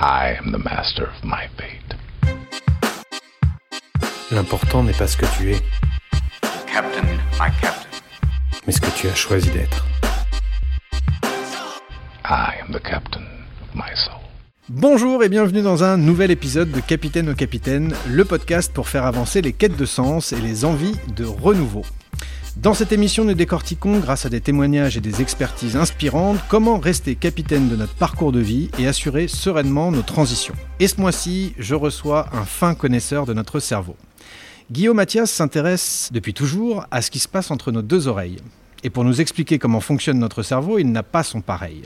I am the master of my fate. L'important n'est pas ce que tu es, Captain, my captain. mais ce que tu as choisi d'être. I am the captain of my soul. Bonjour et bienvenue dans un nouvel épisode de Capitaine au Capitaine, le podcast pour faire avancer les quêtes de sens et les envies de renouveau. Dans cette émission, nous décortiquons, grâce à des témoignages et des expertises inspirantes, comment rester capitaine de notre parcours de vie et assurer sereinement nos transitions. Et ce mois-ci, je reçois un fin connaisseur de notre cerveau. Guillaume Mathias s'intéresse depuis toujours à ce qui se passe entre nos deux oreilles. Et pour nous expliquer comment fonctionne notre cerveau, il n'a pas son pareil.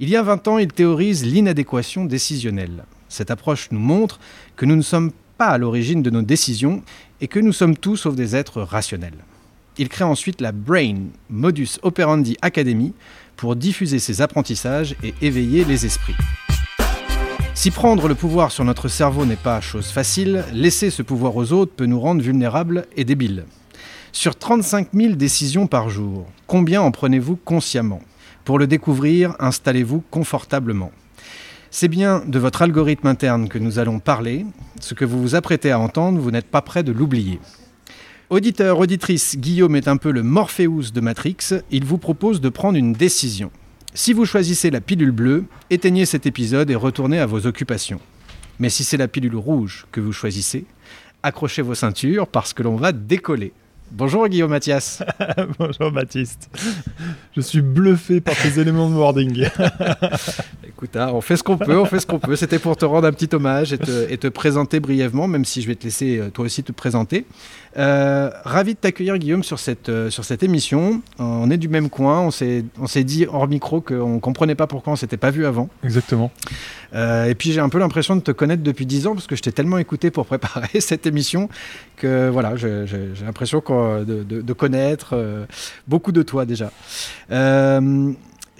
Il y a 20 ans, il théorise l'inadéquation décisionnelle. Cette approche nous montre que nous ne sommes pas à l'origine de nos décisions et que nous sommes tous sauf des êtres rationnels. Il crée ensuite la Brain Modus Operandi Academy pour diffuser ses apprentissages et éveiller les esprits. Si prendre le pouvoir sur notre cerveau n'est pas chose facile, laisser ce pouvoir aux autres peut nous rendre vulnérables et débiles. Sur 35 000 décisions par jour, combien en prenez-vous consciemment Pour le découvrir, installez-vous confortablement? C'est bien de votre algorithme interne que nous allons parler. Ce que vous vous apprêtez à entendre, vous n'êtes pas prêt de l'oublier. Auditeur, auditrice, Guillaume est un peu le Morpheus de Matrix. Il vous propose de prendre une décision. Si vous choisissez la pilule bleue, éteignez cet épisode et retournez à vos occupations. Mais si c'est la pilule rouge que vous choisissez, accrochez vos ceintures parce que l'on va décoller. Bonjour Guillaume Mathias. Bonjour Baptiste. Je suis bluffé par tes éléments de wording. Écoute, hein, on fait ce qu'on peut, on fait ce qu'on peut. C'était pour te rendre un petit hommage et te, et te présenter brièvement, même si je vais te laisser euh, toi aussi te présenter. Euh, ravi de t'accueillir Guillaume sur cette, euh, sur cette émission. On est du même coin, on s'est dit hors micro qu'on comprenait pas pourquoi on s'était pas vu avant. Exactement. Euh, et puis j'ai un peu l'impression de te connaître depuis 10 ans parce que je t'ai tellement écouté pour préparer cette émission que voilà, j'ai l'impression de connaître euh, beaucoup de toi déjà. Euh,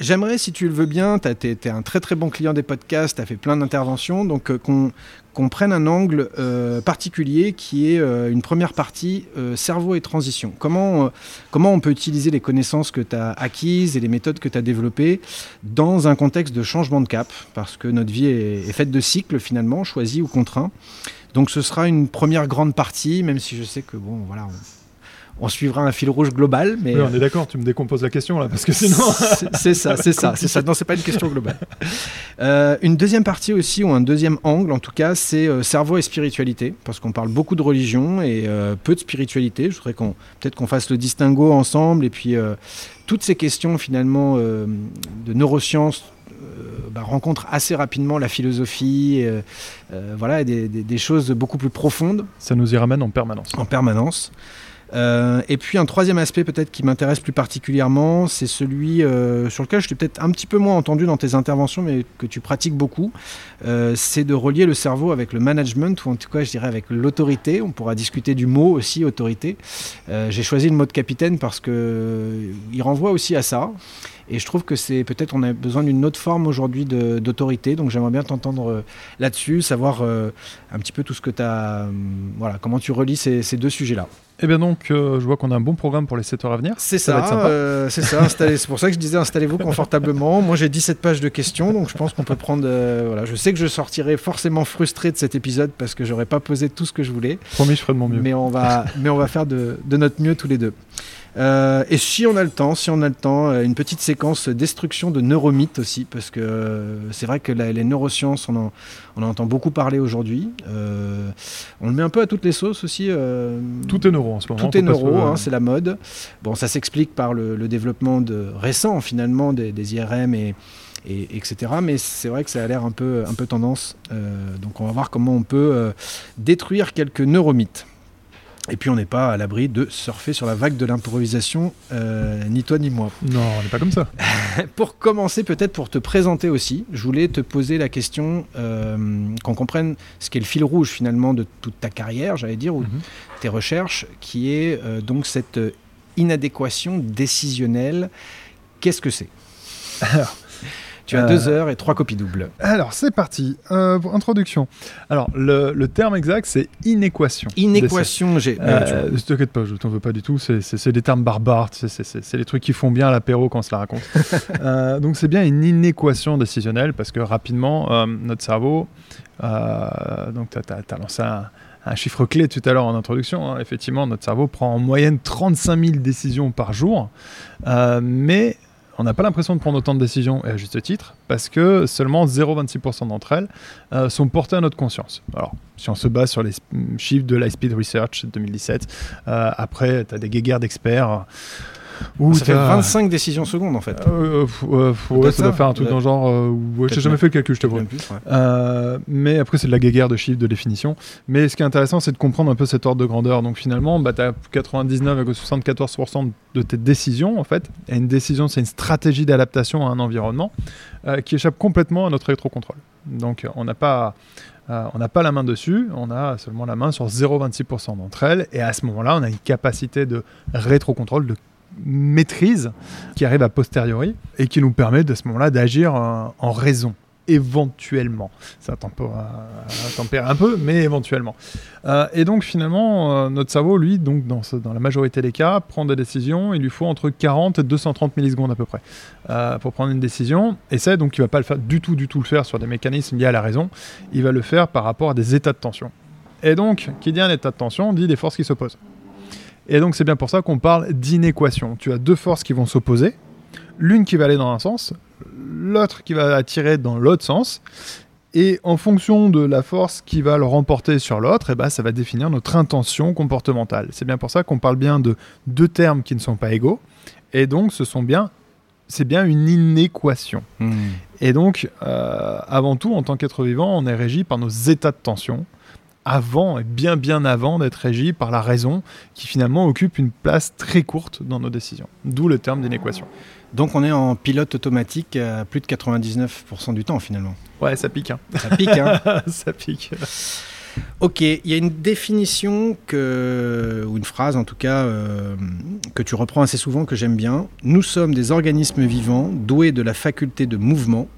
J'aimerais, si tu le veux bien, tu es, un très très bon client des podcasts, tu as fait plein d'interventions, donc euh, qu'on prenne un angle euh, particulier qui est euh, une première partie cerveau et transition. Comment, comment on peut utiliser les connaissances que tu as acquises et les méthodes que tu as développées dans un contexte de changement de cap, parce que notre vie est, faite de cycles finalement, choisis ou contraints. Donc ce sera une première grande partie, même si je sais que bon, voilà, on suivra un fil rouge global, mais Oui, on est d'accord, tu me décomposes la question là, parce que sinon. c'est- ça, c'est ça, c'est ça. Non, c'est pas une question globale. Euh, une deuxième partie aussi, ou un deuxième angle en tout cas, c'est euh, cerveau et spiritualité, parce qu'on parle beaucoup de religion et euh, peu de spiritualité. Je voudrais qu'on peut-être qu'on fasse le distinguo ensemble, et puis euh, toutes ces questions finalement euh, de neurosciences. euh, bah, rencontrent assez rapidement la philosophie, euh, euh, voilà, et des, des- des choses beaucoup plus profondes Ça nous y ramène en permanence. en permanence. Euh, et puis un troisième aspect peut-être qui m'intéresse plus particulièrement, c'est celui euh, sur lequel je t'ai peut-être un petit peu moins entendu dans tes interventions, mais que tu pratiques beaucoup, Euh, c'est de relier le cerveau avec le management, ou en tout cas je dirais avec l'autorité. On pourra discuter du mot aussi, autorité. J'ai choisi le mot de capitaine parce que euh, il renvoie aussi à ça. Et je trouve que c'est peut-être on a besoin d'une autre forme aujourd'hui de- d'autorité. Donc j'aimerais bien t'entendre euh, là-dessus, savoir euh, un petit peu tout ce que tu as, voilà, comment tu relis ces, ces deux sujets-là. Et bien donc, euh, je vois qu'on a un bon programme pour les 7 heures à venir. C'est Ça euh, c'est ça. installez- C'est pour ça que je disais installez-vous confortablement. Moi, j'ai 17 pages de questions, donc je pense qu'on peut prendre. euh, voilà, je sais que je sortirai forcément frustré de cet épisode parce que j'aurais pas posé tout ce que je voulais, Promis, je ferai de mon mieux. mais on va, mais on va faire de, de notre mieux tous les deux. Euh, et si on a le temps, si on a le temps, euh, une petite séquence destruction de neuromythes aussi, parce que euh, c'est vrai que la- les neurosciences, on en, on en entend beaucoup parler aujourd'hui. Euh, on le met un peu à toutes les sauces aussi. euh, Tout est neuro en ce moment. tout est neuro, hein, c'est la mode. Bon, ça s'explique par le, le développement de, récent finalement des, des IRM et, et- etc. Mais c'est vrai que ça a l'air un peu, un peu tendance. Donc on va voir comment on peut détruire quelques neuromythes. Et puis on n'est pas à l'abri de surfer sur la vague de l'improvisation, euh, ni toi ni moi. Non, on n'est pas comme ça. Pour commencer, peut-être pour te présenter aussi, je voulais te poser la question, euh, qu'on comprenne ce qu'est le fil rouge finalement de toute ta carrière, j'allais dire, ou Mhm. tes recherches, qui est euh, donc cette inadéquation décisionnelle. Qu'est-ce que c'est? Tu as Euh, deux heures et trois copies doubles. Alors, c'est parti. Euh, pour introduction. Alors, le, le terme exact, c'est inéquation. Inéquation, j'ai. Euh, ne t'inquiète pas, je t'en veux pas du tout. C'est- des termes barbares. C'est- les trucs qui font bien l'apéro quand on se la raconte. Donc, c'est bien une inéquation décisionnelle parce que rapidement, notre cerveau. donc, tu as, lancé un, un chiffre clé tout à l'heure en introduction. hein. Effectivement, notre cerveau prend en moyenne 35 000 décisions par jour. Euh, mais on n'a pas l'impression de prendre autant de décisions, et à juste titre, parce que seulement 0,26% d'entre elles euh, sont portées à notre conscience. Alors, si on se base sur les chiffres de l'High-Speed Research 2017, euh, après, tu as des guéguerres d'experts. Où ça fait t'as- 25 décisions secondes en fait. Euh, euh, euh, ouais, Peut-être ça doit ça, faire un truc dans le genre. euh, ouais, j'ai jamais fait le calcul, je t'avoue. Ouais. Euh, mais après, c'est de la guéguerre de chiffres, de définition. Mais ce qui est intéressant, c'est de comprendre un peu cet ordre de grandeur. Donc finalement, bah, tu as 99,74% de tes décisions, en fait. Et une décision, c'est une stratégie d'adaptation à un environnement euh, qui échappe complètement à notre rétrocontrôle. Donc on n'a pas... euh, on n'a pas la main dessus, on a seulement la main sur 0,26% d'entre elles, et à ce moment-là, on a une capacité de rétrocontrôle, de maîtrise qui arrive a posteriori et qui nous permet de ce moment-là d'agir euh, en raison éventuellement. Ça tempère un peu, mais éventuellement. Euh, et donc finalement, euh, notre cerveau, lui, donc dans, la majorité des cas, prend des décisions. Il lui faut entre 40 et 230 millisecondes à peu près pour prendre une décision. Et ça, donc, il va pas le faire du tout, du tout le faire sur des mécanismes liés à la raison. Il va le faire par rapport à des états de tension. Et donc, qui dit un état de tension, dit des forces qui s'opposent. Et donc, c'est bien pour ça qu'on parle d'inéquation. Tu as deux forces qui vont s'opposer, l'une qui va aller dans un sens, l'autre qui va attirer dans l'autre sens. Et en fonction de la force qui va le remporter sur l'autre, eh ben, ça va définir notre intention comportementale. C'est bien pour ça qu'on parle bien de deux termes qui ne sont pas égaux. Et donc, ce sont bien, c'est bien une inéquation. Hmm. Et donc, euh, avant tout, en tant qu'être vivant, on est régi par nos états de tension, avant et bien bien avant d'être régi par la raison, qui finalement occupe une place très courte dans nos décisions. D'où le terme d'inéquation. Donc on est en pilote automatique à plus de 99% du temps finalement. Ouais, ça pique. hein. Ça pique, hein ça pique. Ok, il y a une définition que, ou une phrase en tout cas, euh, que tu reprends assez souvent, que j'aime bien. Nous sommes des organismes vivants doués de la faculté de mouvement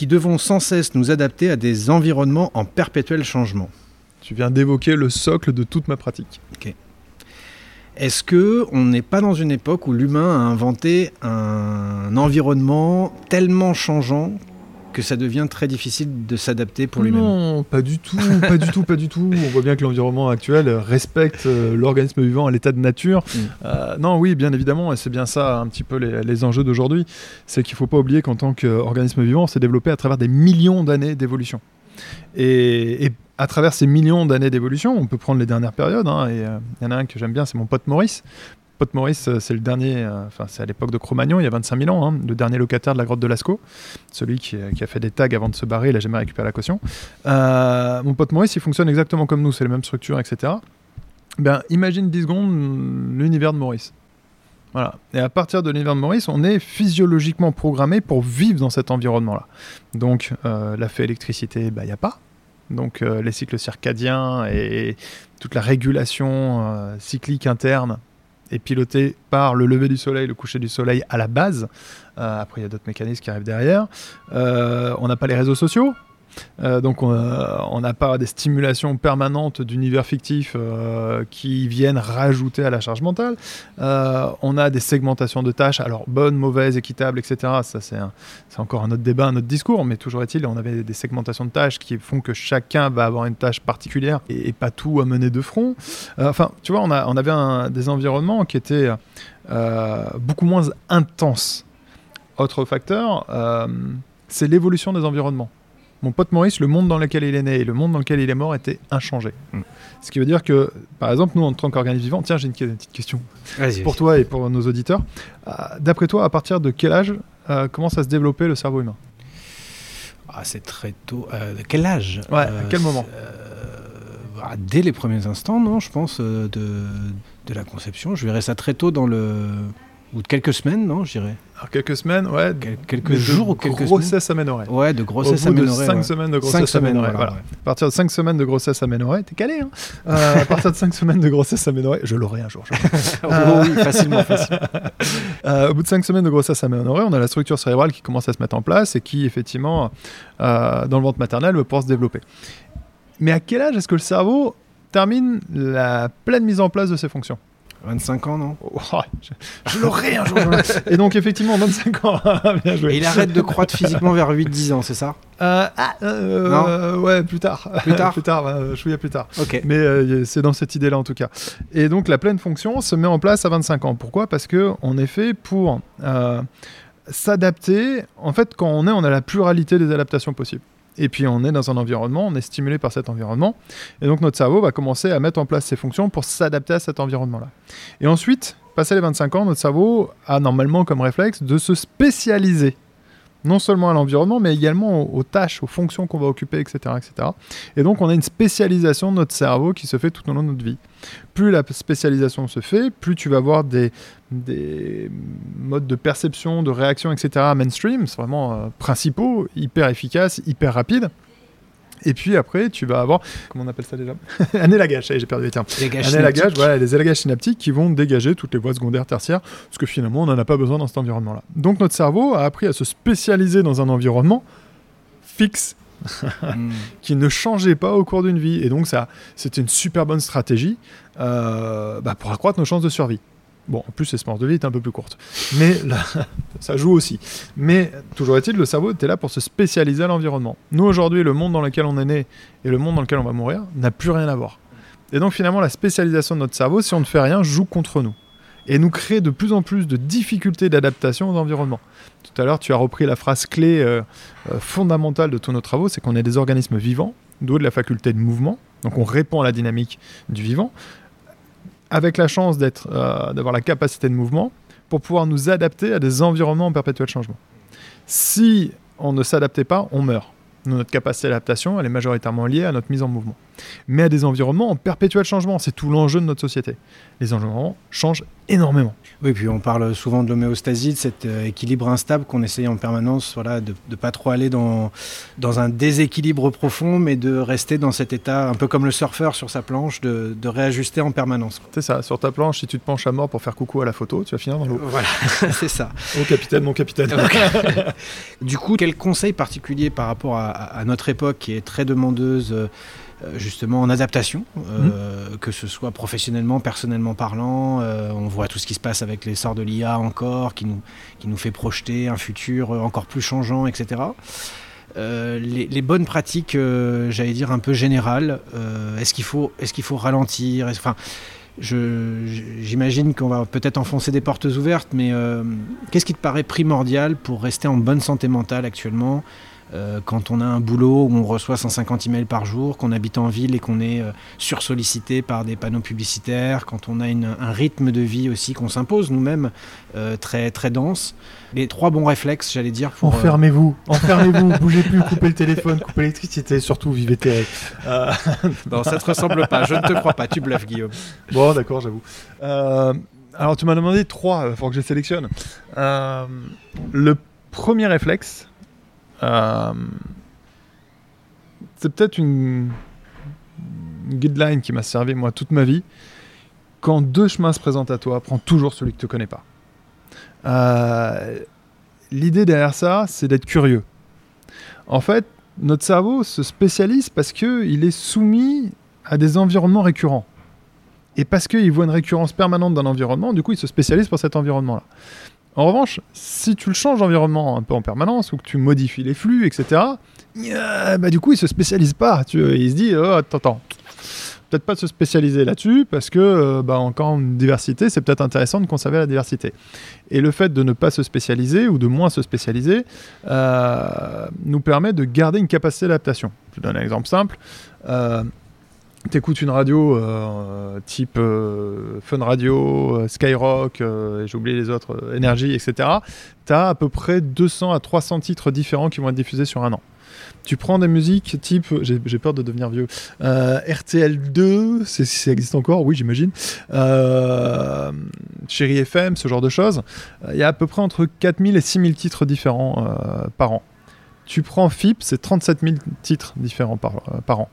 qui devons sans cesse nous adapter à des environnements en perpétuel changement. Tu viens d'évoquer le socle de toute ma pratique. Est-ce que on n'est pas dans une époque où l'humain a inventé un environnement tellement changeant que ça devient très difficile de s'adapter pour lui-même Non, pas du tout, pas du tout, pas du tout. On voit bien que l'environnement actuel respecte euh, l'organisme vivant à l'état de nature. Mm. Euh, non, oui, bien évidemment, et c'est bien ça un petit peu les, les enjeux d'aujourd'hui. C'est qu'il ne faut pas oublier qu'en tant qu'organisme vivant, on s'est développé à travers des millions d'années d'évolution. Et, et à travers ces millions d'années d'évolution, on peut prendre les dernières périodes, hein, et euh, il y en a un que j'aime bien, c'est mon pote Maurice. Pote Maurice, euh, c'est le dernier, euh, enfin c'est à l'époque de Cro-Magnon, il y a 25 000 ans, hein, le dernier locataire de la grotte de Lascaux, celui qui, euh, qui a fait des tags avant de se barrer, il a jamais récupéré la caution. Mon pote Maurice, il fonctionne exactement comme nous, c'est les mêmes structures, etc. Ben, imagine 10 secondes mm, l'univers de Maurice. Voilà. Et à partir de l'univers de Maurice, on est physiologiquement programmé pour vivre dans cet environnement-là. Donc, la fée électricité, il n'y a pas. Donc, les cycles circadiens et toute la régulation cyclique interne est pilotée par le lever du soleil, le coucher du soleil à la base. Euh, après, il y a d'autres mécanismes qui arrivent derrière. Euh, on n'a pas les réseaux sociaux. Euh, donc on on n'a pas des stimulations permanentes d'univers fictifs euh, qui viennent rajouter à la charge mentale. Euh, on a des segmentations de tâches, alors bonnes, mauvaises, équitables, etc. Ça c'est encore un autre débat, un autre discours, mais toujours est-il, on avait des segmentations de tâches qui font que chacun va avoir une tâche particulière et, pas tout à mener de front. Euh, enfin, tu vois, on, avait des environnements qui étaient euh, beaucoup moins intenses. Autre facteur, euh, c'est l'évolution des environnements. Mon pote Maurice, le monde dans lequel il est né et le monde dans lequel il est mort étaient inchangés. Mm. Ce qui veut dire que, par exemple, nous, en tant qu'organisme vivant, tiens, j'ai une, une petite question pour toi et pour nos auditeurs. Euh, D'après toi, à partir de quel âge euh, commence à se développer le cerveau humain? Ah, c'est très tôt. Euh, de quel âge? Ouais, à quel moment? bah, Dès les premiers instants, non, je pense, de, de la conception. Je verrais ça très tôt dans le. Ou de quelques semaines, non, je dirais. Alors, quelques semaines, ouais. Quel- quelques jours ou quelques grossesse aménorrhée. semaines Ouais, de grossesse Au bout de aménorrhée. 5 ouais. semaines de grossesse semaines, aménorrhée. voilà, voilà. ouais. À partir de 5 semaines de grossesse aménorrhée, t'es calé, hein Euh, À partir de 5 semaines de grossesse aménorrhée, je l'aurai un jour. je Oh, oui, facilement, facilement. Euh, au bout de 5 semaines de grossesse aménorrhée, on a la structure cérébrale qui commence à se mettre en place et qui, effectivement, euh, dans le ventre maternel, va pouvoir se développer. Mais à quel âge est-ce que le cerveau termine la pleine mise en place de ses fonctions? 25 ans, non Oh, je, je l'aurai un jour. et donc, effectivement, 25 ans. Bien joué. Et il arrête de croître physiquement vers 8-10 ans, c'est ça Euh, ah, euh, Non. euh, ouais, plus tard. Plus tard Plus tard, je souviens plus tard. Ok. Mais euh, c'est dans cette idée-là en tout cas. Et donc la pleine fonction se met en place à 25 ans. Pourquoi? Parce que est fait pour euh, s'adapter. En fait, quand on est, on a la pluralité des adaptations possibles. Et puis on est dans un environnement, on est stimulé par cet environnement. Et donc notre cerveau va commencer à mettre en place ses fonctions pour s'adapter à cet environnement-là. Et ensuite, passé les 25 ans, notre cerveau a normalement comme réflexe de se spécialiser. Non seulement à l'environnement, mais également aux, tâches, aux fonctions qu'on va occuper, etc., etc. Et donc, on a une spécialisation de notre cerveau qui se fait tout au long de notre vie. Plus la spécialisation se fait, plus tu vas avoir des, des modes de perception, de réaction, etc. mainstream, c'est vraiment euh, principaux, hyper efficaces, hyper rapides. Et puis après, tu vas avoir, comment on appelle ça déjà? Un élagage, ça y est, j'ai perdu les termes. Les gars Un élagage, voilà, les élégages synaptiques qui vont dégager toutes les voies secondaires, tertiaires, parce que finalement, on n'en a pas besoin dans cet environnement-là. Donc notre cerveau a appris à se spécialiser dans un environnement fixe qui ne changeait pas au cours d'une vie. Et donc, ça, c'était une super bonne stratégie euh, bah, pour accroître nos chances de survie. Bon, en plus, l'espérance de vie est un peu plus courte. Mais ça joue aussi. Mais toujours est-il, le cerveau était là pour se spécialiser à l'environnement. Nous, aujourd'hui, le monde dans lequel on est né et le monde dans lequel on va mourir n'a plus rien à voir. Et donc, finalement, la spécialisation de notre cerveau, si on ne fait rien, joue contre nous. Et nous crée de plus en plus de difficultés d'adaptation aux environnements. Tout à l'heure, tu as repris la phrase clé euh, euh, fondamentale de tous nos travaux, c'est qu'on est des organismes vivants, doués de la faculté de mouvement, donc on répond à la dynamique du vivant, avec la chance d'être, euh, d'avoir la capacité de mouvement pour pouvoir nous adapter à des environnements en perpétuel changement. Si on ne s'adaptait pas, on meurt. Notre capacité d'adaptation, elle est majoritairement liée à notre mise en mouvement. Mais à des environnements en perpétuel changement, c'est tout l'enjeu de notre société. Les environnements changent énormément. Oui, puis on parle souvent de l'homéostasie, de cet euh, équilibre instable qu'on essaye en permanence, voilà, de ne pas trop aller dans, dans un déséquilibre profond, mais de rester dans cet état, un peu comme le surfeur sur sa planche, de, de réajuster en permanence. C'est ça, sur ta planche, si tu te penches à mort pour faire coucou à la photo, tu vas finir dans l'eau. Voilà, c'est ça. Oh capitaine, mon capitaine. Du coup, quel conseil particulier par rapport à, notre époque qui est très demandeuse euh, justement en adaptation, euh, que ce soit professionnellement, personnellement parlant, euh, on voit tout ce qui se passe avec l'essor de l'IA encore, qui nous, qui nous fait projeter un futur euh, encore plus changeant, etc. Euh, les, les bonnes pratiques, euh, j'allais dire un peu générales, euh, est-ce qu'il faut, est qu'il faut ralentir Est-ce- Enfin, j'imagine qu'on va peut-être enfoncer des portes ouvertes, mais euh, qu'est-ce qui te paraît primordial pour rester en bonne santé mentale actuellement euh, quand on a un boulot où on reçoit 150 emails par jour, qu'on habite en ville et qu'on est euh, sursollicité par des panneaux publicitaires, quand on a une- un rythme de vie aussi qu'on s'impose nous-mêmes euh, très, très dense. Les trois bons réflexes, j'allais dire, pour... euh, Enfermez-vous, enfermez-vous, bougez plus, coupez le téléphone, coupez l'électricité, surtout vivez terré. Euh, Non, ça te ressemble pas, je ne te crois pas, tu bluffes Guillaume. bon, d'accord, j'avoue. Alors, tu m'as demandé trois, il faut que je les sélectionne. Le premier réflexe, euh, c'est peut-être une, guideline qui m'a servi, moi, toute ma vie. Quand deux chemins se présentent à toi, prends toujours celui que tu ne connais pas. Euh, L'idée derrière ça, c'est d'être curieux. En fait, notre cerveau se spécialise parce qu'il est soumis à des environnements récurrents. Et parce qu'il voit une récurrence permanente d'un environnement, du coup, il se spécialise pour cet environnement-là. En revanche, si tu le changes d'environnement un peu en permanence, ou que tu modifies les flux, etc., euh, bah, du coup, il se spécialise pas. Tu, vois. il se dit, oh, attends, attends, peut-être pas se spécialiser là-dessus, parce que, euh, bah, encore une diversité, c'est peut-être intéressant de conserver la diversité. Et le fait de ne pas se spécialiser, ou de moins se spécialiser, euh, nous permet de garder une capacité d'adaptation. Je donne un exemple simple. T'écoutes une radio euh, type euh, Fun Radio, euh, Skyrock, j'ai oublié les autres, Énergie, etc. T'as à peu près 200 à 300 titres différents qui vont être diffusés sur un an. Tu prends des musiques type, j'ai peur de devenir vieux, euh, RTL2, c'est- si ça existe encore, oui j'imagine, Chéri FM, ce genre de choses. Il y a à peu près entre 4000 et 6000 titres différents par an. Tu prends FIP, c'est 37 000 titres différents par an.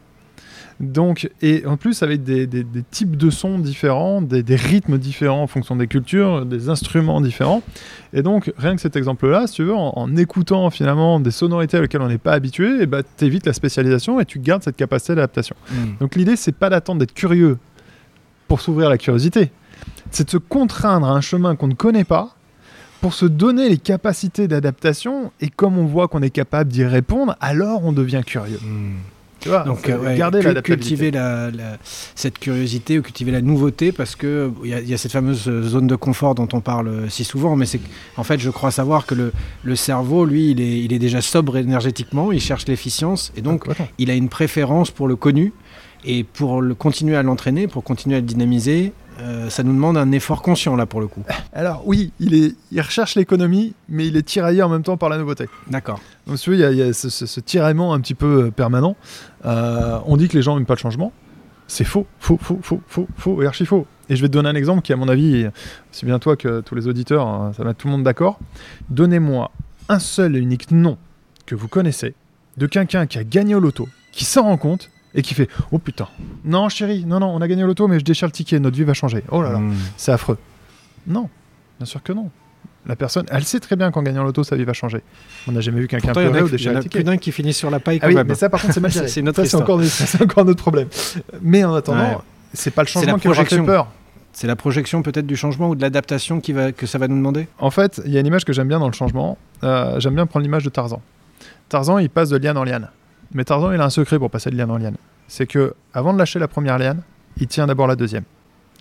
Donc, et en plus avec des, des- des types de sons différents, des, des rythmes différents en fonction des cultures, des instruments différents. Et donc, rien que cet exemple-là, si tu veux, en, en écoutant finalement des sonorités auxquelles on n'est pas habitué, et bah, t'évites la spécialisation et tu gardes cette capacité d'adaptation. Donc l'idée, c'est pas d'attendre d'être curieux pour s'ouvrir à la curiosité. C'est de se contraindre à un chemin qu'on ne connaît pas pour se donner les capacités d'adaptation. Et comme on voit qu'on est capable d'y répondre, alors on devient curieux. Tu vois, Donc, euh, garder cultiver la, la- cette curiosité ou cultiver la nouveauté parce que il y, a- il y a cette fameuse euh, zone de confort dont on parle euh, si souvent, mais c'est en fait, je crois savoir que le, le cerveau, lui, il est, il est déjà sobre énergétiquement, il cherche l'efficience et donc Attends. il a une préférence pour le connu et pour le continuer à l'entraîner, pour continuer à le dynamiser, euh, ça nous demande un effort conscient là pour le coup. Alors oui, il, est, il recherche l'économie, mais il est tiraillé en même temps par la nouveauté. D'accord. Donc, si il y a, il y a ce, ce- ce tiraillement un petit peu euh, permanent. Euh, on dit que les gens n'aiment pas le changement. C'est faux, faux, faux, faux, faux, faux et archi faux. Et je vais te donner un exemple qui, à mon avis, aussi bien toi que tous les auditeurs, hein, ça va tout le monde d'accord. Donnez-moi un seul et unique nom que vous connaissez de quelqu'un qui a gagné au loto, qui s'en rend compte et qui fait Oh putain, non chérie, non, non, on a gagné au loto, mais je déchire le ticket, notre vie va changer. Oh là là, Mmh. c'est affreux. Non, bien sûr que non. La personne, elle sait très bien qu'en gagnant l'auto, sa vie va changer. On n'a jamais vu quelqu'un Pourtant, il y en pleurer a, ou il y déchirer en le a ticket. plus d'un qui finit sur la paille Ah quand oui, même. mais ça par contre c'est mal géré. C'est encore, encore notre problème. Mais en attendant, Ouais. c'est pas le changement qui leur fait projection. peur. C'est la projection peut-être du changement ou de l'adaptation qui va, que ça va nous demander? En fait, il y a une image que j'aime bien dans le changement. Euh, j'aime bien prendre l'image de Tarzan. Tarzan, il passe de liane en liane. Mais Tarzan, il a un secret pour passer de liane en liane. C'est que avant de lâcher la première liane, il tient d'abord la deuxième.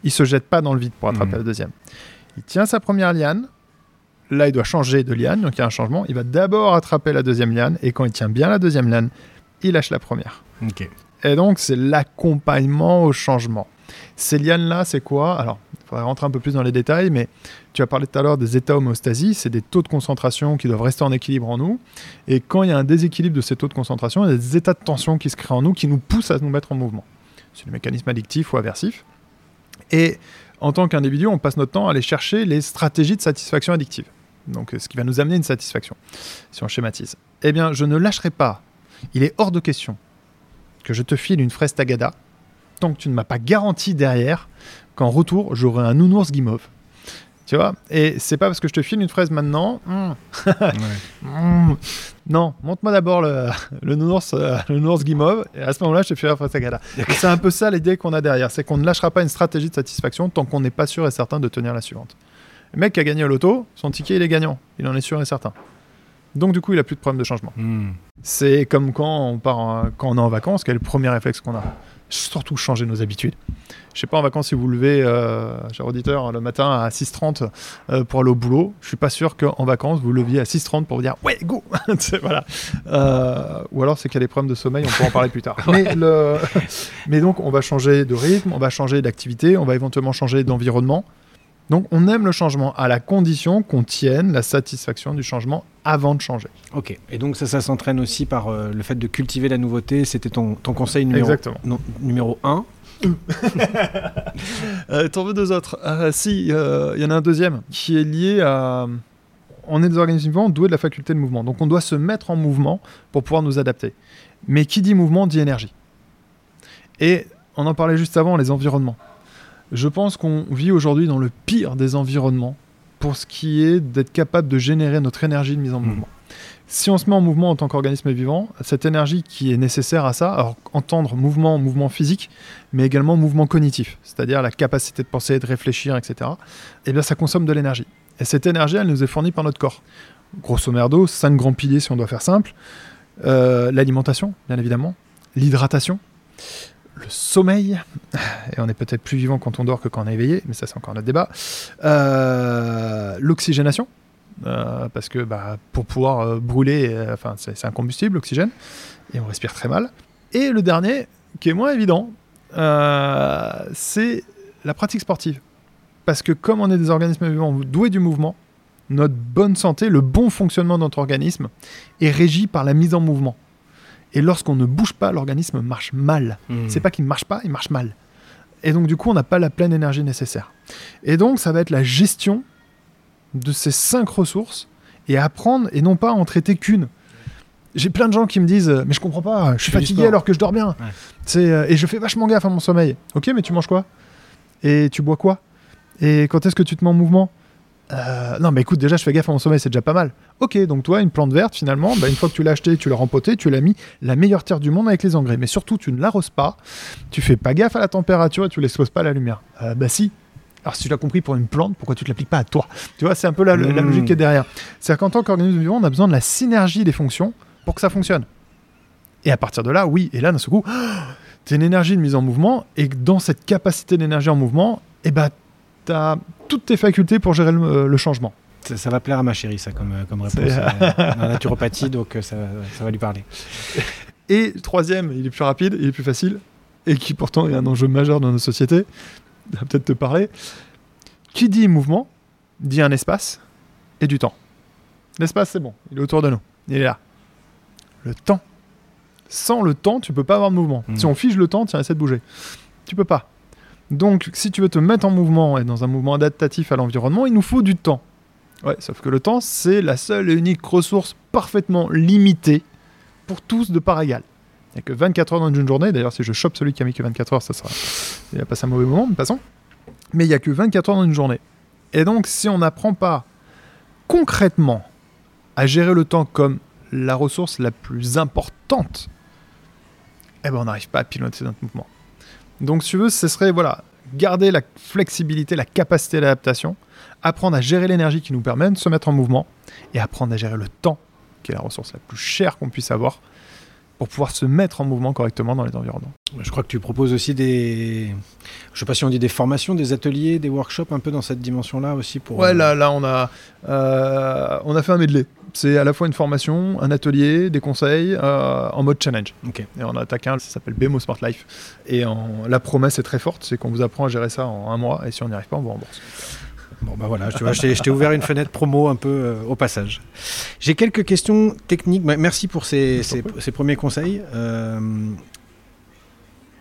Il se jette pas dans le vide pour attraper Mhm. la deuxième. Il tient sa première liane. Là, il doit changer de liane, donc il y a un changement. Il va d'abord attraper la deuxième liane, et quand il tient bien la deuxième liane, il lâche la première. Ok. Et donc, c'est l'accompagnement au changement. Ces lianes-là, c'est quoi? Alors, faudrait rentrer un peu plus dans les détails, mais tu as parlé tout à l'heure des états homéostasie, c'est des taux de concentration qui doivent rester en équilibre en nous. Et quand il y a un déséquilibre de ces taux de concentration, il y a des états de tension qui se créent en nous, qui nous poussent à nous mettre en mouvement. C'est le mécanisme addictif ou aversif. Et en tant qu'individu, on passe notre temps à aller chercher les stratégies de satisfaction addictive. Donc, ce qui va nous amener une satisfaction, si on schématise. Eh bien, je ne lâcherai pas. Il est hors de question que je te file une fraise tagada tant que tu ne m'as pas garanti derrière qu'en retour, j'aurai un nounours guimauve. Tu vois Et c'est pas parce que je te file une fraise maintenant. hum, hum, non, montre-moi d'abord le, le nounours, euh, le nounours guimauve, et à ce moment-là, je te file la fraise tagada. Et C'est un peu ça l'idée qu'on a derrière, c'est qu'on ne lâchera pas une stratégie de satisfaction tant qu'on n'est pas sûr et certain de tenir la suivante. Le mec qui a gagné au loto, son ticket, il est gagnant. Il en est sûr et certain. Donc, du coup, il a plus de problème de changement. Hmm. C'est comme quand on part en- quand on est en vacances, quel est le premier réflexe qu'on a? Surtout changer nos habitudes. Je sais pas en vacances si vous levez, euh, cher auditeur, le matin à 6h30 euh, pour aller au boulot. Je suis pas sûr qu'en vacances vous leviez à 6h30 pour vous dire ouais go. Voilà. Euh, ou alors c'est qu'il y a des problèmes de sommeil, on pourra en parler plus tard. Mais, le... Mais donc on va changer de rythme, on va changer d'activité, on va éventuellement changer d'environnement. Donc on aime le changement à la condition qu'on tienne la satisfaction du changement avant de changer. Ok. Et donc ça, ça s'entraîne aussi par euh, le fait de cultiver la nouveauté. C'était ton, ton conseil numéro, Exactement. non, numéro 1. Euh, T'en veux deux autres Ah, Si, euh, il y en a un deuxième qui est lié à. On est des organismes vivants doués de la faculté de mouvement. Donc on doit se mettre en mouvement pour pouvoir nous adapter. Mais qui dit mouvement dit énergie. Et on en parlait juste avant, les environnements. Je pense qu'on vit aujourd'hui dans le pire des environnements pour ce qui est d'être capable de générer notre énergie de mise en Mhm. mouvement. Si on se met en mouvement en tant qu'organisme vivant, cette énergie qui est nécessaire à ça, alors entendre mouvement, mouvement physique, mais également mouvement cognitif, c'est-à-dire la capacité de penser, de réfléchir, etc., eh bien ça consomme de l'énergie. Et cette énergie, elle nous est fournie par notre corps. Grosso merdo, cinq grands piliers si on doit faire simple. Euh, L'alimentation, bien évidemment. L'hydratation. Le sommeil. Et on est peut-être plus vivant quand on dort que quand on est éveillé, mais ça c'est encore notre débat. Euh, L'oxygénation. Euh, parce que bah, pour pouvoir euh, brûler, c'est un combustible, l'oxygène, et on respire très mal. Et le dernier, qui est moins évident, c'est la pratique sportive. Parce que comme on est des organismes vivants doués du mouvement, notre bonne santé, le bon fonctionnement de notre organisme est régi par la mise en mouvement. Et lorsqu'on ne bouge pas, l'organisme marche mal. Hmm. C'est pas qu'il marche pas, il marche mal. Et donc du coup, on n'a pas la pleine énergie nécessaire. Et donc, ça va être la gestion de ces cinq ressources et apprendre et non pas en traiter qu'une. J'ai plein de gens qui me disent euh, mais je comprends pas, je suis fatigué alors que je dors bien. Ouais. C'est euh, et je fais vachement gaffe à mon sommeil. Ok, mais tu manges quoi? Et tu bois quoi? Et quand est-ce que tu te mets en mouvement? Euh, Non, mais écoute, déjà je fais gaffe à mon sommeil, c'est déjà pas mal. Ok, donc toi, une plante verte, finalement, bah, une fois que tu l'as achetée, tu l'as rempotée, tu l'as mis la meilleure terre du monde avec les engrais. Mais surtout, tu ne l'arroses pas, tu fais pas gaffe à la température et tu l'exposes pas à la lumière. Euh, bah si. Alors si tu l'as compris pour une plante, pourquoi tu te l'appliques pas à toi? Tu vois, c'est un peu la, la Mm. logique qui est derrière. C'est-à-dire qu'en tant qu'organisme vivant, on a besoin de la synergie des fonctions pour que ça fonctionne. Et à partir de là, oui, et là, d'un seul coup, tu une énergie de mise en mouvement, et dans cette capacité d'énergie en mouvement, eh ben, tu as toutes tes facultés pour gérer le, euh, le changement. Ça, ça va plaire à ma chérie, ça, comme, euh, comme réponse. En naturopathie, donc euh, ça, ça va lui parler. Et troisième, il est plus rapide, il est plus facile, et qui pourtant est un enjeu majeur dans nos sociétés, ça va peut-être te parler. Qui dit mouvement, dit un espace et du temps. L'espace, c'est bon, il est autour de nous, il est là. Le temps. Sans le temps, tu peux pas avoir de mouvement. Si on fige le temps, tiens, essaie de bouger. Tu peux pas. Donc, si tu veux te mettre en mouvement et dans un mouvement adaptatif à l'environnement, il nous faut du temps. Ouais, sauf que le temps, c'est la seule et unique ressource parfaitement limitée pour tous de part égale. Il n'y a que 24 heures dans une journée. D'ailleurs, si je chope celui qui a mis que 24 heures, ça sera. Il a passé un mauvais moment, mais passons. Mais il n'y a que 24 heures dans une journée. Et donc, si on n'apprend pas concrètement à gérer le temps comme la ressource la plus importante, eh ben on n'arrive pas à piloter notre mouvement. Donc, si tu veux, ce serait voilà, garder la flexibilité, la capacité d'adaptation, apprendre à gérer l'énergie qui nous permet de se mettre en mouvement et apprendre à gérer le temps, qui est la ressource la plus chère qu'on puisse avoir, pour pouvoir se mettre en mouvement correctement dans les environnements. Je crois que tu proposes aussi des. Je sais pas si on dit des formations, des ateliers, des workshops un peu dans cette dimension-là aussi pour. Ouais, euh, là, là on, a, euh, on a fait un medley. C'est à la fois une formation, un atelier, des conseils euh, en mode challenge. Ok. Et on attaque un, ça s'appelle BMO Smart Life. Et en- la promesse est très forte, c'est qu'on vous apprend à gérer ça en un mois, et si on n'y arrive pas, on vous rembourse. Bon, bah voilà, tu vois, je t'ai ouvert une fenêtre promo un peu euh, au passage. J'ai quelques questions techniques. Bah, Merci pour ces, premiers conseils. Euh,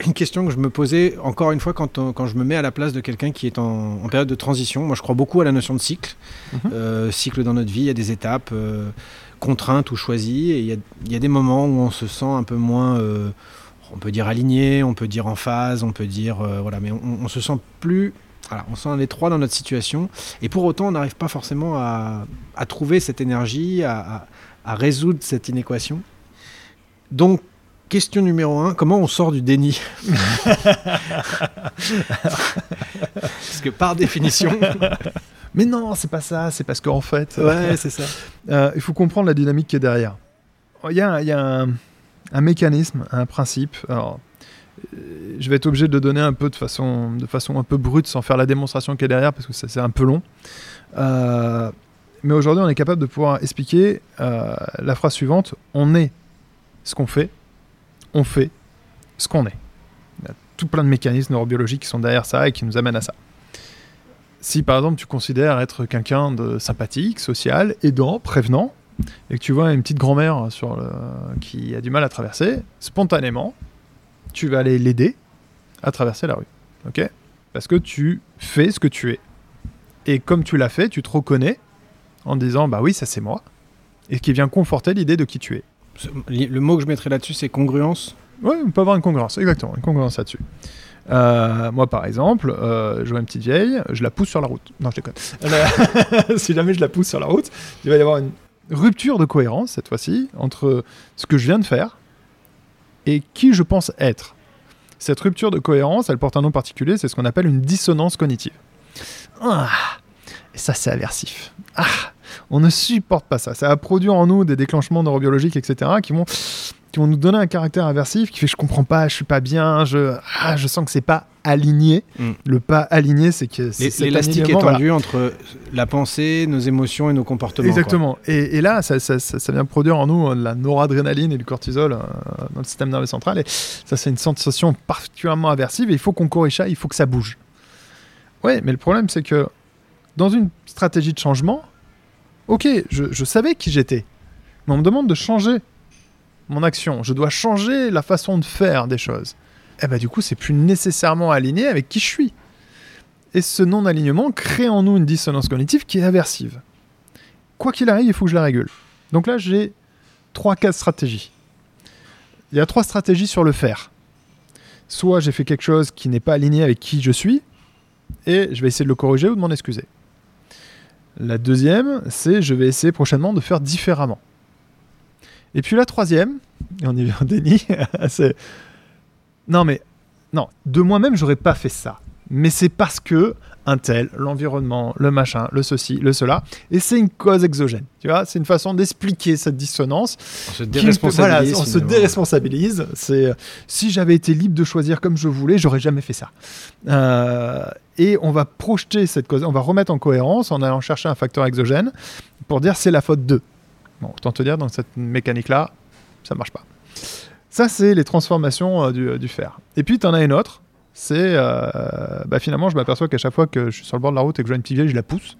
une question que je me posais, encore une fois, quand, on- quand je me mets à la place de quelqu'un qui est en, en période de transition. Moi, je crois beaucoup à la notion de cycle. Mhm. Euh, cycle dans notre vie, il y a des étapes euh, contraintes ou choisies. Et il y a, il y a des moments où on se sent un peu moins. euh, on peut dire aligné, on peut dire en phase, on peut dire. euh, voilà, mais on, on se sent plus. Voilà, on sent un étroit dans notre situation. Et pour autant, on n'arrive pas forcément à, à trouver cette énergie, à, à- à résoudre cette inéquation. Donc, question numéro un, comment on sort du déni? Parce que par définition... Mais non, c'est pas ça, c'est parce qu'en fait, ouais, c'est ça. euh, il faut comprendre la dynamique qui est derrière. Il y a, il y a un, un mécanisme, un principe. Alors, je vais être obligé de le donner un peu de façon, de façon un peu brute, sans faire la démonstration qui est derrière, parce que c'est un peu long. Euh, mais aujourd'hui, on est capable de pouvoir expliquer euh, la phrase suivante on est ce qu'on fait, on fait ce qu'on est. Il y a tout plein de mécanismes neurobiologiques qui sont derrière ça et qui nous amènent à ça. Si par exemple tu considères être quelqu'un de sympathique, social, aidant, prévenant, et que tu vois une petite grand-mère qui a du mal à traverser, spontanément, tu vas aller l'aider à traverser la rue. Ok? Parce que tu fais ce que tu es. Et comme tu l'as fait, tu te reconnais en disant bah oui, ça c'est moi. Et qui vient conforter l'idée de qui tu es. Le mot que je mettrais là-dessus, c'est congruence? Ouais, on peut avoir une congruence, exactement, une congruence là-dessus. Euh, moi, par exemple, euh, je vois une petite vieille, je la pousse sur la route. Non, je déconne. Si jamais je la pousse sur la route, il va y avoir une rupture de cohérence, cette fois-ci, entre ce que je viens de faire et qui je pense être. Cette rupture de cohérence, elle porte un nom particulier, c'est ce qu'on appelle une dissonance cognitive. Ah, ça, c'est aversif. Ah, on ne supporte pas ça. Ça va produire en nous des déclenchements neurobiologiques, etc., qui vont qui vont nous donner un caractère aversif qui fait je comprends pas, je suis pas bien, je, ah, je sens que c'est pas aligné. Mm. Le pas aligné, c'est que L'élastique est alignement, voilà. tendu entre la pensée, nos émotions et nos comportements. Exactement. Et, et là, ça, ça- ça- ça vient produire en nous euh, de la noradrénaline et du cortisol euh, dans le système nerveux central. Et ça, c'est une sensation particulièrement aversive. Et il faut qu'on corrige ça, il faut que ça bouge. Ouais, mais le problème, c'est que dans une stratégie de changement, ok, je, je savais qui j'étais. Mais on me demande de changer mon action, je dois changer la façon de faire des choses, eh ben du coup, c'est plus nécessairement aligné avec qui je suis. Et ce non-alignement crée en nous une dissonance cognitive qui est aversive. Quoi qu'il arrive, il faut que je la régule. Donc là, j'ai trois, quatre stratégies. Il y a trois stratégies sur le faire. Soit j'ai fait quelque chose qui n'est pas aligné avec qui je suis, et je vais essayer de le corriger ou de m'en excuser. La deuxième, c'est je vais essayer prochainement de faire différemment. Et puis la troisième, et on y vient déni, c'est non mais non, de moi-même j'aurais pas fait ça. Mais c'est parce que un tel, l'environnement, le machin, le ceci, le cela, et c'est une cause exogène. Tu vois, c'est une façon d'expliquer cette dissonance. On se déresponsabilise. voilà, on se finalement. déresponsabilise. C'est euh, si j'avais été libre de choisir comme je voulais, j'aurais jamais fait ça. Euh, et on va projeter cette cause, on va remettre en cohérence en allant chercher un facteur exogène pour dire c'est la faute d'eux. Bon, autant te dire dans cette mécanique-là, ça marche pas. Ça, c'est les transformations euh, du, du fer. Et puis, tu en as une autre. C'est euh, bah, finalement, je m'aperçois qu'à chaque fois que je suis sur le bord de la route et que je vois une petite vieille, je la pousse.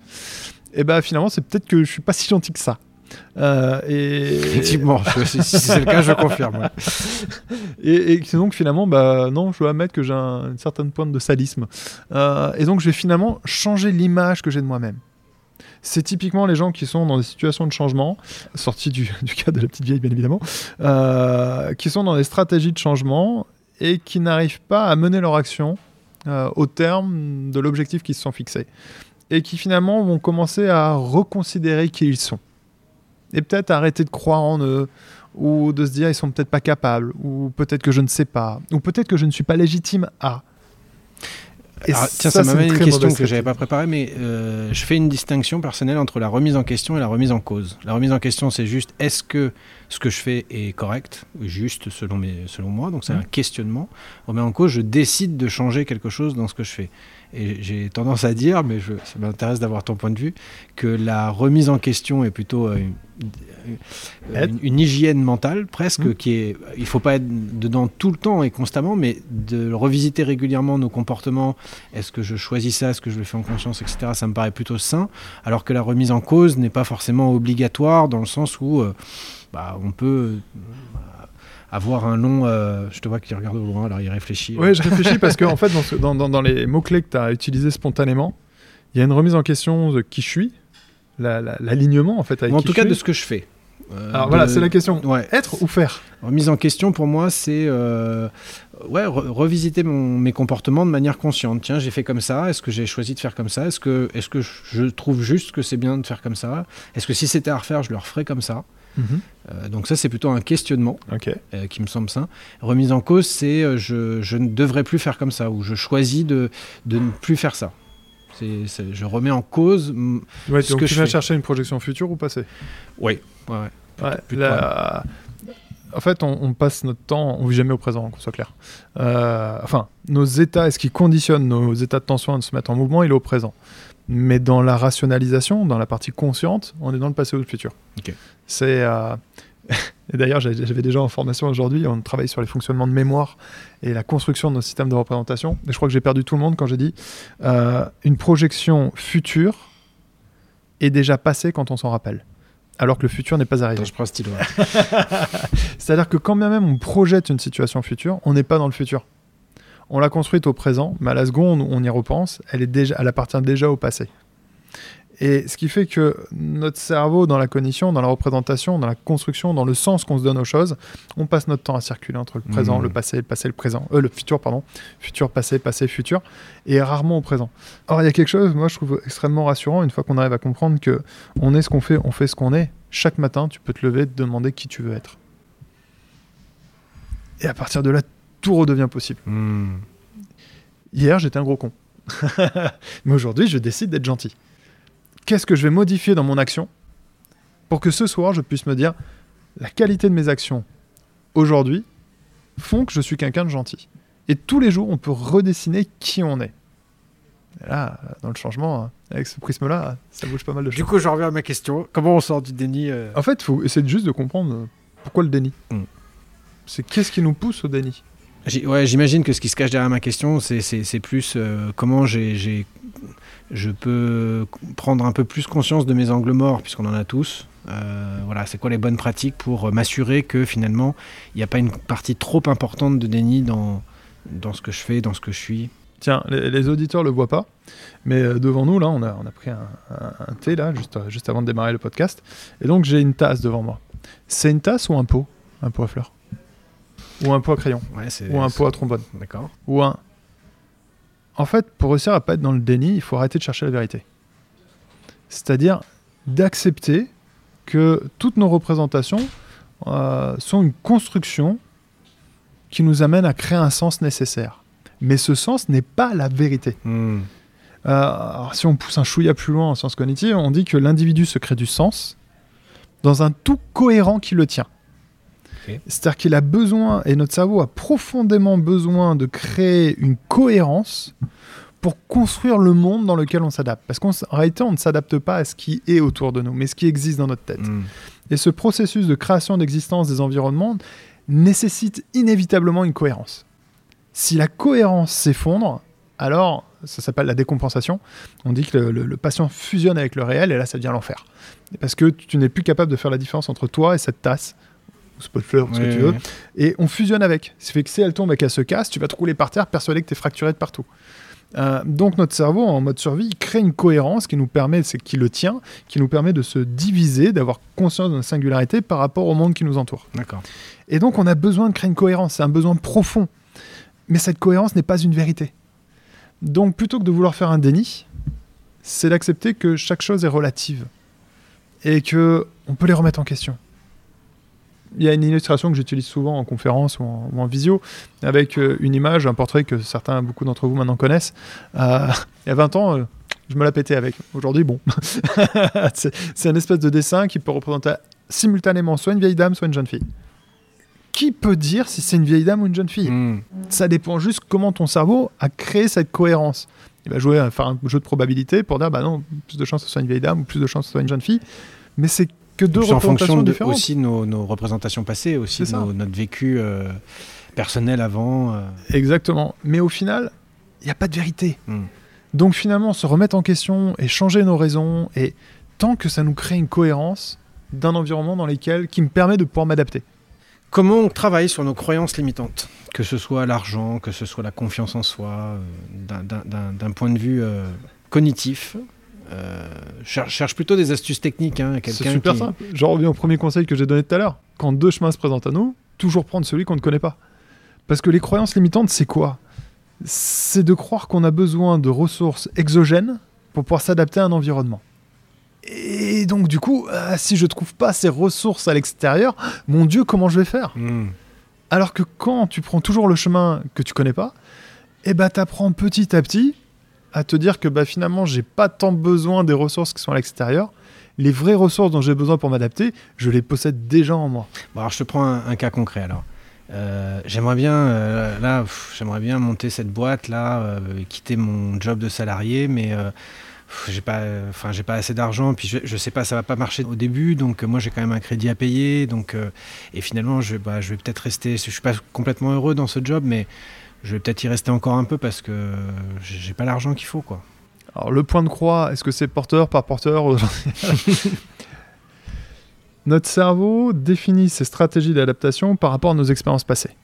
Et bah finalement, c'est peut-être que je suis pas si gentil que ça. Euh, et, Effectivement, si c'est le cas, je confirme. ouais. et, donc finalement, bah non, je dois admettre que j'ai un- une certaine pointe de sadisme. Euh, et donc je vais finalement changer l'image que j'ai de moi-même. C'est typiquement les gens qui sont dans des situations de changement, sortis du, cas de la petite vieille bien évidemment, euh, qui sont dans des stratégies de changement et qui n'arrivent pas à mener leur action euh, au terme de l'objectif qu'ils se sont fixés. Et qui finalement vont commencer à reconsidérer qui ils sont. Et peut-être arrêter de croire en eux, ou de se dire ils sont peut-être pas capables, ou peut-être que je ne sais pas, ou peut-être que je ne suis pas légitime à. Et Alors, tiens, ça, m'amène une très question que j'avais pas préparée, mais euh, je fais une distinction personnelle entre la remise en question et la remise en cause. La remise en question, c'est juste est-ce que ce que je fais est correct, juste selon, mes, selon moi, donc c'est Mhm. un questionnement. Remis en cause, je décide de changer quelque chose dans ce que je fais. Et j'ai tendance à dire, mais je, ça m'intéresse d'avoir ton point de vue, que la remise en question est plutôt euh, une, euh, une- une hygiène mentale presque, Mhm. qui est, il faut pas être dedans tout le temps et constamment, mais de revisiter régulièrement nos comportements, est-ce que je choisis ça Est-ce que je le fais en conscience, etc. Ça me paraît plutôt sain. Alors que la remise en cause n'est pas forcément obligatoire dans le sens où euh, bah, on peut avoir un long. euh, je te vois qu'il regarde au loin, alors il réfléchit. Oui, je réfléchis parce que en fait, dans, ce- dans- dans- dans les mots-clés que tu as utilisés spontanément, il y a une remise en question de qui je suis, la- la- l'alignement en fait avec en qui tout je cas, suis. de ce que je fais. Euh, Alors de- voilà, c'est la question. Ouais. Être ou faire? Remise en question pour moi, c'est euh, ouais, re- revisiter mon- mes comportements de manière consciente. Tiens, j'ai fait comme ça. Est-ce que j'ai choisi de faire comme ça? Est-ce que, est que je trouve juste que c'est bien de faire comme ça? Est-ce que si c'était à refaire, je le referais comme ça? Euh, Donc ça, c'est plutôt un questionnement euh, qui me semble sain. Remise en cause, c'est euh, je, je ne devrais plus faire comme ça ou je choisis de, de ne plus faire ça. Je remets en cause. Ouais, Ce donc que tu je viens fais. chercher une projection future ou passée? Oui. Ouais, ouais. La- En fait, on, on passe notre temps, on vit jamais au présent, qu'on soit clair. Enfin, nos états, ce qui conditionne nos états de tension à se mettre en mouvement, il est au présent. Mais dans la rationalisation, dans la partie consciente, on est dans le passé ou le futur. C'est. euh, et d'ailleurs, j'avais j'avais déjà en formation aujourd'hui, on travaille sur les fonctionnements de mémoire et la construction de nos systèmes de représentation. Et je crois que j'ai perdu tout le monde quand j'ai dit euh, une projection future est déjà passée quand on s'en rappelle, alors que le futur n'est pas arrivé. Attends, je prends un stylo. C'est-à-dire que quand bien même on projette une situation future, on n'est pas dans le futur. On l'a construite au présent, mais à la seconde où on y repense, elle, est déjà, elle appartient déjà au passé. Et ce qui fait que notre cerveau, dans la cognition, dans la représentation, dans la construction, dans le sens qu'on se donne aux choses, on passe notre temps à circuler entre le présent, Mhm. le passé, le passé, le présent, euh, le futur, pardon, futur, passé, passé, futur, et rarement au présent. Or, il y a quelque chose, moi, je trouve extrêmement rassurant une fois qu'on arrive à comprendre que on est ce qu'on fait, on fait ce qu'on est. Chaque matin, tu peux te lever te demander qui tu veux être. Et à partir de là, tout redevient possible. Hmm. Hier, j'étais un gros con. Mais aujourd'hui, je décide d'être gentil. Qu'est-ce que je vais modifier dans mon action pour que ce soir, je puisse me dire la qualité de mes actions aujourd'hui font que je suis quelqu'un de gentil. Et tous les jours, on peut redessiner qui on est. Et là, dans le changement, hein, avec ce prisme-là, ça bouge pas mal de choses. Du coup, je reviens à ma question. Comment on sort du déni euh En fait, il faut essayer juste de comprendre euh, pourquoi le déni? Mm. C'est qu'est-ce qui nous pousse au déni? Ouais, j'imagine que ce qui se cache derrière ma question, c'est- plus euh, comment j'ai, je peux prendre un peu plus conscience de mes angles morts, puisqu'on en a tous, Euh, voilà, c'est quoi les bonnes pratiques pour m'assurer que finalement, il n'y a pas une partie trop importante de déni dans, dans ce que je fais, dans ce que je suis? Tiens, les, auditeurs le voient pas, mais euh, devant nous, là, on a, on a pris un, un- thé, là, juste, euh, juste avant de démarrer le podcast. Et donc, j'ai une tasse devant moi. C'est une tasse ou un pot? Un pot à fleurs? Ou un pot à crayon Ouais. Ou un pot à trombone D'accord. Ou un... En fait, pour réussir à pas être dans le déni, il faut arrêter de chercher la vérité. C'est-à-dire d'accepter que toutes nos représentations euh, sont une construction qui nous amène à créer un sens nécessaire. Mais ce sens n'est pas la vérité. Hmm. Euh, alors, si on pousse un chouïa plus loin en sciences cognitives, on dit que l'individu se crée du sens dans un tout cohérent qui le tient. C'est-à-dire qu'il a besoin, et notre cerveau a profondément besoin de créer une cohérence pour construire le monde dans lequel on s'adapte. Parce qu'en réalité, on ne s'adapte pas à ce qui est autour de nous, mais ce qui existe dans notre tête. Hmm. Et ce processus de création d'existence des environnements nécessite inévitablement une cohérence. Si la cohérence s'effondre, alors ça s'appelle la décompensation. On dit que le, le- le patient fusionne avec le réel et là ça devient l'enfer. Parce que tu n'es plus capable de faire la différence entre toi et cette tasse, ou ce que tu veux, oui. et on fusionne avec. Ce qui fait que si elle tombe et qu'elle se casse, tu vas te rouler par terre persuadé que tu es fracturé de partout. Euh, donc notre cerveau, en mode survie, il crée une cohérence qui nous permet, c'est qui le tient, qui nous permet de se diviser, d'avoir conscience de notre singularité par rapport au monde qui nous entoure. D'accord. Et donc on a besoin de créer une cohérence, c'est un besoin profond. Mais cette cohérence n'est pas une vérité. Donc plutôt que de vouloir faire un déni, c'est d'accepter que chaque chose est relative et que on peut les remettre en question. Il y a une illustration que j'utilise souvent en conférence ou en, ou en visio avec euh, une image, un portrait que certains, beaucoup d'entre vous maintenant connaissent. Euh, il y a 20 ans, euh, je me la pétais avec. Aujourd'hui, bon. c'est c'est un espèce de dessin qui peut représenter simultanément soit une vieille dame, soit une jeune fille. Qui peut dire si c'est une vieille dame ou une jeune fille? Hmm. Ça dépend juste comment ton cerveau a créé cette cohérence. Il va jouer à faire un jeu de probabilité pour dire bah non, plus de chances que ce soit une vieille dame ou plus de chances que ce soit une jeune fille. Mais c'est que deux en fonction de différentes. aussi nos, nos représentations passées, aussi nos- notre vécu euh, personnel avant. euh. Exactement. Mais au final, il n'y a pas de vérité. Hmm. Donc finalement, se remettre en question et changer nos raisons, et tant que ça nous crée une cohérence d'un environnement dans lequel qui me permet de pouvoir m'adapter. Comment on travaille sur nos croyances limitantes? Que ce soit l'argent, que ce soit la confiance en soi, euh, d'un- point de vue cognitif. Euh, cher- cherche plutôt des astuces techniques. Hein, C'est super qui- simple. J'en reviens au premier conseil que j'ai donné tout à l'heure. Quand deux chemins se présentent à nous, toujours prendre celui qu'on ne connaît pas. Parce que les croyances limitantes, c'est quoi? C'est de croire qu'on a besoin de ressources exogènes pour pouvoir s'adapter à un environnement. Et donc, du coup, euh, si je trouve pas ces ressources à l'extérieur, mon Dieu, comment je vais faire? Hmm. Alors que quand tu prends toujours le chemin que tu connais pas, eh ben t'apprends petit à petit à te dire que bah, finalement j'ai pas tant besoin des ressources qui sont à l'extérieur. Les vraies ressources dont j'ai besoin pour m'adapter, je les possède déjà en moi. Bon, alors je te prends un, cas concret alors. Euh, j'aimerais bien euh, là, j'aimerais bien monter cette boîte là, euh, quitter mon job de salarié, mais j'ai pas, enfin j'ai pas assez d'argent, puis je, je sais pas, ça va pas marcher au début, donc moi j'ai quand même un crédit à payer, donc et finalement je, bah, je vais peut-être rester, je suis pas complètement heureux dans ce job, mais je vais peut-être y rester encore un peu parce que j'ai pas l'argent qu'il faut quoi. Alors le point de croix, est-ce que c'est porteur par porteur Notre cerveau définit ses stratégies d'adaptation par rapport à nos expériences passées.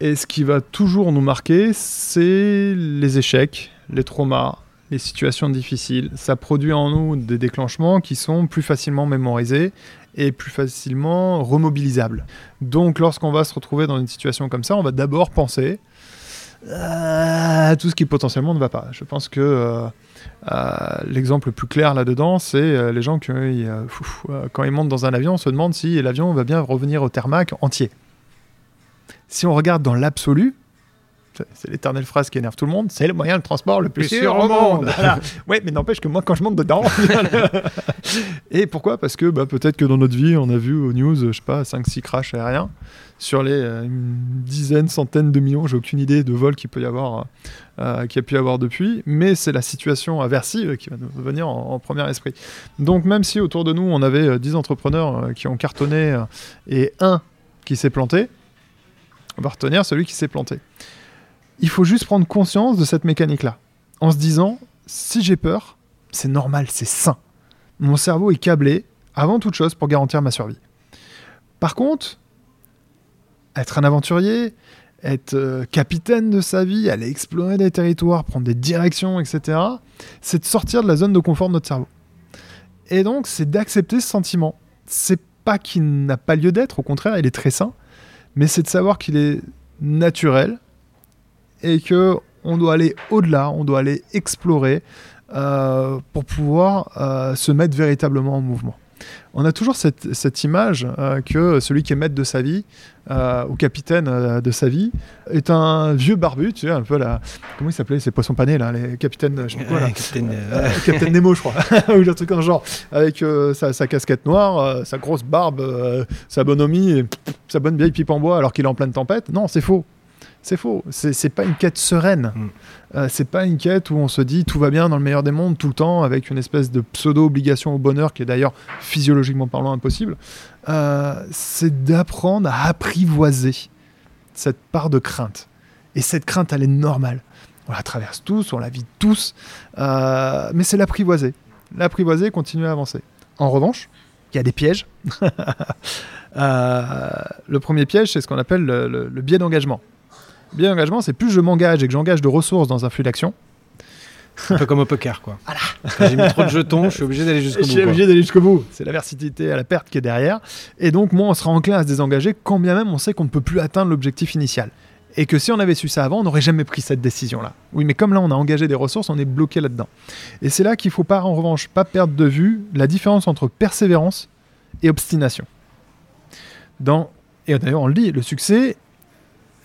Et ce qui va toujours nous marquer, c'est les échecs, les traumas, les situations difficiles. Ça produit en nous des déclenchements qui sont plus facilement mémorisés et plus facilement remobilisables. Donc lorsqu'on va se retrouver dans une situation comme ça, on va d'abord penser à tout ce qui potentiellement ne va pas. Je pense que euh, euh, l'exemple le plus clair là-dedans, c'est euh, les gens qui, euh, euh, quand ils montent dans un avion, se demandent si l'avion va bien revenir au tarmac entier. Si on regarde dans l'absolu, c'est- l'éternelle phrase qui énerve tout le monde, c'est le moyen de transport le plus, Plus sûr sûr au monde. monde. Voilà. Ouais, mais n'empêche que moi, quand je monte dedans... Et pourquoi? Parce que bah, peut-être que dans notre vie, on a vu aux news, je sais pas, 5-6 crashs aériens sur les euh, une dizaine, centaines de millions, j'ai aucune idée de vols qu'il peut y avoir, euh, qu'il y a pu y avoir depuis, mais c'est la situation aversive qui va nous venir en, en premier esprit. Donc même si autour de nous on avait euh, 10 entrepreneurs euh, qui ont cartonné euh, et un qui s'est planté, on va retenir celui qui s'est planté. Il faut juste prendre conscience de cette mécanique-là, en se disant, si j'ai peur, c'est normal, c'est sain. Mon cerveau est câblé avant toute chose pour garantir ma survie. Par contre, être un aventurier, être euh, capitaine de sa vie, aller explorer des territoires, prendre des directions, etc., c'est de sortir de la zone de confort de notre cerveau. Et donc, c'est d'accepter ce sentiment. C'est pas qu'il n'a pas lieu d'être, au contraire, il est très sain, mais c'est de savoir qu'il est naturel et que on doit aller au-delà, on doit aller explorer euh, pour pouvoir euh, se mettre véritablement en mouvement. On a toujours cette, cette image euh, que celui qui est maître de sa vie ou capitaine de sa vie est un vieux barbu, tu sais, un peu la. Comment il s'appelait ces poissons panés là, les capitaines, je sais pas quoi, là. Ouais, Capitaine, Captain Nemo, je crois, ou un truc le genre, avec sa, sa casquette noire, sa grosse barbe, sa bonhomie, et sa bonne vieille pipe en bois alors qu'il est en pleine tempête. Non, c'est faux. C'est faux. C'est pas une quête sereine. Mm. Euh, c'est pas une quête où on se dit tout va bien dans le meilleur des mondes tout le temps avec une espèce de pseudo-obligation au bonheur qui est d'ailleurs physiologiquement parlant impossible. Euh, c'est d'apprendre à apprivoiser cette part de crainte. Et cette crainte, elle est normale. On la traverse tous, on la vit tous, euh, mais c'est l'apprivoiser. L'apprivoiser et continuer à avancer. En revanche, il y a des pièges. Euh, le premier piège, c'est ce qu'on appelle le, le- le biais d'engagement. Le biais d'engagement, c'est plus je m'engage et que j'engage de ressources dans un flux d'action, un peu comme au poker, quoi. Quand J'ai mis trop de jetons, je suis obligé d'aller jusqu'au je bout. suis quoi. obligé d'aller jusqu'au bout. C'est la versatilité à la perte qui est derrière. Et donc, moi, on sera enclin à se désengager quand bien même on sait qu'on ne peut plus atteindre l'objectif initial. Et que si on avait su ça avant, on n'aurait jamais pris cette décision-là. Oui, mais comme là, on a engagé des ressources, on est bloqué là-dedans. Et c'est là qu'il faut pas, en revanche, pas perdre de vue la différence entre persévérance et obstination. Dans... Et d'ailleurs, on le dit, le succès,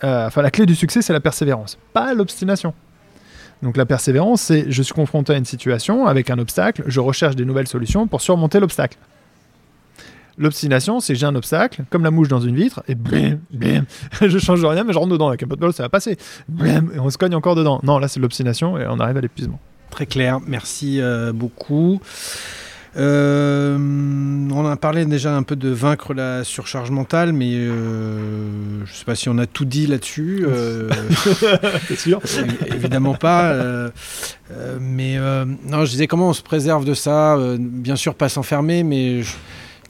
euh, enfin, la clé du succès, c'est la persévérance, pas l'obstination. Donc la persévérance, c'est je suis confronté à une situation avec un obstacle, je recherche des nouvelles solutions pour surmonter l'obstacle. L'obstination, c'est j'ai un obstacle, comme la mouche dans une vitre, et blim, blim, je change rien, mais je rentre dedans avec un peu de bol, ça va passer. Et on se cogne encore dedans. Non, là c'est l'obstination et on arrive à l'épuisement. Très clair, merci euh, beaucoup. Euh, on a parlé déjà un peu de vaincre la surcharge mentale, mais euh, je ne sais pas si on a tout dit là-dessus. euh, T'es sûr? évi- évidemment pas. euh, euh, mais euh, non, je disais comment on se préserve de ça. euh, bien sûr, pas s'enfermer, mais je-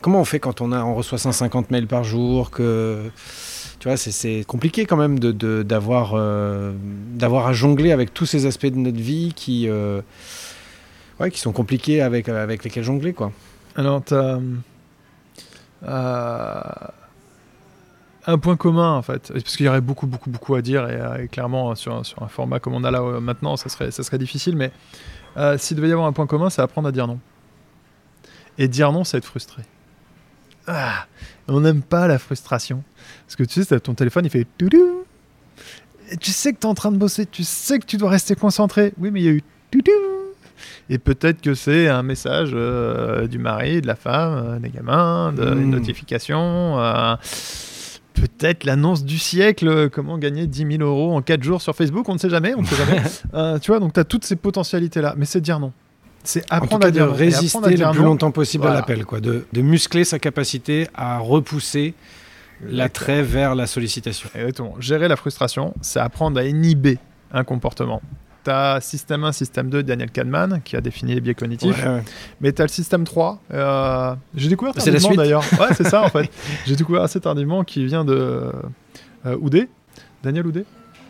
comment on fait quand on, a, on reçoit 150 mails par jour que tu vois, c'est- c'est compliqué quand même de- de- d'avoir euh, d'avoir à jongler avec tous ces aspects de notre vie qui, euh, ouais, qui sont compliqués avec, avec lesquels jongler. Quoi. Alors, t'as euh, un point commun en fait, parce qu'il y aurait beaucoup, beaucoup, beaucoup à dire et, euh, clairement sur, sur un format comme on a là euh, maintenant, ça serait, ça serait difficile. Mais euh, s'il devait y avoir un point commun, c'est apprendre à dire non. Et dire non, c'est être frustré. Ah, on n'aime pas la frustration. Parce que tu sais, ton téléphone, il fait toudou. Et tu sais que tu es en train de bosser, tu sais que tu dois rester concentré. Oui, mais il y a eu. Et peut-être que c'est un message euh, du mari, de la femme, euh, des gamins, de, une notification. euh, peut-être l'annonce du siècle, comment gagner 10 000 euros en 4 jours sur Facebook, on ne sait jamais, on ne sait jamais. Euh, tu vois, donc tu as toutes ces potentialités-là, mais c'est dire non. C'est apprendre à dire à résister dire le plus non, longtemps possible Voilà. à l'appel, quoi, de, de muscler sa capacité à repousser l'attrait vers la sollicitation. Exactement. Gérer la frustration, c'est apprendre à inhiber un comportement. Tu as système 1, système 2, Daniel Kahneman, qui a défini les biais cognitifs. Ouais, ouais. Mais tu as le système 3. euh, J'ai découvert tardivement d'ailleurs. Ouais, c'est ça en fait. J'ai découvert assez tardivement qui vient de euh, Oudé. Daniel Oudé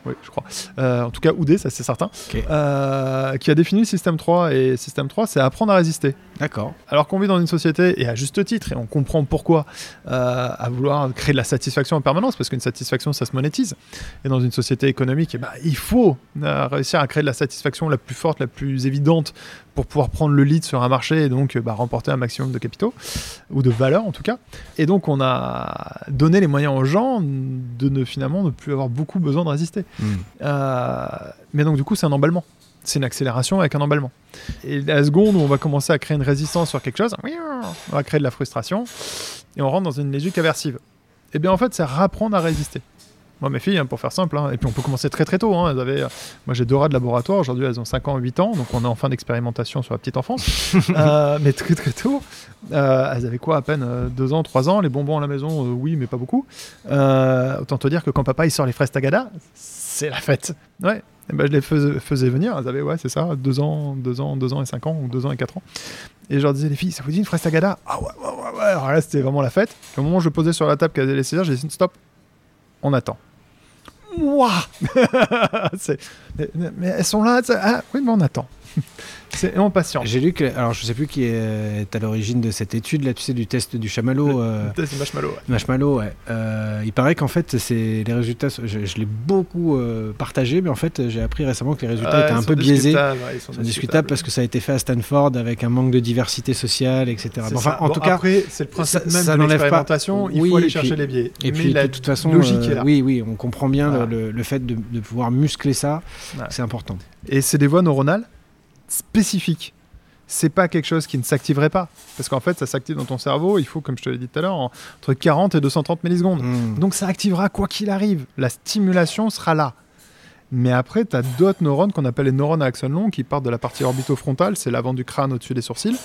Oui, je crois. Euh, en tout cas, Oudé, ça c'est certain. Euh, qui a défini le système 3. Et système 3, c'est apprendre à résister. D'accord. Alors qu'on vit dans une société, et à juste titre, et on comprend pourquoi, euh, à vouloir créer de la satisfaction en permanence, parce qu'une satisfaction, ça se monétise. Et dans une société économique, eh ben, il faut réussir à créer de la satisfaction la plus forte, la plus évidente, pour pouvoir prendre le lead sur un marché et donc euh, bah, remporter un maximum de capitaux, ou de valeur en tout cas. Et donc on a donné les moyens aux gens de ne finalement ne plus avoir beaucoup besoin de résister. Euh, mais donc du coup, c'est un emballement. C'est une accélération avec un emballement. Et la seconde où on va commencer à créer une résistance sur quelque chose, on va créer de la frustration et on rentre dans une logique aversive. Et bien en fait, c'est rapprendre à résister. Moi, mes filles, hein, pour faire simple, hein, et puis on peut commencer très très tôt. hein, elles avaient, euh, moi, j'ai deux rats de laboratoire. Aujourd'hui, elles ont 5 ans, 8 ans, donc on est en fin d'expérimentation sur la petite enfance. Euh, mais très très tôt, euh, elles avaient quoi à peine 2 ans, 3 ans. Les bonbons à la maison, oui, mais pas beaucoup. Autant te dire que quand papa il sort les fraises tagada, c'est la fête. Ouais. Et ben, je les faisais, faisais venir. Elles avaient, ouais, c'est ça, 2 ans, 2 ans, 2 ans et 5 ans, ou 2 ans et 4 ans. Et je leur disais, les filles, ça vous dit une fraise tagada? Ah ouais, ouais, ouais, ouais. Alors là, c'était vraiment la fête. Et au moment où je posais sur la table qu'elles allaient dire, j'ai dit, stop, on attend. Ouah mais, mais elles sont là, ah, oui, mais on attend. C'est on patiente. J'ai lu que, alors je sais plus qui est à l'origine de cette étude, là, tu sais, du test du chamallow. euh, C'est marshmallow. ouais. Marshmallow, ouais. Euh, il paraît qu'en fait, c'est les résultats. Je, je l'ai beaucoup euh, partagé, mais en fait, j'ai appris récemment que les résultats Ouais, étaient un peu biaisés. ouais, ils sont parce que ça a été fait à Stanford avec un manque de diversité sociale, etc. Bon, enfin, en Bon, tout cas, après, c'est le principe ça- même ça de l'expérimentation. Il Oui, faut aller chercher les biais. et Mais puis la de toute façon, logique est là. oui, oui, on comprend bien le- le, le fait de, de pouvoir muscler ça, c'est important. Et c'est des voies neuronales? Spécifiques. C'est pas quelque chose qui ne s'activerait pas. Parce qu'en fait, ça s'active dans ton cerveau, il faut, comme je te l'ai dit tout à l'heure, en- entre 40 et 230 millisecondes. Mm. Donc ça activera quoi qu'il arrive. La stimulation sera là. Mais après, tu as d'autres neurones qu'on appelle les neurones à axon long qui partent de la partie orbitofrontale, c'est l'avant du crâne au-dessus des sourcils,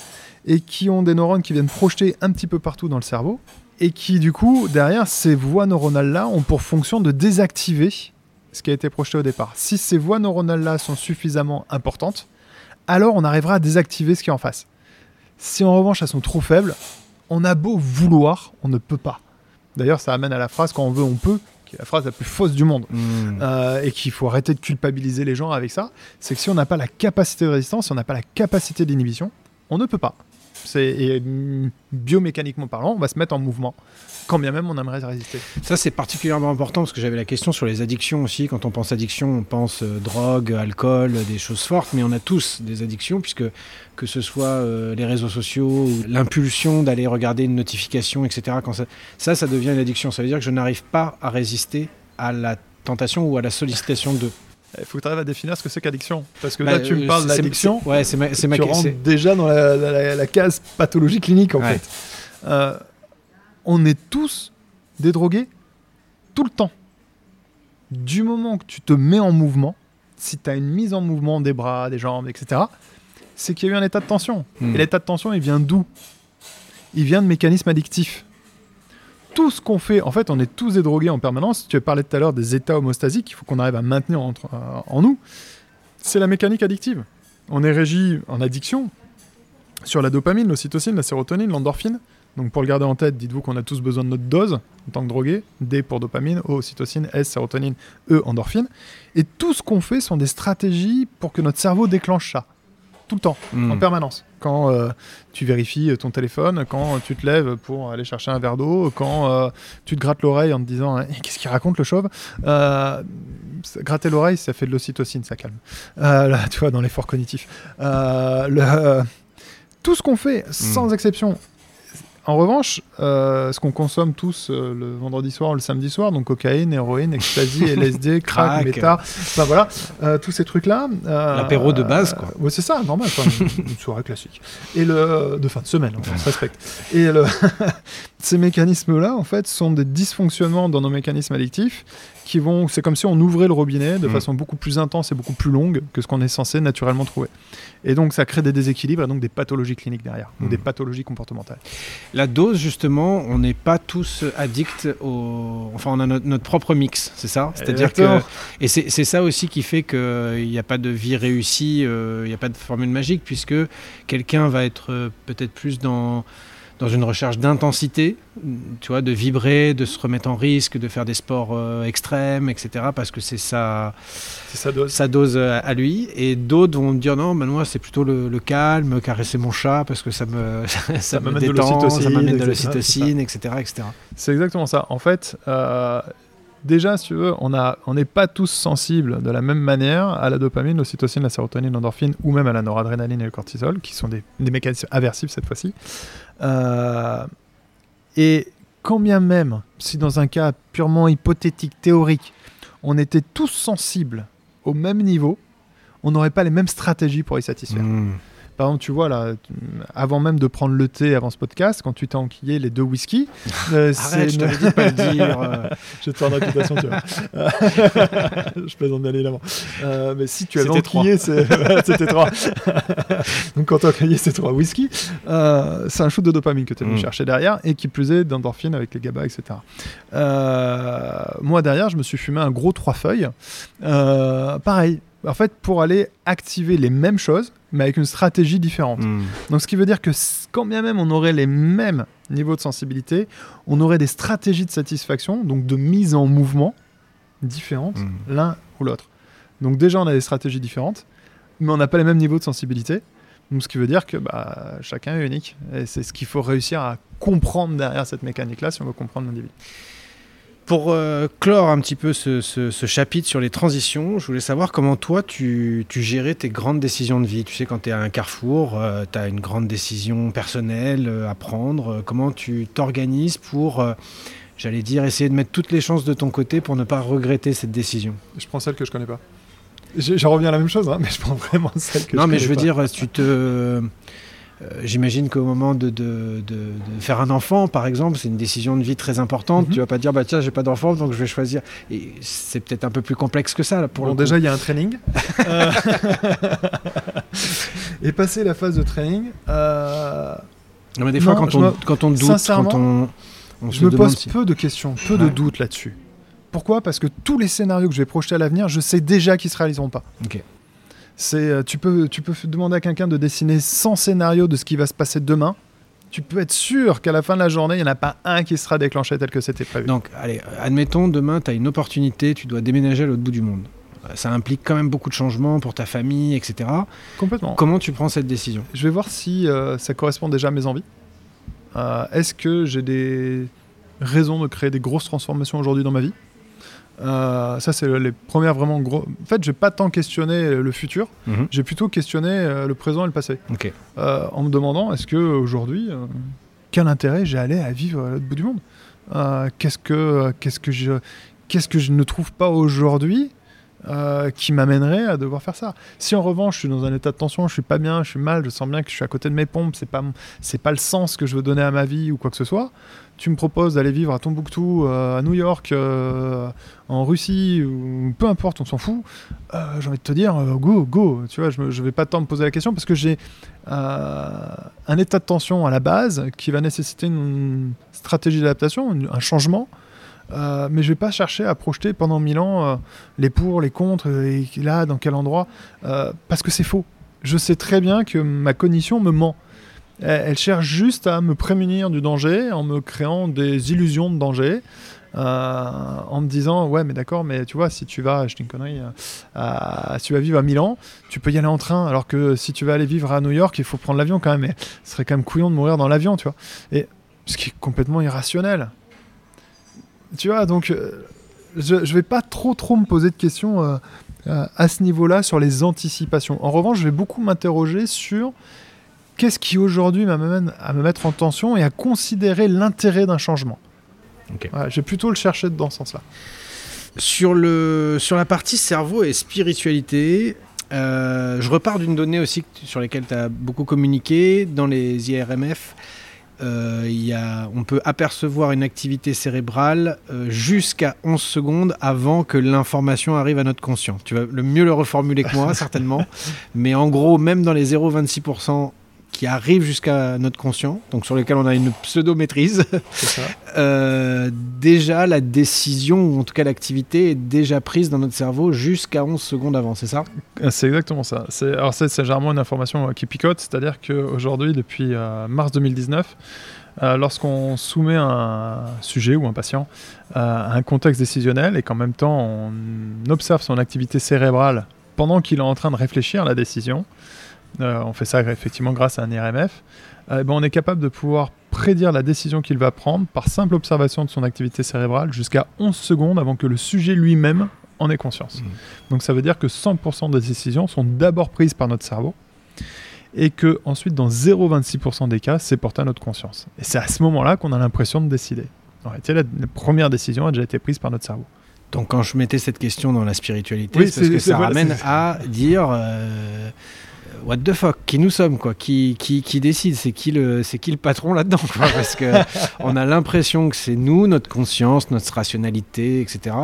et qui ont des neurones qui viennent projeter un petit peu partout dans le cerveau, et qui, du coup, derrière, ces voies neuronales-là ont pour fonction de désactiver ce qui a été projeté au départ. Si ces voies neuronales-là sont suffisamment importantes, alors on arrivera à désactiver ce qui est en face. Si en revanche elles sont trop faibles, on a beau vouloir, on ne peut pas. D'ailleurs, ça amène à la phrase quand on veut, on peut, qui est la phrase la plus fausse du monde. Mm. Euh, et qu'il faut arrêter de culpabiliser les gens avec ça. C'est que si on n'a pas la capacité de résistance, si on n'a pas la capacité d'inhibition, on ne peut pas. C'est et, mm, biomécaniquement parlant, on va se mettre en mouvement, quand bien même on aimerait résister. Ça, c'est particulièrement important parce que j'avais la question sur les addictions aussi. Quand on pense addiction, on pense euh, drogue, alcool, des choses fortes, mais on a tous des addictions puisque que ce soit euh, les réseaux sociaux ou l'impulsion d'aller regarder une notification, etc. Quand ça, ça, ça devient une addiction. Ça veut dire que je n'arrive pas à résister à la tentation ou à la sollicitation de. Il faut que tu arrives à définir ce que c'est qu'addiction. Parce que Bah, là, tu me euh, parles d'addiction. Ouais, c'est ma, ma tu rentres déjà dans la, la- la- la case pathologie clinique en Ouais. fait. On est tous des drogués tout le temps. Du moment que tu te mets en mouvement, si tu as une mise en mouvement des bras, des jambes, etc., c'est qu'il y a eu un état de tension. Mm. Et l'état de tension, il vient d'où? Il vient de mécanismes addictifs. Tout ce qu'on fait, en fait, on est tous des drogués en permanence. Tu as parlé tout à l'heure des états homostasiques qu'il faut qu'on arrive à maintenir entre- euh, en nous. C'est la mécanique addictive. On est régi en addiction sur la dopamine, l'ocytocine, la sérotonine, l'endorphine. Donc pour le garder en tête, dites-vous qu'on a tous besoin de notre dose en tant que drogué. D pour dopamine, O ocytocine, S sérotonine, E endorphine. Et tout ce qu'on fait sont des stratégies pour que notre cerveau déclenche ça. Tout le temps, Mm. en permanence. Quand euh, tu vérifies ton téléphone, quand tu te lèves pour aller chercher un verre d'eau, quand euh, tu te grattes l'oreille en te disant Eh, Qu'est-ce qu'il raconte le chauve? Euh, Gratter l'oreille, ça fait de l'ocytocine, ça calme. Euh, là, tu vois, dans l'effort cognitif. Euh, le- tout ce qu'on fait, sans exception. En revanche, euh, ce qu'on consomme tous euh, le vendredi soir, le samedi soir, donc cocaïne, héroïne, ecstasy, LSD, crack, méta, enfin voilà, euh, tous ces trucs-là. L'apéro de base, quoi. ouais, c'est ça, normal, une, une soirée classique. Et le de fin de semaine, enfin, on se respecte. Et le, ces mécanismes-là, en fait, sont des dysfonctionnements dans nos mécanismes addictifs qui vont. C'est comme si on ouvrait le robinet de Mm. façon beaucoup plus intense et beaucoup plus longue que ce qu'on est censé naturellement trouver. Et donc, ça crée des déséquilibres et donc des pathologies cliniques derrière, ou Mm. des pathologies comportementales. La dose, justement, on n'est pas tous addicts au. Enfin, on a notre, notre propre mix, c'est ça? C'est-à-dire que. Et c'est ça aussi qui fait qu'il n'y a pas de vie réussie, euh, il n'y a pas de formule magique, puisque quelqu'un va être euh, peut-être plus dans, dans une recherche d'intensité, tu vois, de vibrer, de se remettre en risque, de faire des sports euh, extrêmes, etc., parce que c'est sa, dose. sa dose euh, à lui. Et d'autres vont me dire non, ben moi, c'est plutôt le, le calme, caresser mon chat, parce que ça me, ça, me détend, ça m'amène de etc., l'ocytocine, etc., etc. C'est exactement ça. En fait, euh, déjà, si tu veux, on a- on n'est pas tous sensibles de la même manière à la dopamine, l'ocytocine, la sérotonine, l'endorphine ou même à la noradrénaline et le cortisol, qui sont des, des mécanismes aversifs cette fois-ci. Euh, et quand bien même, si dans un cas purement hypothétique, théorique, on était tous sensibles au même niveau, on n'aurait pas les mêmes stratégies pour y satisfaire. Mm. Par exemple, tu vois, là, avant même de prendre le thé avant ce podcast, quand tu t'es enquillé les deux whisky, euh, Arrête, je de pas le dire. je te faire une réputation, tu vois. je plaisante bien évidemment. Euh, mais si tu avais enquillé, c'était trois. Donc quand tu as enquillé ces trois whisky, euh, c'est un shoot de dopamine que tu es venu Mm. chercher derrière et qui plus est d'endorphine avec les GABA, etc. Euh, moi derrière, je me suis fumé un gros trois feuilles. Euh, pareil. En fait, pour aller activer les mêmes choses, mais avec une stratégie différente. Hmm. Donc, ce qui veut dire que quand bien même on aurait les mêmes niveaux de sensibilité, on aurait des stratégies de satisfaction, donc de mise en mouvement différentes Mm. l'un ou l'autre. Donc déjà, on a des stratégies différentes, mais on n'a pas les mêmes niveaux de sensibilité. Donc, ce qui veut dire que bah, chacun est unique. Et c'est ce qu'il faut réussir à comprendre derrière cette mécanique-là si on veut comprendre l'individu. Pour euh, clore un petit peu ce, ce- ce chapitre sur les transitions, je voulais savoir comment toi tu, tu gérais tes grandes décisions de vie. Tu sais, quand tu es à un carrefour, tu as une grande décision personnelle euh, à prendre. Euh, comment tu t'organises pour, euh, j'allais dire, essayer de mettre toutes les chances de ton côté pour ne pas regretter cette décision? Je prends celle que je connais pas. Je, je reviens à la même chose, hein, mais je prends vraiment celle que Non, je mais connais je veux pas. dire, tu te. Euh, J'imagine qu'au moment de, de- de- de faire un enfant, par exemple, c'est une décision de vie très importante. Mhm. Tu vas pas dire, bah tiens, j'ai pas d'enfant, donc je vais choisir. Et c'est peut-être un peu plus complexe que ça, là, pour Bon, le déjà, il y a un training. Euh, Et passer la phase de training, euh, Non, mais des fois, Non, quand on, me- quand on doute, sincèrement, quand on, on se je me pose si- peu de questions, peu de doutes là-dessus. Pourquoi? Parce que tous les scénarios que je vais projeter à l'avenir, je sais déjà qu'ils se réaliseront pas. Ok. C'est, euh, tu peux, tu peux demander à quelqu'un de dessiner 100 scénarios de ce qui va se passer demain. Tu peux être sûr qu'à la fin de la journée, il n'y en a pas un qui sera déclenché tel que c'était prévu. Donc, allez, admettons, demain, tu as une opportunité, tu dois déménager à l'autre bout du monde. Ça implique quand même beaucoup de changements pour ta famille, etc. Complètement. Comment tu prends cette décision? Je vais voir si euh, ça correspond déjà à mes envies. Euh, Est-ce que j'ai des raisons de créer des grosses transformations aujourd'hui dans ma vie? Euh, Ça, c'est le- les premières vraiment gros. En fait, je vais pas tant questionner le futur, Mhm. j'ai plutôt questionné euh, le présent et le passé. Euh, en me demandant est-ce que aujourd'hui, quel intérêt j'ai à aller à vivre à l'autre bout du monde? Qu'est-ce que qu'est-ce que je qu'est-ce que je ne trouve pas aujourd'hui? Euh, qui m'amènerait à devoir faire ça. Si en revanche je suis dans un état de tension, je suis pas bien, je suis mal, je sens bien que je suis à côté de mes pompes, c'est pas c'est pas le sens que je veux donner à ma vie ou quoi que ce soit. Tu me proposes d'aller vivre à Tombouctou, euh, à New York, euh, en Russie ou peu importe, on s'en fout. J'ai envie de te dire go go. Tu vois, je, je vais pas tant me poser la question parce que j'ai un état de tension à la base qui va nécessiter une stratégie d'adaptation, un changement. Euh, mais je vais pas chercher à projeter pendant mille ans euh, les pour, les contre, et là, dans quel endroit, euh, parce que c'est faux. Je sais très bien que ma cognition me ment. Elle, cherche juste à me prémunir du danger en me créant des illusions de danger. en me disant ouais mais d'accord mais tu vois si tu vas je une connerie si tu vas vivre à Milan tu peux y aller en train alors que si tu vas aller vivre à New York il faut prendre l'avion quand même et ce serait quand même couillon de mourir dans l'avion tu vois et ce qui est complètement irrationnel tu vois, donc euh, je, je vais pas trop trop me poser de questions euh, euh, à ce niveau-là sur les anticipations. En revanche, je vais beaucoup m'interroger sur qu'est-ce qui aujourd'hui m'amène à me mettre en tension et à considérer l'intérêt d'un changement. Ok. Voilà, je vais plutôt le chercher dans ce sens-là. Sur, le, sur la partie cerveau et spiritualité, euh, je repars d'une donnée aussi sur laquelle tu as beaucoup communiqué. Dans les IRMF, euh, il y a, on peut apercevoir une activité cérébrale euh, jusqu'à 11 secondes avant que l'information arrive à notre conscient. Tu vas le mieux le reformuler que moi, certainement. Mais en gros, même dans les 0,26% qui arrivent jusqu'à notre conscient, donc sur lesquels on a une pseudo-maîtrise, euh, déjà la décision, ou en tout cas l'activité, est déjà prise dans notre cerveau jusqu'à 11 secondes avant, c'est ça? Euh, C'est exactement ça. C'est- Alors c'est généralement une information euh, qui picote, c'est-à-dire qu'aujourd'hui, depuis euh, mars 2019, euh, lorsqu'on soumet un sujet ou un patient à un contexte décisionnel et qu'en même temps on observe son activité cérébrale pendant qu'il est en train de réfléchir à la décision, euh, on fait ça effectivement grâce à un IRMF, euh, ben, on est capable de pouvoir prédire la décision qu'il va prendre par simple observation de son activité cérébrale jusqu'à 11 secondes avant que le sujet lui-même en ait conscience. Mhm. Donc ça veut dire que 100% des décisions sont d'abord prises par notre cerveau et que ensuite dans 0,26% des cas, c'est porté à notre conscience. Et c'est à ce moment-là qu'on a l'impression de décider. En réalité, la, la première décision a déjà été prise par notre cerveau. Donc quand je mettais cette question dans la spiritualité, Oui, c'est parce que ça voilà, ramène à dire euh, what the fuck, qui nous sommes quoi, qui, qui, qui décide, c'est qui le c'est qui le patron là-dedans parce que on a l'impression que c'est nous, notre conscience, notre rationalité, etc.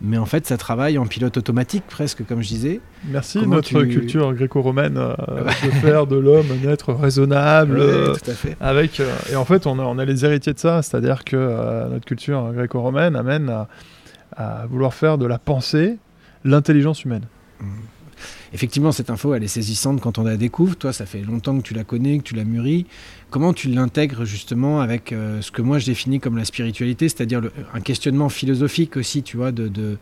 Mais en fait, ça travaille en pilote automatique presque, comme je disais. Merci Comment notre tu- culture gréco-romaine euh, de faire de l'homme un être raisonnable. euh, tout à fait. avec euh, et en fait on a, on a les héritiers de ça, c'est-à-dire que euh, notre culture gréco-romaine amène à, à vouloir faire de la pensée l'intelligence humaine. Effectivement, cette info, elle est saisissante quand on la découvre. Toi, ça fait longtemps que tu la connais, que tu la mûris. Comment tu l'intègres justement avec euh, ce que moi je définis comme la spiritualité, c'est-à-dire un questionnement philosophique aussi, tu vois, de,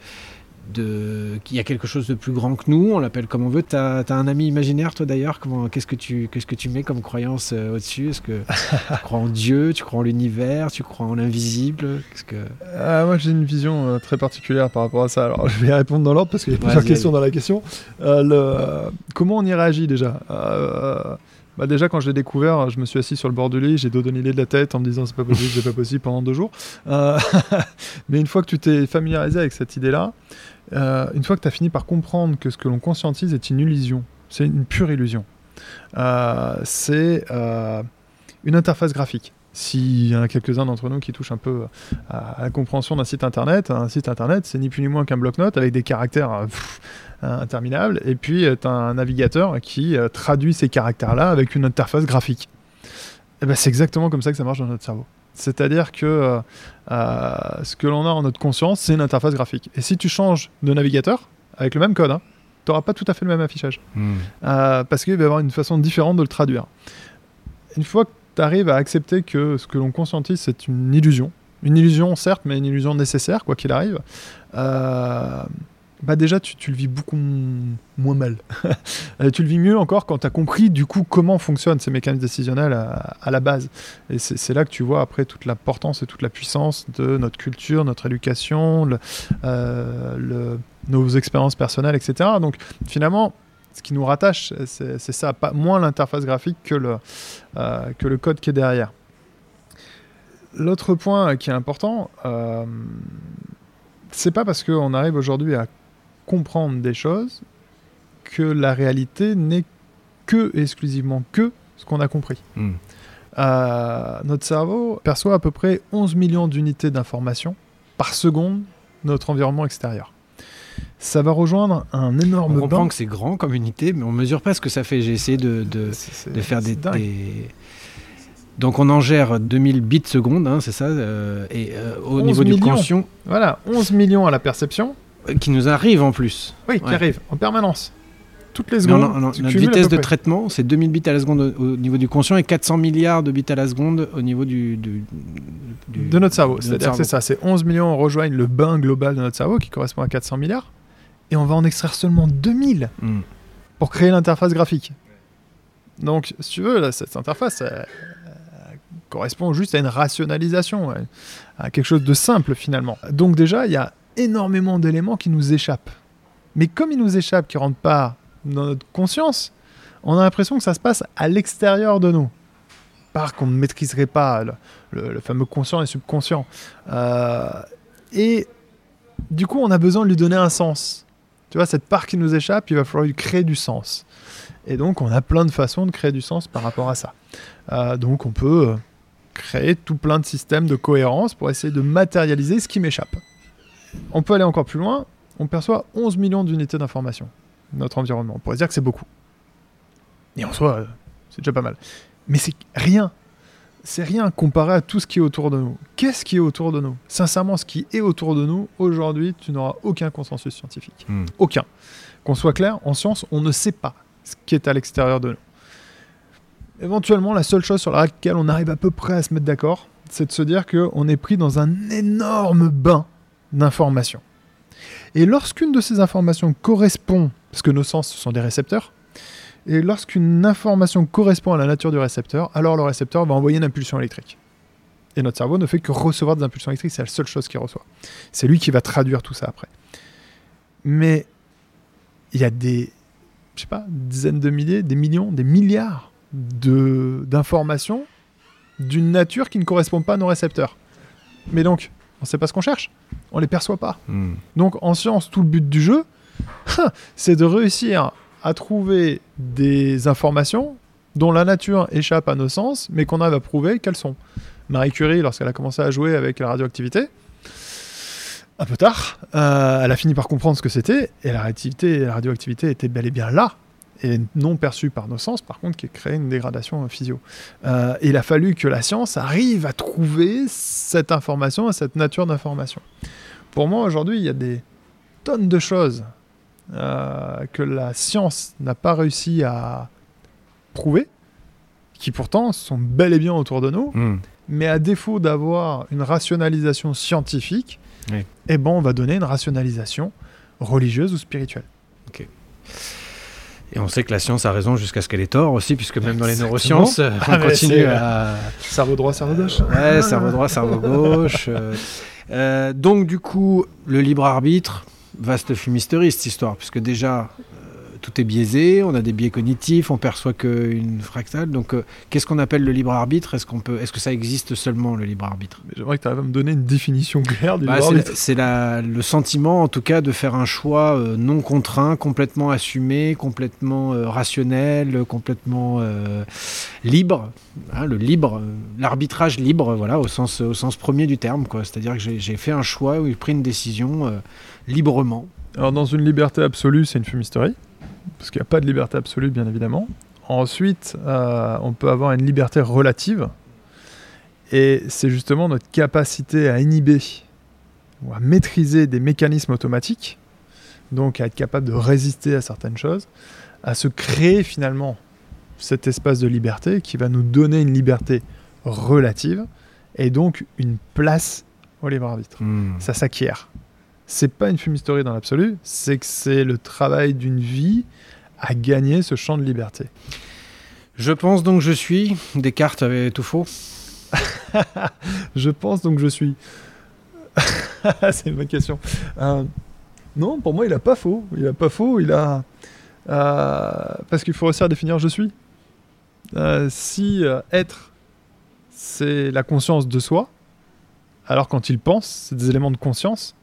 de qu'il y a quelque chose de plus grand que nous, on l'appelle comme on veut. T'as as un ami imaginaire, toi d'ailleurs Comment Qu'est-ce que tu qu'est-ce que tu mets comme croyance euh, au-dessus? Est-ce que tu crois en Dieu Tu crois en l'univers Tu crois en l'invisible? Que Ah, moi j'ai une vision euh, très particulière par rapport à ça. Alors je vais répondre dans l'ordre parce qu'il y a plusieurs questions dans la question. Euh, le, euh, comment on y réagit déjà? Euh, bah Déjà quand je l'ai découvert, je me suis assis sur le bord du lit, j'ai donné l'idée de la tête en me disant c'est pas possible, c'est pas possible pendant deux jours. Euh, mais une fois que tu t'es familiarisé avec cette idée-là, euh, une fois que tu as fini par comprendre que ce que l'on conscientise est une illusion, c'est une pure illusion. Euh, c'est euh, une interface graphique. S'il y en a quelques-uns d'entre nous qui touchent un peu à la compréhension d'un site internet, un site internet, c'est ni plus ni moins qu'un bloc-notes avec des caractères interminables, et puis tu as un navigateur qui traduit ces caractères-là avec une interface graphique. Et ben, c'est exactement comme ça que ça marche dans notre cerveau. C'est-à-dire que euh, euh, ce que l'on a en notre conscience, c'est une interface graphique. Et si tu changes de navigateur, avec le même code, hein, tu n'auras pas tout à fait le même affichage. Euh, parce qu'il va y avoir une façon différente de le traduire. Une fois que tu arrives à accepter que ce que l'on conscientise, c'est une illusion, une illusion certes, mais une illusion nécessaire, quoi qu'il arrive, euh, bah déjà tu, le vis beaucoup moins mal. Euh, tu le vis mieux encore quand tu as compris du coup comment fonctionnent ces mécanismes décisionnels à, la base. Et c'est là que tu vois après toute l'importance et toute la puissance de notre culture, notre éducation, euh, nos expériences personnelles, etc. Donc finalement, ce qui nous rattache, c'est ça, pas moins l'interface graphique que le, euh, que le code qui est derrière. L'autre point qui est important, euh, c'est pas parce qu'on arrive aujourd'hui à comprendre des choses que la réalité n'est que exclusivement que ce qu'on a compris. Hmm. Euh, notre cerveau perçoit à peu près 11 millions d'unités d'information par seconde de notre environnement extérieur. Ça va rejoindre un énorme On comprend que c'est grand comme unité, mais on mesure pas ce que ça fait. J'ai essayé de, de, de faire des, des- Donc on en gère 2000 bits seconde, hein, c'est ça euh, Et euh, au 11 niveau du conscient, Voilà, 11 millions à la perception, qui nous arrive en plus. oui, qui Ouais. arrive en permanence. Toutes les secondes. on- on- tu notre vitesse de près. traitement, c'est 2000 bits à la seconde au, au niveau du conscient et 400 milliards de bits à la seconde au niveau du... du- du- de notre cerveau. C'est-à-dire c'est ça, c'est 11 millions rejoignent le bain global de notre cerveau qui correspond à 400 milliards. Et on va en extraire seulement 2000 Hmm. pour créer l'interface graphique. Donc, si tu veux, là, cette interface elle, elle correspond juste à une rationalisation, à quelque chose de simple finalement. Donc déjà, il y a énormément d'éléments qui nous échappent. Mais comme ils nous échappent, qui ne rentrent pas dans notre conscience, on a l'impression que ça se passe à l'extérieur de nous. Par qu'on ne maîtriserait pas le, fameux conscient et subconscient. Euh, et du coup, on a besoin de lui donner un sens. Tu vois, cette part qui nous échappe, il va falloir lui créer du sens. Et donc, on a plein de façons de créer du sens par rapport à ça. Euh, donc, on peut euh, créer tout plein de systèmes de cohérence pour essayer de matérialiser ce qui m'échappe. On peut aller encore plus loin. On perçoit 11 millions d'unités d'information notre environnement. On pourrait dire que c'est beaucoup. Et en soi, euh, c'est déjà pas mal. Mais c'est rien. C'est rien comparé à tout ce qui est autour de nous. Qu'est-ce qui est autour de nous? Sincèrement, ce qui est autour de nous, aujourd'hui, tu n'auras aucun consensus scientifique. Hmm. Aucun. Qu'on soit clair, en science, on ne sait pas ce qui est à l'extérieur de nous. Éventuellement, la seule chose sur laquelle on arrive à peu près à se mettre d'accord, c'est de se dire qu'on est pris dans un énorme bain d'informations. Et lorsqu'une de ces informations correspond, parce que nos sens sont des récepteurs, et lorsqu'une information correspond à la nature du récepteur, alors le récepteur va envoyer une impulsion électrique. Et notre cerveau ne fait que recevoir des impulsions électriques, c'est la seule chose qu'il reçoit. C'est lui qui va traduire tout ça après. Mais il y a des, je sais pas, dizaines de milliers, des millions, des milliards d'informations d'une nature qui ne correspond pas à nos récepteurs. Mais donc, sait pas ce qu'on cherche, on les perçoit pas. Hmm. Donc en science, tout le but du jeu, c'est de réussir à trouver des informations dont la nature échappe à nos sens, mais qu'on arrive à prouver qu'elles sont. Marie Curie, lorsqu'elle a commencé à jouer avec la radioactivité, un peu tard, euh, elle a fini par comprendre ce que c'était, et la radioactivité, la radioactivité était bel et bien là, et non perçue par nos sens, par contre, qui crée une dégradation physio. Euh, et il a fallu que la science arrive à trouver cette information, cette nature d'information. Pour moi, aujourd'hui, il y a des tonnes de choses euh, que la science n'a pas réussi à prouver, qui pourtant sont bel et bien autour de nous, Hmm. mais à défaut d'avoir une rationalisation scientifique, Oui. eh ben on va donner une rationalisation religieuse ou spirituelle. Et on sait que la science a raison jusqu'à ce qu'elle ait tort aussi, puisque même dans les neurosciences, euh, on Ah, mais continue à... Cerveau droit, cerveau gauche. Ouais, cerveau droit, cerveau gauche. euh. Euh, donc du coup, le libre arbitre, vaste fumisterie cette histoire, puisque déjà, euh, tout est biaisé, on a des biais cognitifs, on perçoit qu'une fractale. Donc euh, qu'est-ce qu'on appelle le libre arbitre? Est-ce qu'on peut, est-ce que ça existe seulement le libre arbitre? J'aimerais que tu arrives à me donner une définition claire du Bah, libre c'est arbitre. c'est le sentiment, en tout cas, de faire un choix euh, non contraint, complètement assumé, complètement euh, rationnel, complètement libre. Hein, le libre, l'arbitrage libre, voilà, au sens, au sens premier du terme. quoi. C'est-à-dire que j'ai fait un choix où j'ai pris une décision librement. Alors dans une liberté absolue, c'est une fumisterie, parce qu'il n'y a pas de liberté absolue, bien évidemment. Ensuite, euh, on peut avoir une liberté relative, et c'est justement notre capacité à inhiber ou à maîtriser des mécanismes automatiques, donc à être capable de résister à certaines choses, à se créer finalement cet espace de liberté qui va nous donner une liberté relative, et donc une place au libre arbitre ça s'acquiert. C'est pas une fumisterie dans l'absolu, c'est que c'est le travail d'une vie à gagner ce champ de liberté. Je pense donc je suis. Descartes avait tout faux. Je pense donc je suis. c'est une bonne question. Euh, non, pour moi, il a pas faux. Il a pas faux. Il a euh, parce qu'il faut réussir à définir je suis. Euh, si être, c'est la conscience de soi, alors quand il pense, c'est des éléments de conscience.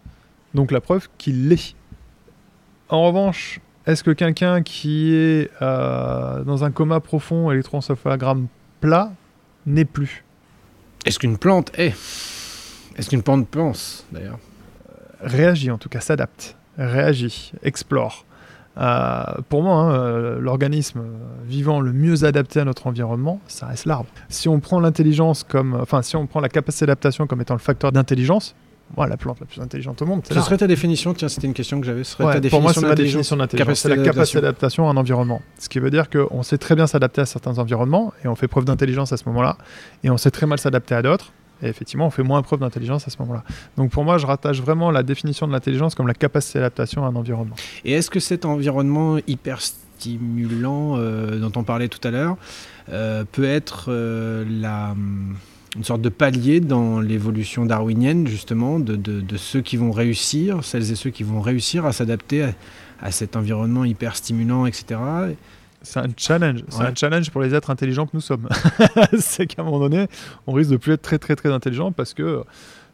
Donc la preuve qu'il l'est. En revanche, est-ce que quelqu'un qui est euh, dans un coma profond électroencéphalogramme plat n'est plus? Est-ce qu'une plante est? Est-ce qu'une plante pense, d'ailleurs? Réagit en tout cas, s'adapte, réagit, explore. Euh, pour moi, hein, euh, l'organisme vivant le mieux adapté à notre environnement, ça reste l'arbre. Si on prend l'intelligence comme, enfin, si on prend la capacité d'adaptation comme étant le facteur d'intelligence, moi, la plante la plus intelligente au monde, Ce serait ta définition Tiens, c'était une question que j'avais. Ce serait Ouais, ta pour définition moi, c'est ma définition d'intelligence. C'est la capacité d'adaptation. d'adaptation à un environnement. Ce qui veut dire qu'on sait très bien s'adapter à certains environnements et on fait preuve d'intelligence à ce moment-là. Et on sait très mal s'adapter à d'autres. Et effectivement, on fait moins preuve d'intelligence à ce moment-là. Donc pour moi, je rattache vraiment la définition de l'intelligence comme la capacité d'adaptation à un environnement. Et est-ce que cet environnement hyper stimulant euh, dont on parlait tout à l'heure euh, peut être euh, la, hum, une sorte de palier dans l'évolution darwinienne, justement, de, de- de ceux qui vont réussir, celles et ceux qui vont réussir à s'adapter à, à cet environnement hyper stimulant, etc. C'est un challenge. C'est un challenge pour les êtres intelligents que nous sommes. c'est qu'à un moment donné, on risque de plus être très très très intelligent parce que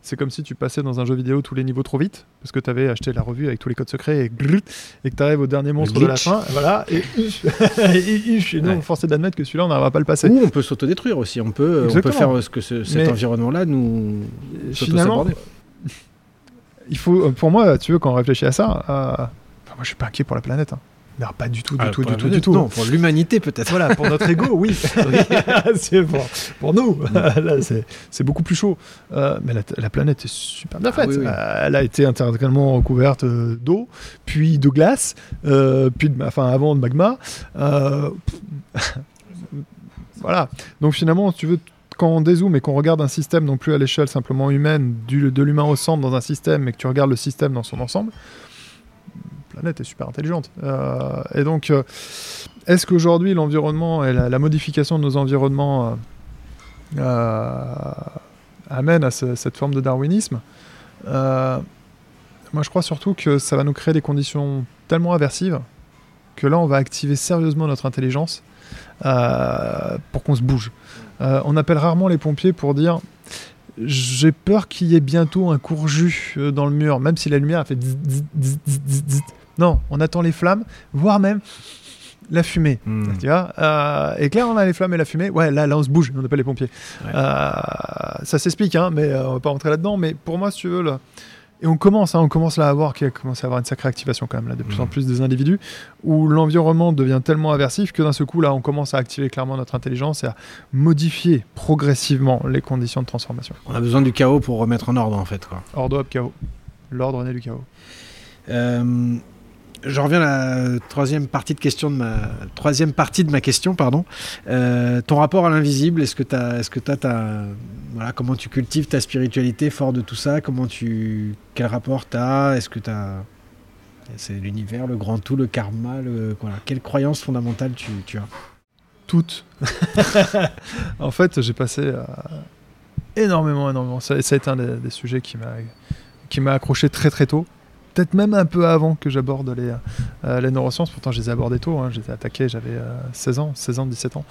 c'est comme si tu passais dans un jeu vidéo tous les niveaux trop vite parce que tu avais acheté la revue avec tous les codes secrets et, glut, et que tu arrives au dernier monstre de la fin. Voilà. Et, et, et, nous, Ouais. est d'admettre que celui-là, on n'arrivera pas à le passer. Ou on peut s'autodétruire aussi. On peut, on peut faire euh, ce que ce- cet Mais- environnement-là nous Finalement, il faut, pour moi, tu veux, quand on réfléchit à ça, euh, enfin, moi je suis pas inquiet pour la planète. hein. Non, pas du tout, du Ah, tout, du tout, du tout. Non, pour l'humanité peut-être. Voilà, pour notre ego, oui. c'est pour, pour nous. Là, c'est, c'est beaucoup plus chaud. Euh, mais la, la planète est super bien Ah, faite. oui, oui. Euh, elle a été intégralement recouverte euh, d'eau, puis de glace, euh, puis de, enfin avant de magma. Euh, voilà. Donc finalement, tu veux, quand on dézoome et qu'on regarde un système non plus à l'échelle simplement humaine, du, de l'humain au centre dans un système, et que tu regardes le système dans son ensemble, planète est super intelligente. Euh, et donc, euh, est-ce qu'aujourd'hui l'environnement et la, modification de nos environnements euh, amène à ce- cette forme de darwinisme Moi, je crois surtout que ça va nous créer des conditions tellement aversives que là, on va activer sérieusement notre intelligence pour qu'on se bouge. On appelle rarement les pompiers pour dire j'ai peur qu'il y ait bientôt un euh, dans le mur, même si la lumière a fait zzz. Non, on attend les flammes, voire même la fumée. Hmm. Tu vois euh, Et là, on a les flammes et la fumée. Ouais, là, là on se bouge, on appelle les pompiers. Ouais. Euh, ça s'explique, hein, mais euh, on va pas rentrer là-dedans. Mais pour moi, si tu veux, là, et on commence, hein, on commence là à voir qu'il y a commencé à avoir une sacrée activation quand même là, de plus en Mhm. plus des individus, où l'environnement devient tellement aversif que d'un seul coup, là, on commence à activer clairement notre intelligence et à modifier progressivement les conditions de transformation. On a besoin du chaos pour remettre en ordre en fait. Quoi. Ordre, hop, chaos. L'ordre naît du chaos. Euh, je reviens à la troisième partie de ma troisième partie de ma question, pardon. Euh, ton rapport à l'invisible, est-ce que tu est-ce comment tu cultives ta spiritualité fort de tout ça? Comment tu, quel rapport t'as? Est-ce que t'as, c'est l'univers, le grand tout, le karma, le, voilà, quelle croyance fondamentale tu, as? Toutes. en fait, j'ai passé euh, énormément, énormément. Ça, ça, a été un des, des sujets qui m'a qui m'a accroché très très tôt peut-être même un peu avant que j'aborde les, euh, les neurosciences. Pourtant, je les ai abordées tôt. Hein. J'étais attaqué, j'avais 16 ans, 16 ans, 17 ans.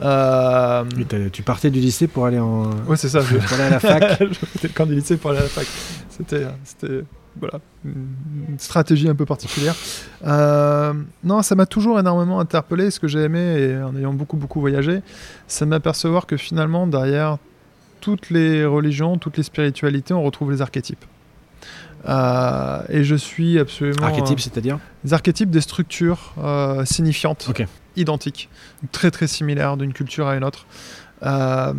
Euh... tu partais du lycée pour aller en. Ouais, c'est ça. Je... pour aller à la fac. je le camp du lycée pour aller à la fac. C'était, c'était voilà, une stratégie un peu particulière. Euh, non, ça m'a toujours énormément interpellé. Ce que j'ai aimé, et en ayant beaucoup, beaucoup voyagé, c'est de m'apercevoir que finalement, derrière toutes les religions, toutes les spiritualités, on retrouve les archétypes. Euh, et je suis absolument. Archétypes, c'est-à-dire Des archétypes des structures euh, signifiantes, okay. identiques, très très similaires d'une culture à une autre. Euh,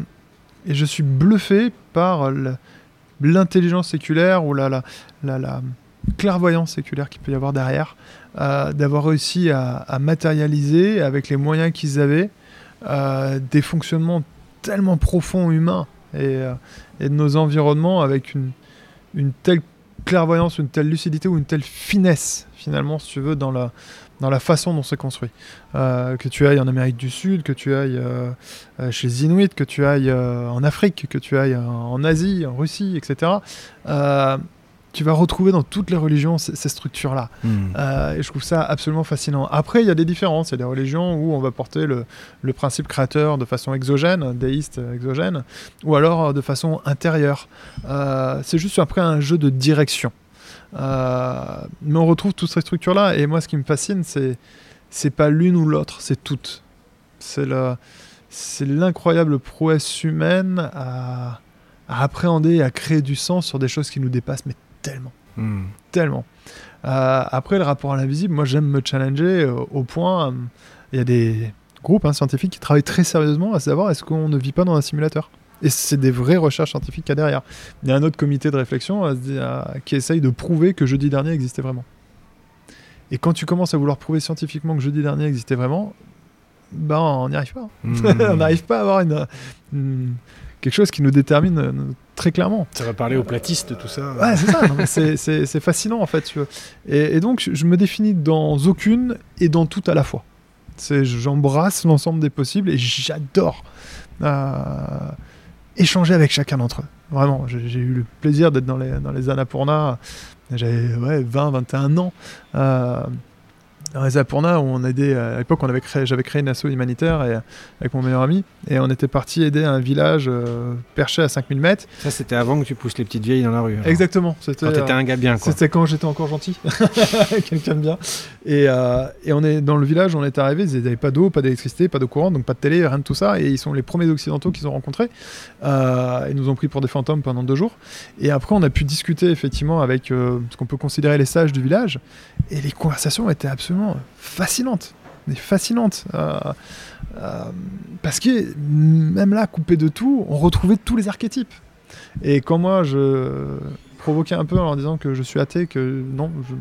et je suis bluffé par l'intelligence séculaire ou la, la, la, la, clairvoyance séculaire qu'il peut y avoir derrière, d'avoir réussi à, à, matérialiser avec les moyens qu'ils avaient des fonctionnements tellement profonds humains et, et de nos environnements avec une, une telle clairvoyance, une telle lucidité ou une telle finesse, finalement, si tu veux, dans la, dans la façon dont c'est construit. Euh, que tu ailles en Amérique du Sud, que tu ailles euh, chez les Inuits, que tu ailles euh, en Afrique, que tu ailles en Asie, en Russie, etc. tu vas retrouver dans toutes les religions ces, ces structures-là. Hmm. Euh, et je trouve ça absolument fascinant. Après, il y a des différences. Il y a des religions où on va porter le, le principe créateur de façon exogène, déiste exogène, ou alors de façon intérieure. Euh, c'est juste après un jeu de direction. Euh, mais on retrouve toutes ces structures-là. Et moi, ce qui me fascine, c'est c'est pas l'une ou l'autre, c'est toutes. C'est le c'est l'incroyable prouesse humaine à, à appréhender et à créer du sens sur des choses qui nous dépassent, mais tellement. Hmm. Tellement. Euh, après, le rapport à l'invisible, moi j'aime me challenger euh, au point. Il euh, y a des groupes hein, scientifiques qui travaillent très sérieusement à savoir est-ce qu'on ne vit pas dans un simulateur et c'est des vraies recherches scientifiques qu'il y a derrière. Il y a un autre comité de réflexion qui essaye de prouver que jeudi dernier existait vraiment. Et quand tu commences à vouloir prouver scientifiquement que jeudi dernier existait vraiment, ben on n'y arrive pas. Hmm. on n'arrive pas à avoir une, une, quelque chose qui nous détermine euh, très clairement. Ça va parler aux platistes, tout ça. Ouais, c'est ça. c'est fascinant en fait. Tu vois. Et, et, donc je me définis dans aucune et dans tout à la fois. J'embrasse l'ensemble des possibles et j'adore euh, échanger avec chacun d'entre eux. Vraiment, j'ai eu le plaisir d'être dans les, dans les Annapurna. J'avais ouais, 20, 21 ans. Euh, dans les Apurna, où on aidait, à l'époque, on avait créé, j'avais créé une asso humanitaire et, avec mon meilleur ami, et on était parti aider un village euh, perché à 5000 mètres. Ça, c'était avant que tu pousses les petites vieilles dans la rue. Alors. Exactement. C'était, quand t'étais un gars bien, quoi. C'était quand j'étais encore gentil. Quelqu'un de bien. Et, euh, et, on est dans le village, on est arrivé, ils n'avaient pas d'eau, pas d'électricité, pas de courant, donc pas de télé, rien de tout ça, et ils sont les premiers occidentaux qu'ils ont rencontrés. Euh, ils nous ont pris pour des fantômes pendant deux jours. Et après, on a pu discuter effectivement avec euh, ce qu'on peut considérer les sages du village, et les conversations étaient absolument fascinantes. Fascinantes. Euh, euh, parce que même là, coupé de tout, on retrouvait tous les archétypes. Et quand moi, je provoquais un peu en leur disant que je suis athée, que non, je,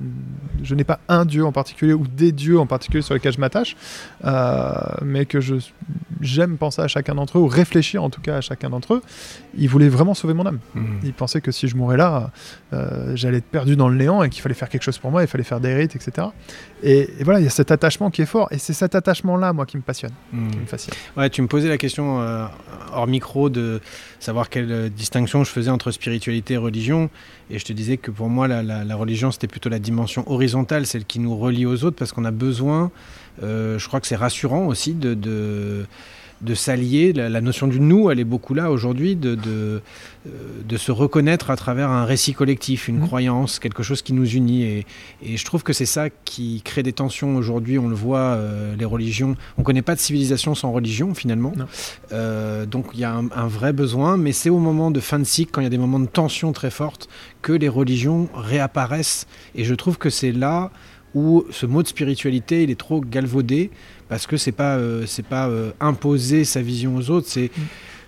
je n'ai pas un dieu en particulier ou des dieux en particulier sur lesquels je m'attache, euh, mais que je j'aime penser à chacun d'entre eux ou réfléchir en tout cas à chacun d'entre eux. Ils voulaient vraiment sauver mon âme. Mmh. Ils pensaient que si je mourais là, euh, j'allais être perdu dans le néant et qu'il fallait faire quelque chose pour moi, il fallait faire des rites, etc. Et, et voilà, il y a cet attachement qui est fort et c'est cet attachement-là, moi, qui me passionne, Mmh. qui me fascine. Ouais, tu me posais la question euh, hors micro de savoir quelle euh, distinction je faisais entre spiritualité et religion. Et je te disais que pour moi, la, religion, c'était plutôt la dimension horizontale, celle qui nous relie aux autres, parce qu'on a besoin, euh, je crois que c'est rassurant aussi, de, de s'allier. La, la, notion du nous, elle est beaucoup là aujourd'hui, de, de, de, se reconnaître à travers un récit collectif, une mmh. croyance, quelque chose qui nous unit. Et, et je trouve que c'est ça qui crée des tensions aujourd'hui. On le voit, euh, les religions. On ne connaît pas de civilisation sans religion, finalement. Euh, donc il y a un, un, vrai besoin, mais c'est au moment de fin de cycle, quand il y a des moments de tension très forte, que les religions réapparaissent. Et je trouve que c'est là où ce mot de spiritualité, il est trop galvaudé parce que c'est pas euh, pas euh, imposer sa vision aux autres, c'est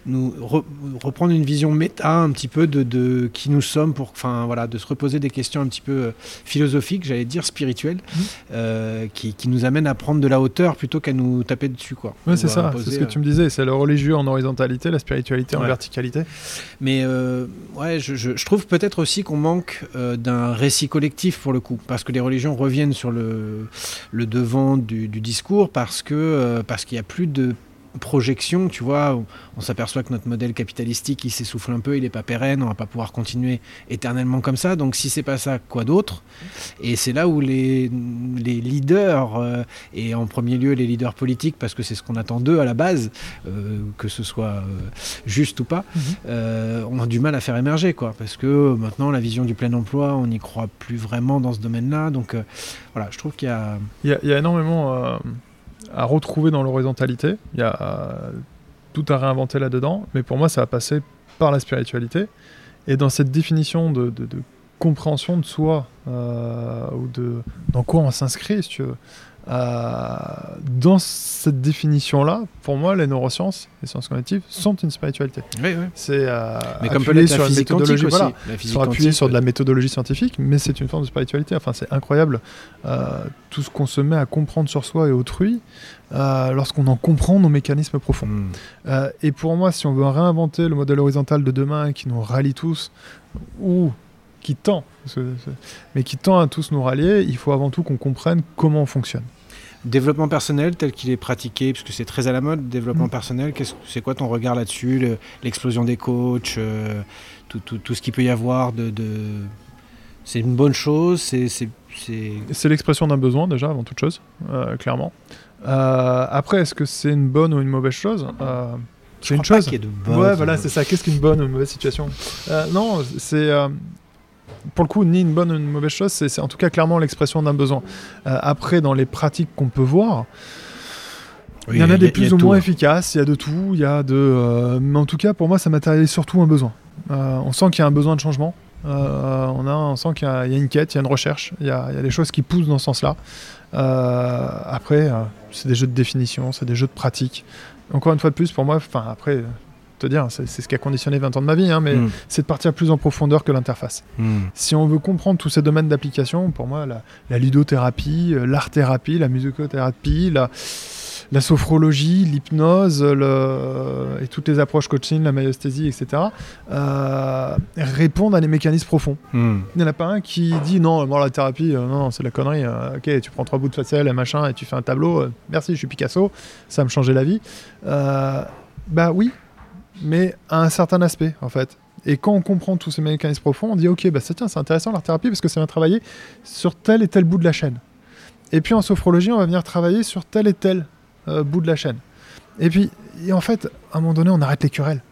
nous re- reprendre une vision méta un petit peu de, de qui nous sommes, pour, enfin voilà, de se reposer des questions un petit peu euh, philosophiques, j'allais dire spirituelles, Mhm. euh, qui, qui nous amènent à prendre de la hauteur plutôt qu'à nous taper dessus, quoi. Ouais, c'est ça, c'est ce que euh, tu me disais, c'est le religieux en horizontalité, la spiritualité en Ouais. verticalité. Mais euh, ouais, je, je- je trouve peut-être aussi qu'on manque euh, d'un récit collectif pour le coup, parce que les religions reviennent sur le, le devant du, du discours, parce que parce qu'il n'y a plus de projection, tu vois, on, s'aperçoit que notre modèle capitalistique il s'essouffle un peu, il n'est pas pérenne, on va pas pouvoir continuer éternellement comme ça. Donc si c'est pas ça, quoi d'autre? Et c'est là où les, les leaders euh, et en premier lieu les leaders politiques, parce que c'est ce qu'on attend d'eux à la base, euh, que ce soit euh, juste ou pas, euh, on a du mal à faire émerger, quoi, parce que maintenant la vision du plein emploi, on n'y croit plus vraiment dans ce domaine-là. Donc voilà, je trouve qu'il y a. Il y, a- il y a énormément à retrouver dans l'horizontalité, il y a euh, tout à réinventer là-dedans, mais pour moi ça va passer par la spiritualité. Et dans cette définition de, compréhension de soi, euh, ou de dans quoi on s'inscrit, si tu veux, euh, dans cette définition-là, pour moi, les neurosciences, les sciences cognitives sont une spiritualité. Oui, oui. C'est euh, Mais comme appuyé sur la une méthodologie, aussi. voilà, La quantique, sur de la méthodologie scientifique, mais c'est une forme de spiritualité. Enfin, c'est incroyable euh, tout ce qu'on se met à comprendre sur soi et autrui euh, lorsqu'on en comprend nos mécanismes profonds. Hmm. Et pour moi, si on veut réinventer le modèle horizontal de demain qui nous rallie tous, ou qui tend, mais qui tend à tous nous rallier, il faut avant tout qu'on comprenne comment on fonctionne. Développement personnel tel qu'il est pratiqué, puisque c'est très à la mode, développement Mm. personnel, qu'est-ce- c'est quoi ton regard là-dessus le- L'explosion des coachs, euh, tout, tout- tout ce qu'il peut y avoir de... de- C'est une bonne chose, c'est... l'expression d'un besoin déjà, avant toute chose, euh, clairement. Euh, après, est-ce que c'est une bonne ou une mauvaise chose? C'est une pas chose. y ait de bonnes Ouais, ou voilà, c'est ça. Qu'est-ce qu'une bonne ou une mauvaise situation? Non, c'est pour le coup ni une bonne ou une mauvaise chose. C'est en tout cas clairement l'expression d'un besoin. Euh, après, dans les pratiques qu'on peut voir, Oui, il y en a des plus ou tout. moins efficaces. Il y a de tout. Il y a de. euh, mais en tout cas, pour moi, ça matérialise surtout un besoin. Euh, on sent qu'il y a un besoin de changement. Euh, on, a, on sent qu'il y, a une quête, il y a une recherche, il y a, il y a des choses qui poussent dans ce sens-là. Après, c'est des jeux de définition, c'est des jeux de pratique. Encore une fois de plus, pour moi, enfin après, te dire, c'est ce qui a conditionné 20 ans de ma vie, hein, mais Hmm. c'est de partir plus en profondeur que l'interface. Hmm. Si on veut comprendre tous ces domaines d'application, pour moi, la, la ludothérapie, euh, l'art-thérapie, la musicothérapie, la, la sophrologie, l'hypnose le- et toutes les approches coaching, la myosthésie, etc., euh, répondent à des mécanismes profonds. Hmm. Il n'y en a pas un qui dit non, moi la thérapie, euh, non, non, c'est de la connerie. euh, ok, tu prends trois bouts de facial et machin et tu fais un tableau. merci, je suis Picasso, ça me changer la vie. Bah oui, mais à un certain aspect en fait. Et quand on comprend tous ces mécanismes profonds, on dit ok, bah ça, tiens, c'est intéressant la thérapie parce que ça vient travailler sur tel et tel bout de la chaîne. Et puis en sophrologie, on va venir travailler sur tel et tel euh, bout de la chaîne. Et puis, et en fait, à un moment donné, on arrête les querelles.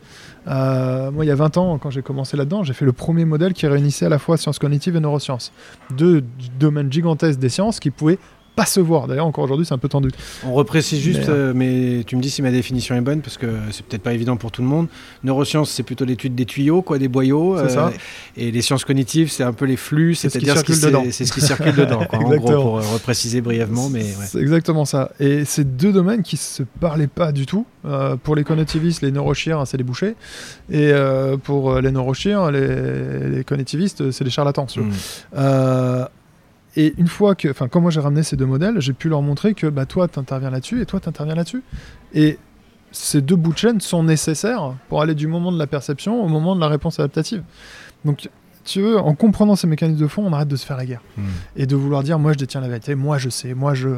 Euh, moi, il y a 20 ans, quand j'ai commencé là-dedans, j'ai fait le premier modèle qui réunissait à la fois sciences cognitives et neurosciences. Deux domaines gigantesques des sciences qui pouvaient pas se voir. D'ailleurs, encore aujourd'hui, c'est un peu tendu. On reprécise juste, Mais, euh, mais tu me dis si ma définition est bonne, parce que c'est peut-être pas évident pour tout le monde. Neurosciences, c'est plutôt l'étude des tuyaux, quoi, des boyaux. C'est ça. Et les sciences cognitives, c'est un peu les flux, ce c'est-à-dire ce qui, circule dedans. c'est- c'est ce qui circule dedans. Quoi, en gros, pour euh, repréciser brièvement, mais ouais. C'est exactement ça. Et c'est deux domaines qui se parlaient pas du tout. Euh, pour les cognitivistes, les neurochires, c'est les bouchers. Et euh, pour euh, les neurochires, les, les cognitivistes, c'est les charlatans. Et une fois que, enfin, quand moi j'ai ramené ces deux modèles, j'ai pu leur montrer que bah, toi, tu interviens là-dessus et toi, tu interviens là-dessus. Et ces deux bouts de chaîne sont nécessaires pour aller du moment de la perception au moment de la réponse adaptative. Donc, tu veux, en comprenant ces mécanismes de fond, on arrête de se faire la guerre Hmm. et de vouloir dire moi je détiens la vérité, moi je sais, moi je.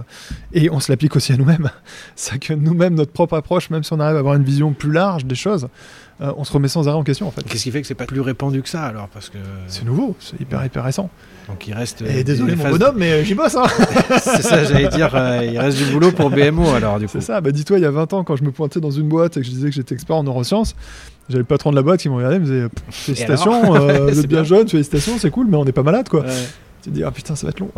Et on se l'applique aussi à nous-mêmes. C'est que nous-mêmes, notre propre approche, même si on arrive à avoir une vision plus large des choses, euh, on se remet sans arrêt en question en fait. Qu'est-ce qui fait que c'est pas plus répandu que ça alors? Parce que C'est nouveau, c'est hyper hyper récent. Donc il reste. Et euh, désolé mon bonhomme, mais euh, j'y bosse hein c'est ça, j'allais dire. euh, il reste du boulot pour BMO alors du coup. C'est ça, bah dis-toi, il y a 20 ans, quand je me pointais dans une boîte et que je disais que j'étais expert en neurosciences, j'avais le patron de la boîte qui me regardait et me disait Félicitations, euh, vous êtes bien, bien. jeune, félicitations, c'est cool, mais on n'est pas malade quoi. Ouais. Tu te dis, ah putain, ça va être long.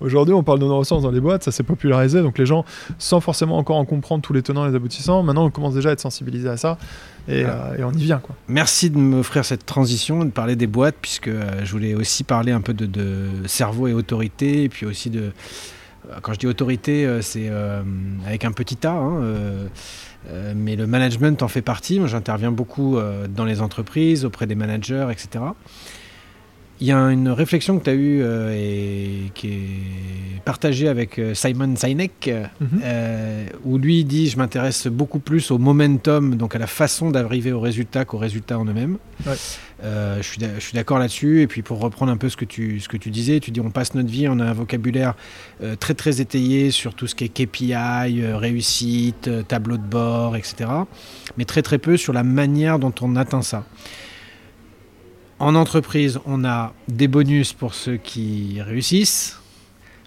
Aujourd'hui, on parle de neurosciences dans les boîtes, ça s'est popularisé, donc les gens, sans forcément encore en comprendre tous les tenants et les aboutissants, maintenant on commence déjà à être sensibilisé à ça et, Ah. euh, et on y vient quoi. Merci de m'offrir cette transition, de parler des boîtes, puisque euh, je voulais aussi parler un peu de, de cerveau et autorité, et puis aussi de, quand je dis autorité, euh, c'est euh, avec un petit A, hein, euh, euh, mais le management en fait partie. Moi, j'interviens beaucoup euh, dans les entreprises, auprès des managers, etc. Il y a une réflexion que tu as eue euh, et qui est partagée avec euh, Simon Sinek, euh, Mhm. euh, où lui dit Je m'intéresse beaucoup plus au momentum, donc à la façon d'arriver au résultat qu'au résultat en eux-mêmes. Ouais. Euh, je suis d'accord là-dessus. Et puis pour reprendre un peu ce que tu, ce que tu disais, tu dis on passe notre vie, on a un vocabulaire euh, très très étayé sur tout ce qui est KPI, euh, réussite, tableau de bord, etc. Mais très très peu sur la manière dont on atteint ça. En entreprise, on a des bonus pour ceux qui réussissent,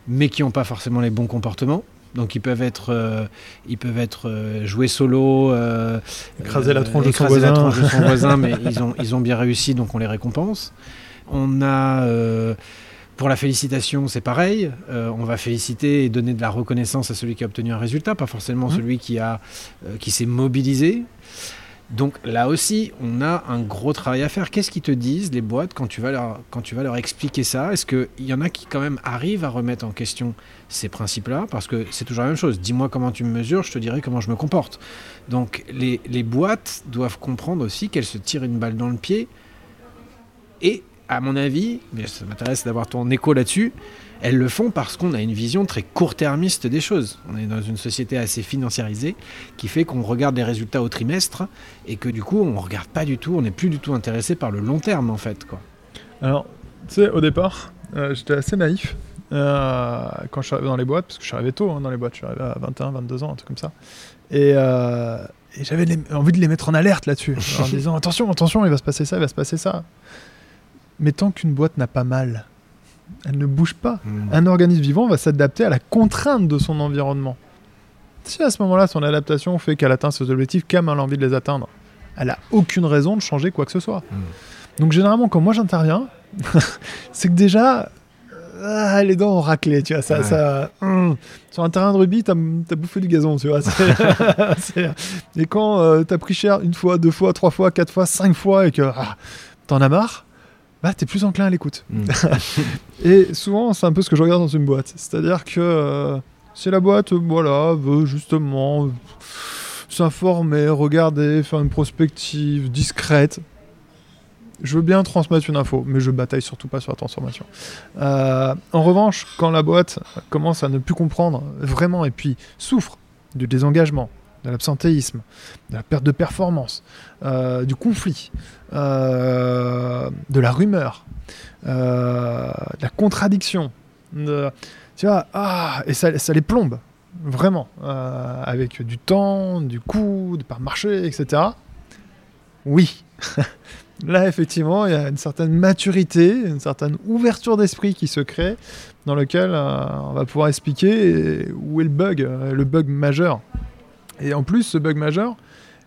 mais qui n'ont pas forcément les bons comportements. Donc ils peuvent être, euh, ils peuvent être euh, joués solo, euh, Écraser la tronche de son voisin. tronche de son voisin, mais ils ont, ils ont bien réussi, donc on les récompense. On a euh, pour la félicitation, c'est pareil. Euh, on va féliciter et donner de la reconnaissance à celui qui a obtenu un résultat, pas forcément Mhm. celui qui a, euh, qui s'est mobilisé. Donc là aussi, on a un gros travail à faire. Qu'est-ce qu'ils te disent, les boîtes, quand tu vas leur, expliquer ça? Est-ce qu'il y en a qui quand même arrivent à remettre en question ces principes-là? Parce que c'est toujours la même chose. Dis-moi comment tu me mesures, je te dirai comment je me comporte. Donc les, les boîtes doivent comprendre aussi qu'elles se tirent une balle dans le pied. Et à mon avis, mais ça m'intéresse d'avoir ton écho là-dessus, elles le font parce qu'on a une vision très court-termiste des choses. On est dans une société assez financiarisée qui fait qu'on regarde les résultats au trimestre et que du coup on regarde pas du tout, on n'est plus du tout intéressé par le long terme en fait. Quoi. Alors, tu sais, au départ, euh, j'étais assez naïf euh, quand je suis arrivé dans les boîtes, parce que je suis arrivé tôt hein, dans les boîtes, je suis arrivé à 21, 22 ans, un truc comme ça. Et, euh, et j'avais envie de les mettre en alerte là-dessus, en disant attention, attention, il va se passer ça, il va se passer ça. Mais tant qu'une boîte n'a pas mal, elle ne bouge pas. Un organisme vivant va s'adapter à la contrainte de son environnement. Si à ce moment-là, son adaptation fait qu'elle atteint ses objectifs comme elle a envie de les atteindre, elle a aucune raison de changer quoi que ce soit. Donc généralement, quand moi j'interviens, c'est que déjà, ah, les dents ont raclé, tu vois. Ça, Ouais. ça, hum. sur un terrain de rugby, t'as as bouffé du gazon, tu vois. et quand euh, t'as pris cher une fois, deux fois, trois fois, quatre fois, cinq fois et que ah, t'en as marre, bah t'es plus enclin à l'écoute. Et souvent, c'est un peu ce que je regarde dans une boîte. C'est-à-dire que euh, si la boîte, euh, voilà, veut justement euh, s'informer, regarder, faire une prospective discrète, je veux bien transmettre une info, mais je bataille surtout pas sur la transformation. Euh, en revanche, quand la boîte commence à ne plus comprendre vraiment et puis souffre du désengagement, de l'absentéisme, de la perte de performance, euh, du conflit, euh, de la rumeur, euh, de la contradiction, tu vois, ah, et ça, les plombe, vraiment, avec du temps, du coût, de par marché, etc. Oui, là effectivement, il y a une certaine maturité, une certaine ouverture d'esprit qui se crée, dans lequel on va pouvoir expliquer où est le bug, le bug majeur. Et en plus, ce bug majeur,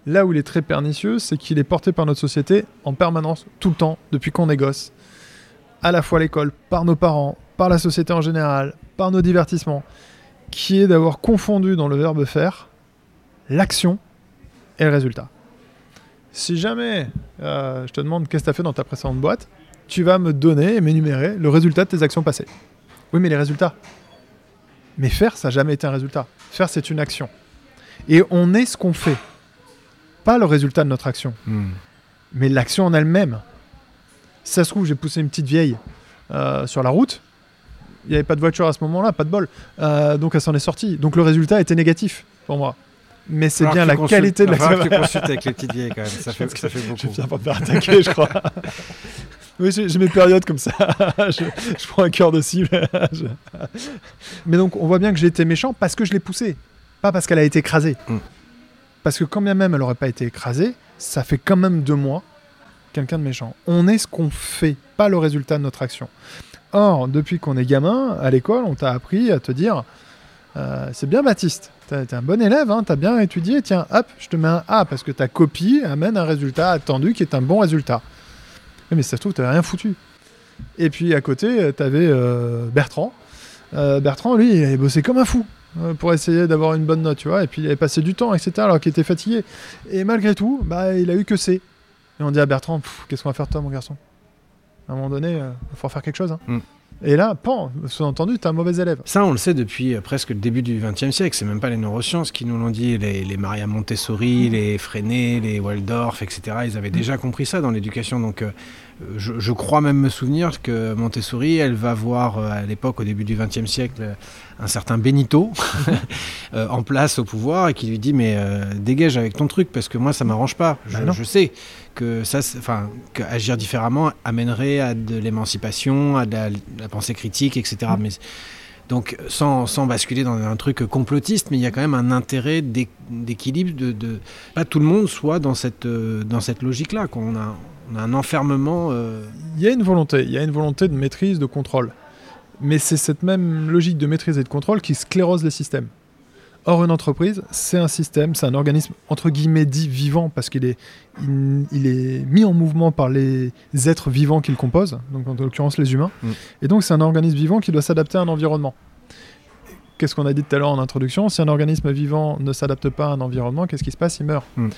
là où il est très pernicieux, c'est qu'il est porté par notre société en permanence, tout le temps, depuis qu'on est gosse à la fois à l'école, par nos parents, par la société en général, par nos divertissements, qui est d'avoir confondu dans le verbe faire l'action et le résultat. Si jamais euh, je te demande qu'est-ce que tu as fait dans ta précédente boîte, tu vas me donner et m'énumérer le résultat de tes actions passées. Oui, mais les résultats. Mais faire, ça n'a jamais été un résultat. Faire, c'est une action. Et on est ce qu'on fait, pas le résultat de notre action mais l'action en elle-même. Si ça se trouve, j'ai poussé une petite vieille euh, sur la route. Il n'y avait pas de voiture à ce moment-là, pas de bol. Euh, donc elle s'en est sortie. Donc le résultat était négatif pour moi. Mais c'est bien la qualité de l'action. tu consultes avec les petites vieilles quand même, ça fait, ça fait Je beaucoup. vais finir par me faire attaquer, je crois. oui, j'ai mes périodes comme ça. je, je prends un cœur de cible. Je- Mais donc, on voit bien que j'ai été méchant parce que je l'ai poussée. Pas parce qu'elle a été écrasée. Mm. Parce que quand bien même elle n'aurait pas été écrasée, ça fait quand même de moi quelqu'un de méchant. On est ce qu'on fait, pas le résultat de notre action. Or, depuis qu'on est gamin, à l'école, on t'a appris à te dire euh, c'est bien Baptiste, t'es un bon élève, hein, t'as bien étudié, tiens, hop, je te mets un A parce que ta copie amène un résultat attendu qui est un bon résultat. Mais ça se trouve, t'avais rien foutu. Et puis à côté, t'avais euh, Bertrand. Euh, Bertrand, lui, il bossé comme un fou pour essayer d'avoir une bonne note, tu vois, et puis il avait passé du temps, etc., alors qu'il était fatigué. Et malgré tout, bah, il a eu que C. Et on dit à Bertrand, qu'est-ce qu'on va faire toi, mon garçon? À un moment donné, il va falloir faire quelque chose. hein. Mm. Et là, pan, sous-entendu, t'es un mauvais élève. Ça, on le sait depuis euh, presque le début du XXe siècle. C'est même pas les neurosciences qui nous l'ont dit. Les, les Maria Montessori, les Freinet, les Waldorf, etc. Ils avaient déjà compris ça dans l'éducation. Donc, euh, je, je crois même me souvenir que Montessori, elle va voir euh, à l'époque, au début du XXe siècle, euh, un certain Benito euh, en place au pouvoir et qui lui dit mais euh, dégage avec ton truc parce que moi ça m'arrange pas. Je, Bah je sais que ça, enfin, agir différemment amènerait à de l'émancipation, à de la, de la pensée critique, etc. Mais donc sans, sans basculer dans un truc complotiste, mais il y a quand même un intérêt d'é- d'équilibre de, de pas tout le monde soit dans cette dans cette logique-là. qu'on a on a un enfermement. euh, Il y a une volonté, il y a une volonté de maîtrise, de contrôle. Mais c'est cette même logique de maîtrise et de contrôle qui sclérose les systèmes. Or, une entreprise, c'est un système, c'est un organisme entre guillemets dit vivant parce qu'il est, il, il est mis en mouvement par les êtres vivants qu'il compose, donc en l'occurrence les humains. Mm. Et donc, c'est un organisme vivant qui doit s'adapter à un environnement. Qu'est-ce qu'on a dit tout à l'heure en introduction? Si un organisme vivant ne s'adapte pas à un environnement, qu'est-ce qui se passe? Il meurt. Mm.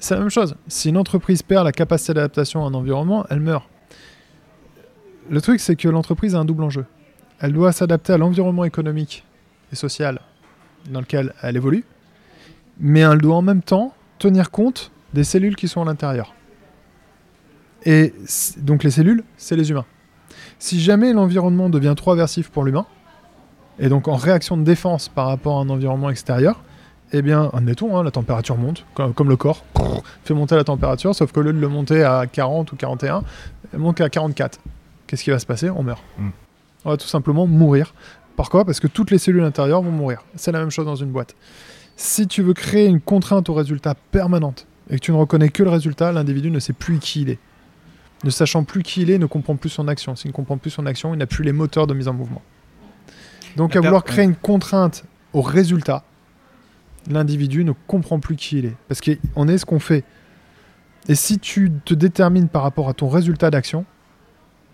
C'est la même chose. Si une entreprise perd la capacité d'adaptation à un environnement, elle meurt. Le truc, c'est que l'entreprise a un double enjeu. Elle doit s'adapter à l'environnement économique et social dans lequel elle évolue, mais elle doit en même temps tenir compte des cellules qui sont à l'intérieur. Et donc les cellules, c'est les humains. Si jamais l'environnement devient trop aversif pour l'humain, et donc en réaction de défense par rapport à un environnement extérieur, eh bien, admettons, hein, la température monte, comme, comme le corps, fait monter la température, sauf que au lieu de le monter à 40 ou 41, elle monte à 44. Qu'est-ce qui va se passer? On meurt. Mm. On va tout simplement mourir. Pourquoi? Parce que toutes les cellules intérieures vont mourir. C'est la même chose dans une boîte. Si tu veux créer une contrainte au résultat permanente et que tu ne reconnais que le résultat, l'individu ne sait plus qui il est. Ne sachant plus qui il est, ne comprend plus son action. S'il ne comprend plus son action, il n'a plus les moteurs de mise en mouvement. Donc, La à vouloir créer une contrainte au résultat, l'individu ne comprend plus qui il est. Parce qu'on est ce qu'on fait. Et si tu te détermines par rapport à ton résultat d'action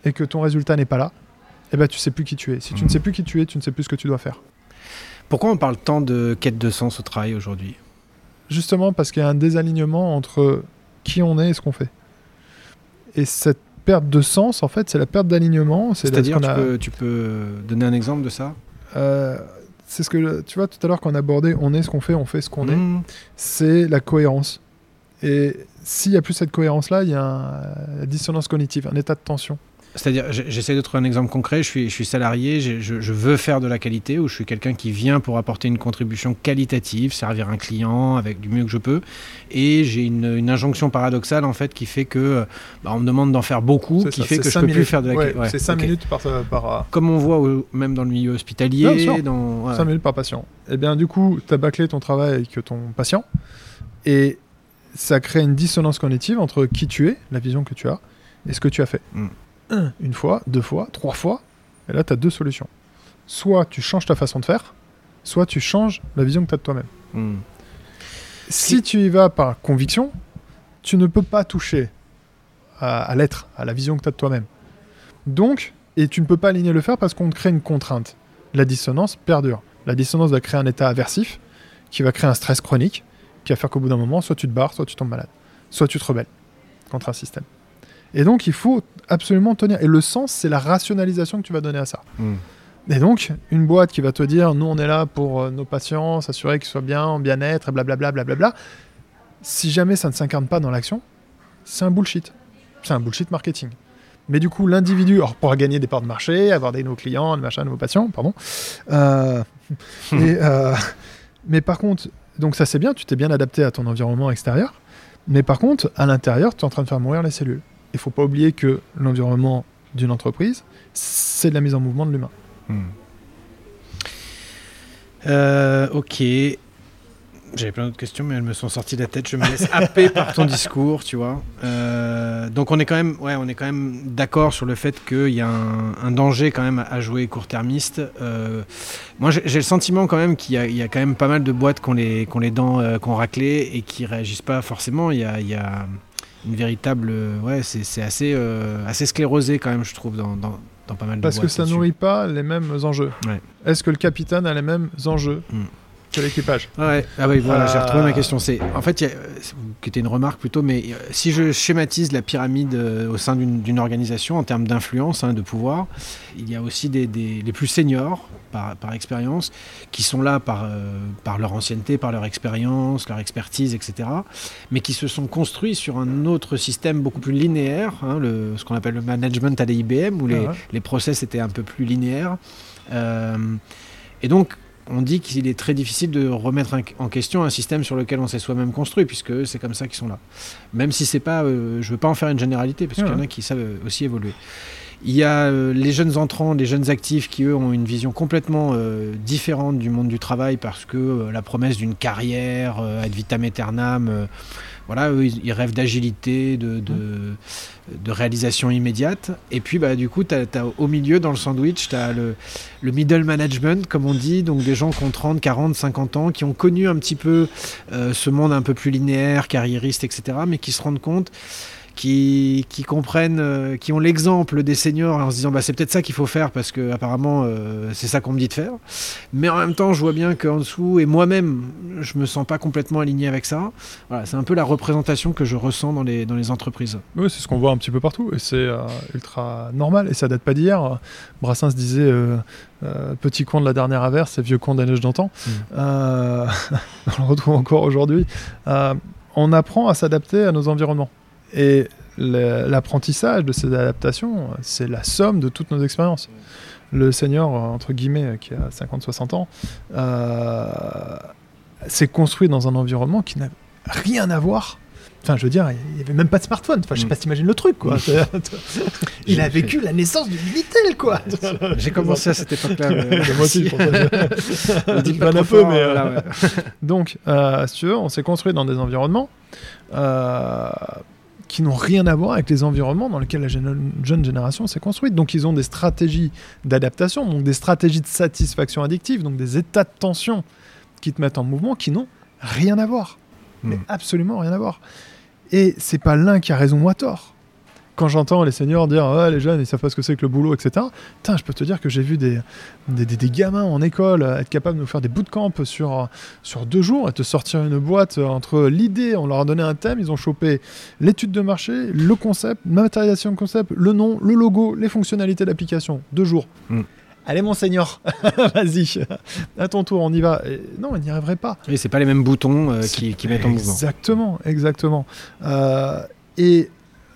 et que ton résultat n'est pas là, eh ben tu sais plus qui tu es. Si tu ne Mhm. sais plus qui tu es, tu ne sais plus ce que tu dois faire. Pourquoi on parle tant de quête de sens au travail aujourd'hui? Justement parce qu'il y a un désalignement entre qui on est et ce qu'on fait. Et cette perte de sens, en fait, c'est la perte d'alignement. C'est-à-dire, tu, a- tu peux donner un exemple de ça? Euh, c'est ce que tu vois tout à l'heure qu'on abordait, on est ce qu'on fait, on fait ce qu'on est. Mmh. c'est la cohérence. Et s'il n'y a plus cette cohérence-là, il y a un- la dissonance cognitive, un état de tension. C'est-à-dire, j'essaie de trouver un exemple concret. Je suis, je suis salarié, je, je veux faire de la qualité, ou je suis quelqu'un qui vient pour apporter une contribution qualitative, servir un client avec du mieux que je peux. Et j'ai une, une injonction paradoxale, en fait, qui fait que euh, bah, on me demande d'en faire beaucoup, qui ça, fait que je cinq peux plus faire de la qualité. Ouais, C'est 5 ok. minutes par, par, Comme on voit même dans le milieu hospitalier, dans. ouais. 5 minutes par patient. Et bien du coup, tu as bâclé ton travail avec ton patient et ça crée une dissonance cognitive entre qui tu es, la vision que tu as, et ce que tu as fait. Mm. Un, une fois, deux fois, trois fois, et là tu as deux solutions. Soit tu changes ta façon de faire, soit tu changes la vision que tu as de toi-même. Mmh. Si tu y vas par conviction, tu ne peux pas toucher à, à l'être, à la vision que tu as de toi-même. Donc, et tu ne peux pas aligner le faire parce qu'on crée une contrainte. La dissonance perdure. La dissonance va créer un état aversif qui va créer un stress chronique qui va faire qu'au bout d'un moment, soit tu te barres, soit tu tombes malade, soit tu te rebelles contre un système. Et donc, il faut absolument tenir. Et le sens, c'est la rationalisation que tu vas donner à ça. Mmh. Et donc, une boîte qui va te dire, nous, on est là pour euh, nos patients, s'assurer qu'ils soient bien, en bien-être, et blablabla, blablabla. Si jamais ça ne s'incarne pas dans l'action, c'est un bullshit. C'est un bullshit marketing. Mais du coup, l'individu, alors pourra gagner des parts de marché, avoir des nouveaux clients, des machins, de nouveaux patients, pardon. Euh, et, euh, mais par contre, donc ça c'est bien, tu t'es bien adapté à ton environnement extérieur. Mais par contre, à l'intérieur, tu es en train de faire mourir les cellules. Il faut pas oublier que l'environnement d'une entreprise, c'est de la mise en mouvement de l'humain. Hmm. Euh, ok. J'avais plein d'autres questions, mais elles me sont sorties de la tête. Je me laisse happer par ton discours, tu vois. Euh, donc on est quand même, ouais, on est quand même d'accord sur le fait qu'il y a un, un danger quand même à jouer court-termiste. Euh, moi, j'ai le sentiment quand même qu'il y, a- il y a quand même pas mal de boîtes qui ont les, qui ont les dents, qui ont raclé et qui réagissent pas forcément. Il y a, il y a une véritable, euh, ouais, c'est assez, euh, assez sclérosé quand même, je trouve, dans, dans, dans pas mal de Parce que ça nourrit pas les mêmes enjeux. Ouais. Est-ce que le capitaine a les mêmes enjeux? Que l'équipage. Ouais. Ah oui, voilà, j'ai Euh, retrouvé ma question. C'est en fait, a- qui était une remarque plutôt, mais euh, si je schématise la pyramide euh, au sein d'une organisation en termes d'influence, hein, de pouvoir, il y a aussi des, des- les plus seniors par, par expérience qui sont là par, euh, par leur ancienneté, par leur expérience, leur expertise, etc. Mais qui se sont construits sur un autre système beaucoup plus linéaire, hein, le, ce qu'on appelle le management à l'IBM, où les, Ah ouais. les process étaient un peu plus linéaires. Euh, et donc, on dit qu'il est très difficile de remettre en question un système sur lequel on s'est soi-même construit, puisque c'est comme ça qu'ils sont là. Même si c'est pas, euh, je veux pas en faire une généralité, parce qu'il y en a qui savent aussi évoluer. Il y a euh, les jeunes entrants, les jeunes actifs qui, eux, ont une vision complètement euh, différente du monde du travail parce que euh, la promesse d'une carrière, ad vitam aeternam, voilà, eux, ils, ils rêvent d'agilité, de, de, de réalisation immédiate. Et puis, bah, du coup, t'as- t'as au milieu, dans le sandwich, tu as le, le middle management, comme on dit, donc des gens qui ont 30, 40, 50 ans, qui ont connu un petit peu euh, ce monde un peu plus linéaire, carriériste, etc., mais qui se rendent compte qui, qui comprennent, euh, qui ont l'exemple des seniors en se disant bah, c'est peut-être ça qu'il faut faire parce que apparemment euh, c'est ça qu'on me dit de faire. Mais en même temps, je vois bien qu'en dessous, et moi-même, je me sens pas complètement aligné avec ça. Voilà, c'est un peu la représentation que je ressens dans les, dans les entreprises. Oui, c'est ce qu'on voit un petit peu partout et c'est euh, ultra normal et ça date pas d'hier. Brassens disait euh, euh, petit con de la dernière averse et vieux con de la neige d'antan. Mm. On le retrouve encore aujourd'hui. On apprend à s'adapter à nos environnements et l'apprentissage de ces adaptations, c'est la somme de toutes nos expériences. Le senior, entre guillemets, qui a 50-60 ans, euh, s'est construit dans un environnement qui n'a rien à voir. Enfin, je veux dire, il n'y avait même pas de smartphone. Enfin, je sais Mm. pas si t'imagines le truc, quoi. il a vécu la naissance du Minitel, quoi. J'ai commencé à cette époque-là. Moi aussi. Ne dis Je pas un peu, mais, euh, euh, là, ouais. Donc, euh, si tu veux, on s'est construit dans des environnements euh, qui n'ont rien à voir avec les environnements dans lesquels la jeune, génération s'est construite. Donc, ils ont des stratégies d'adaptation, donc des stratégies de satisfaction addictive, donc des états de tension qui te mettent en mouvement qui n'ont rien à voir. Mais Mm. absolument rien à voir. Et c'est pas l'un qui a raison ou a tort. Quand j'entends les seniors dire ouais, les jeunes ils savent pas ce que c'est que le boulot, etc. Je peux te dire que j'ai vu des, des, des- des gamins en école être capables de nous faire des bootcamps sur, sur deux jours et te sortir une boîte entre l'idée, on leur a donné un thème, ils ont chopé l'étude de marché, le concept, la matérialisation de concept, le nom, le logo, les fonctionnalités d'application. Deux jours. Mm. Allez mon senior, vas-y, à ton tour, on y va. Et non, il n'y arriverait pas. Oui, c'est pas les mêmes boutons euh, qui mettent en mouvement. Exactement, exactement. Euh, et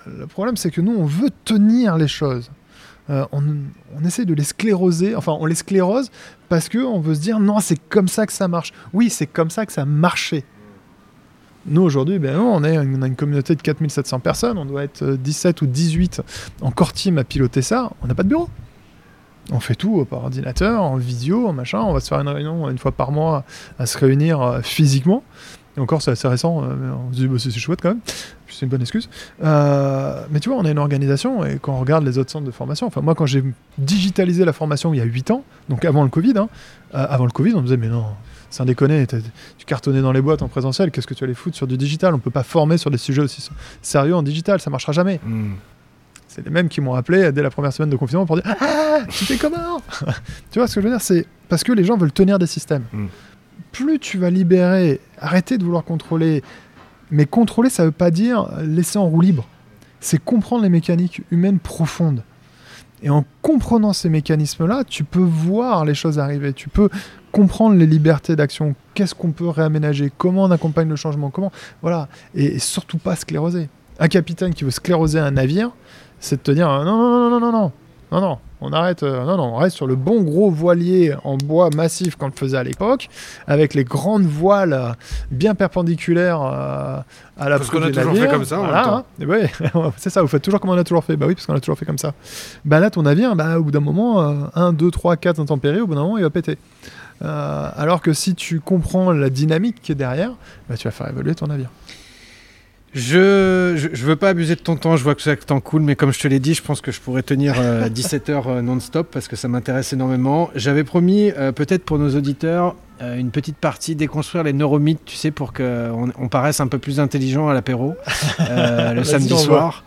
le problème, c'est que nous, on veut tenir les choses. Euh, on, essaie de les scléroser, enfin, on les sclérose parce qu'on veut se dire non, c'est comme ça que ça marche. Oui, c'est comme ça que ça marchait. Nous, aujourd'hui, ben, on, est, a une communauté de 4700 personnes, on doit être euh, 17 ou 18 en core team à piloter ça. On n'a pas de bureau. On fait tout par ordinateur, en visio, en machin. On va se faire une réunion une fois par mois à se réunir euh, physiquement. Et encore, c'est assez récent. euh, on se dit, bah, c'est chouette quand même. C'est une bonne excuse. Euh, mais tu vois, on a une organisation et quand on regarde les autres centres de formation, enfin, moi, quand j'ai digitalisé la formation il y a 8 ans, donc avant le Covid, hein, euh, avant le Covid, on me disait, mais non, c'est un déconner, t'as- tu cartonnais dans les boîtes en présentiel, qu'est-ce que tu allais foutre sur du digital? On peut pas former sur des sujets aussi sérieux en digital, ça marchera jamais. Mm. C'est les mêmes qui m'ont appelé dès la première semaine de confinement pour dire Ah, tu fais comment? Tu vois ce que je veux dire? C'est parce que les gens veulent tenir des systèmes. Mm. Plus tu vas libérer, arrêter de vouloir contrôler. Mais contrôler, ça veut pas dire laisser en roue libre. C'est comprendre les mécaniques humaines profondes. Et en comprenant ces mécanismes-là, tu peux voir les choses arriver. Tu peux comprendre les libertés d'action. Qu'est-ce qu'on peut réaménager? Comment on accompagne le changement? Comment? Voilà. Et, et surtout pas scléroser. Un capitaine qui veut scléroser un navire, c'est de te dire euh, non, non, non, non, non, non, non, non, on arrête, euh, non, non, on reste sur le bon gros voilier en bois massif qu'on le faisait à l'époque, avec les grandes voiles euh, bien perpendiculaires euh, à la Parce qu'on a toujours fait comme ça, Voilà, hein. Ouais, c'est ça, vous faites toujours comme on a toujours fait. Bah oui, parce qu'on a toujours fait comme ça. Bah là, ton navire, bah, au bout d'un moment, 1, 2, 3, 4 intempéries, au bout d'un moment, il va péter. Euh, alors que si tu comprends la dynamique qui est derrière, bah, tu vas faire évoluer ton navire. Je, je, je veux pas abuser de ton temps, je vois que ça temps cool, mais comme je te l'ai dit, je pense que je pourrais tenir 17 heures euh, non-stop parce que ça m'intéresse énormément. J'avais promis, euh, peut-être pour nos auditeurs, euh, une petite partie déconstruire les neuromythes, tu sais, pour qu'on on paraisse un peu plus intelligent à l'apéro euh, le samedi soir.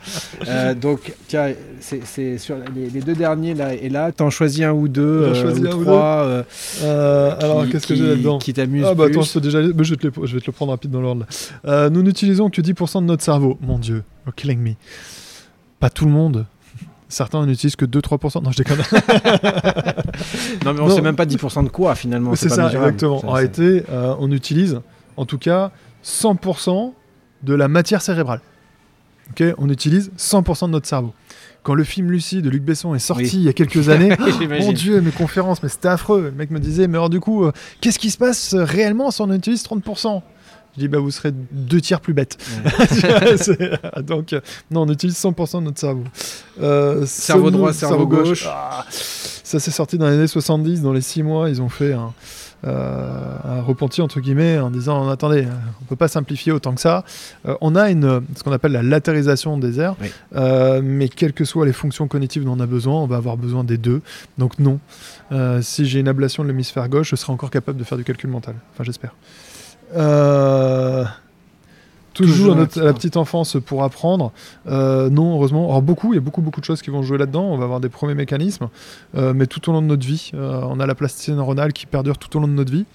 Euh, donc, tiens, c'est sur les, les deux derniers là et là, t'en choisis un ou deux, euh, choisis ou un ou trois. euh, Euh, alors, qu'est-ce que j'ai là-dedans Qui t'amuse Ah bah plus. attends, déjà... je, vais te le- je vais te le prendre rapide dans l'ordre. Euh, nous n'utilisons que 10% de notre cerveau. Mon Dieu, you're killing me. Pas tout le monde. Certains n'utilisent que 2-3%. Non, je déconne. Non, mais on Non. sait même pas 10% de quoi finalement. c'est ça, mesurable. exactement. En réalité, euh, on utilise en tout cas 100% de la matière cérébrale. Ok, on utilise 100% de notre cerveau. Quand le film Lucie de Luc Besson est sorti Oui. il y a quelques années, mon Dieu, mes conférences, mais c'était affreux. Le mec me disait, mais alors du coup, euh, qu'est-ce qui se passe euh, réellement si on utilise 30% Je dis, bah vous serez deux tiers plus bête. C'est- Donc, euh, non, on utilise 100% de notre cerveau. Euh, Cerveau droit, cerveau gauche. Ah, ça s'est sorti dans les années 70, dans les 6 mois, ils ont fait un, euh, un repenti, entre guillemets, en disant, attendez, euh, on peut pas simplifier autant que ça. Euh, on a une, ce qu'on appelle la latérisation des Oui. euh, mais quelles que soient les fonctions cognitives dont on a besoin, on va avoir besoin des deux. Donc non, Euh, si j'ai une ablation de l'hémisphère gauche, je serai encore capable de faire du calcul mental. Enfin, j'espère. Euh, Toujours, à, la notre- petite enfance pour apprendre. Euh, non, heureusement. Alors beaucoup, il y a beaucoup, beaucoup de choses qui vont jouer là-dedans. On va avoir des premiers mécanismes, euh, mais tout au long de notre vie, euh, on a la plasticité neuronale qui perdure tout au long de notre vie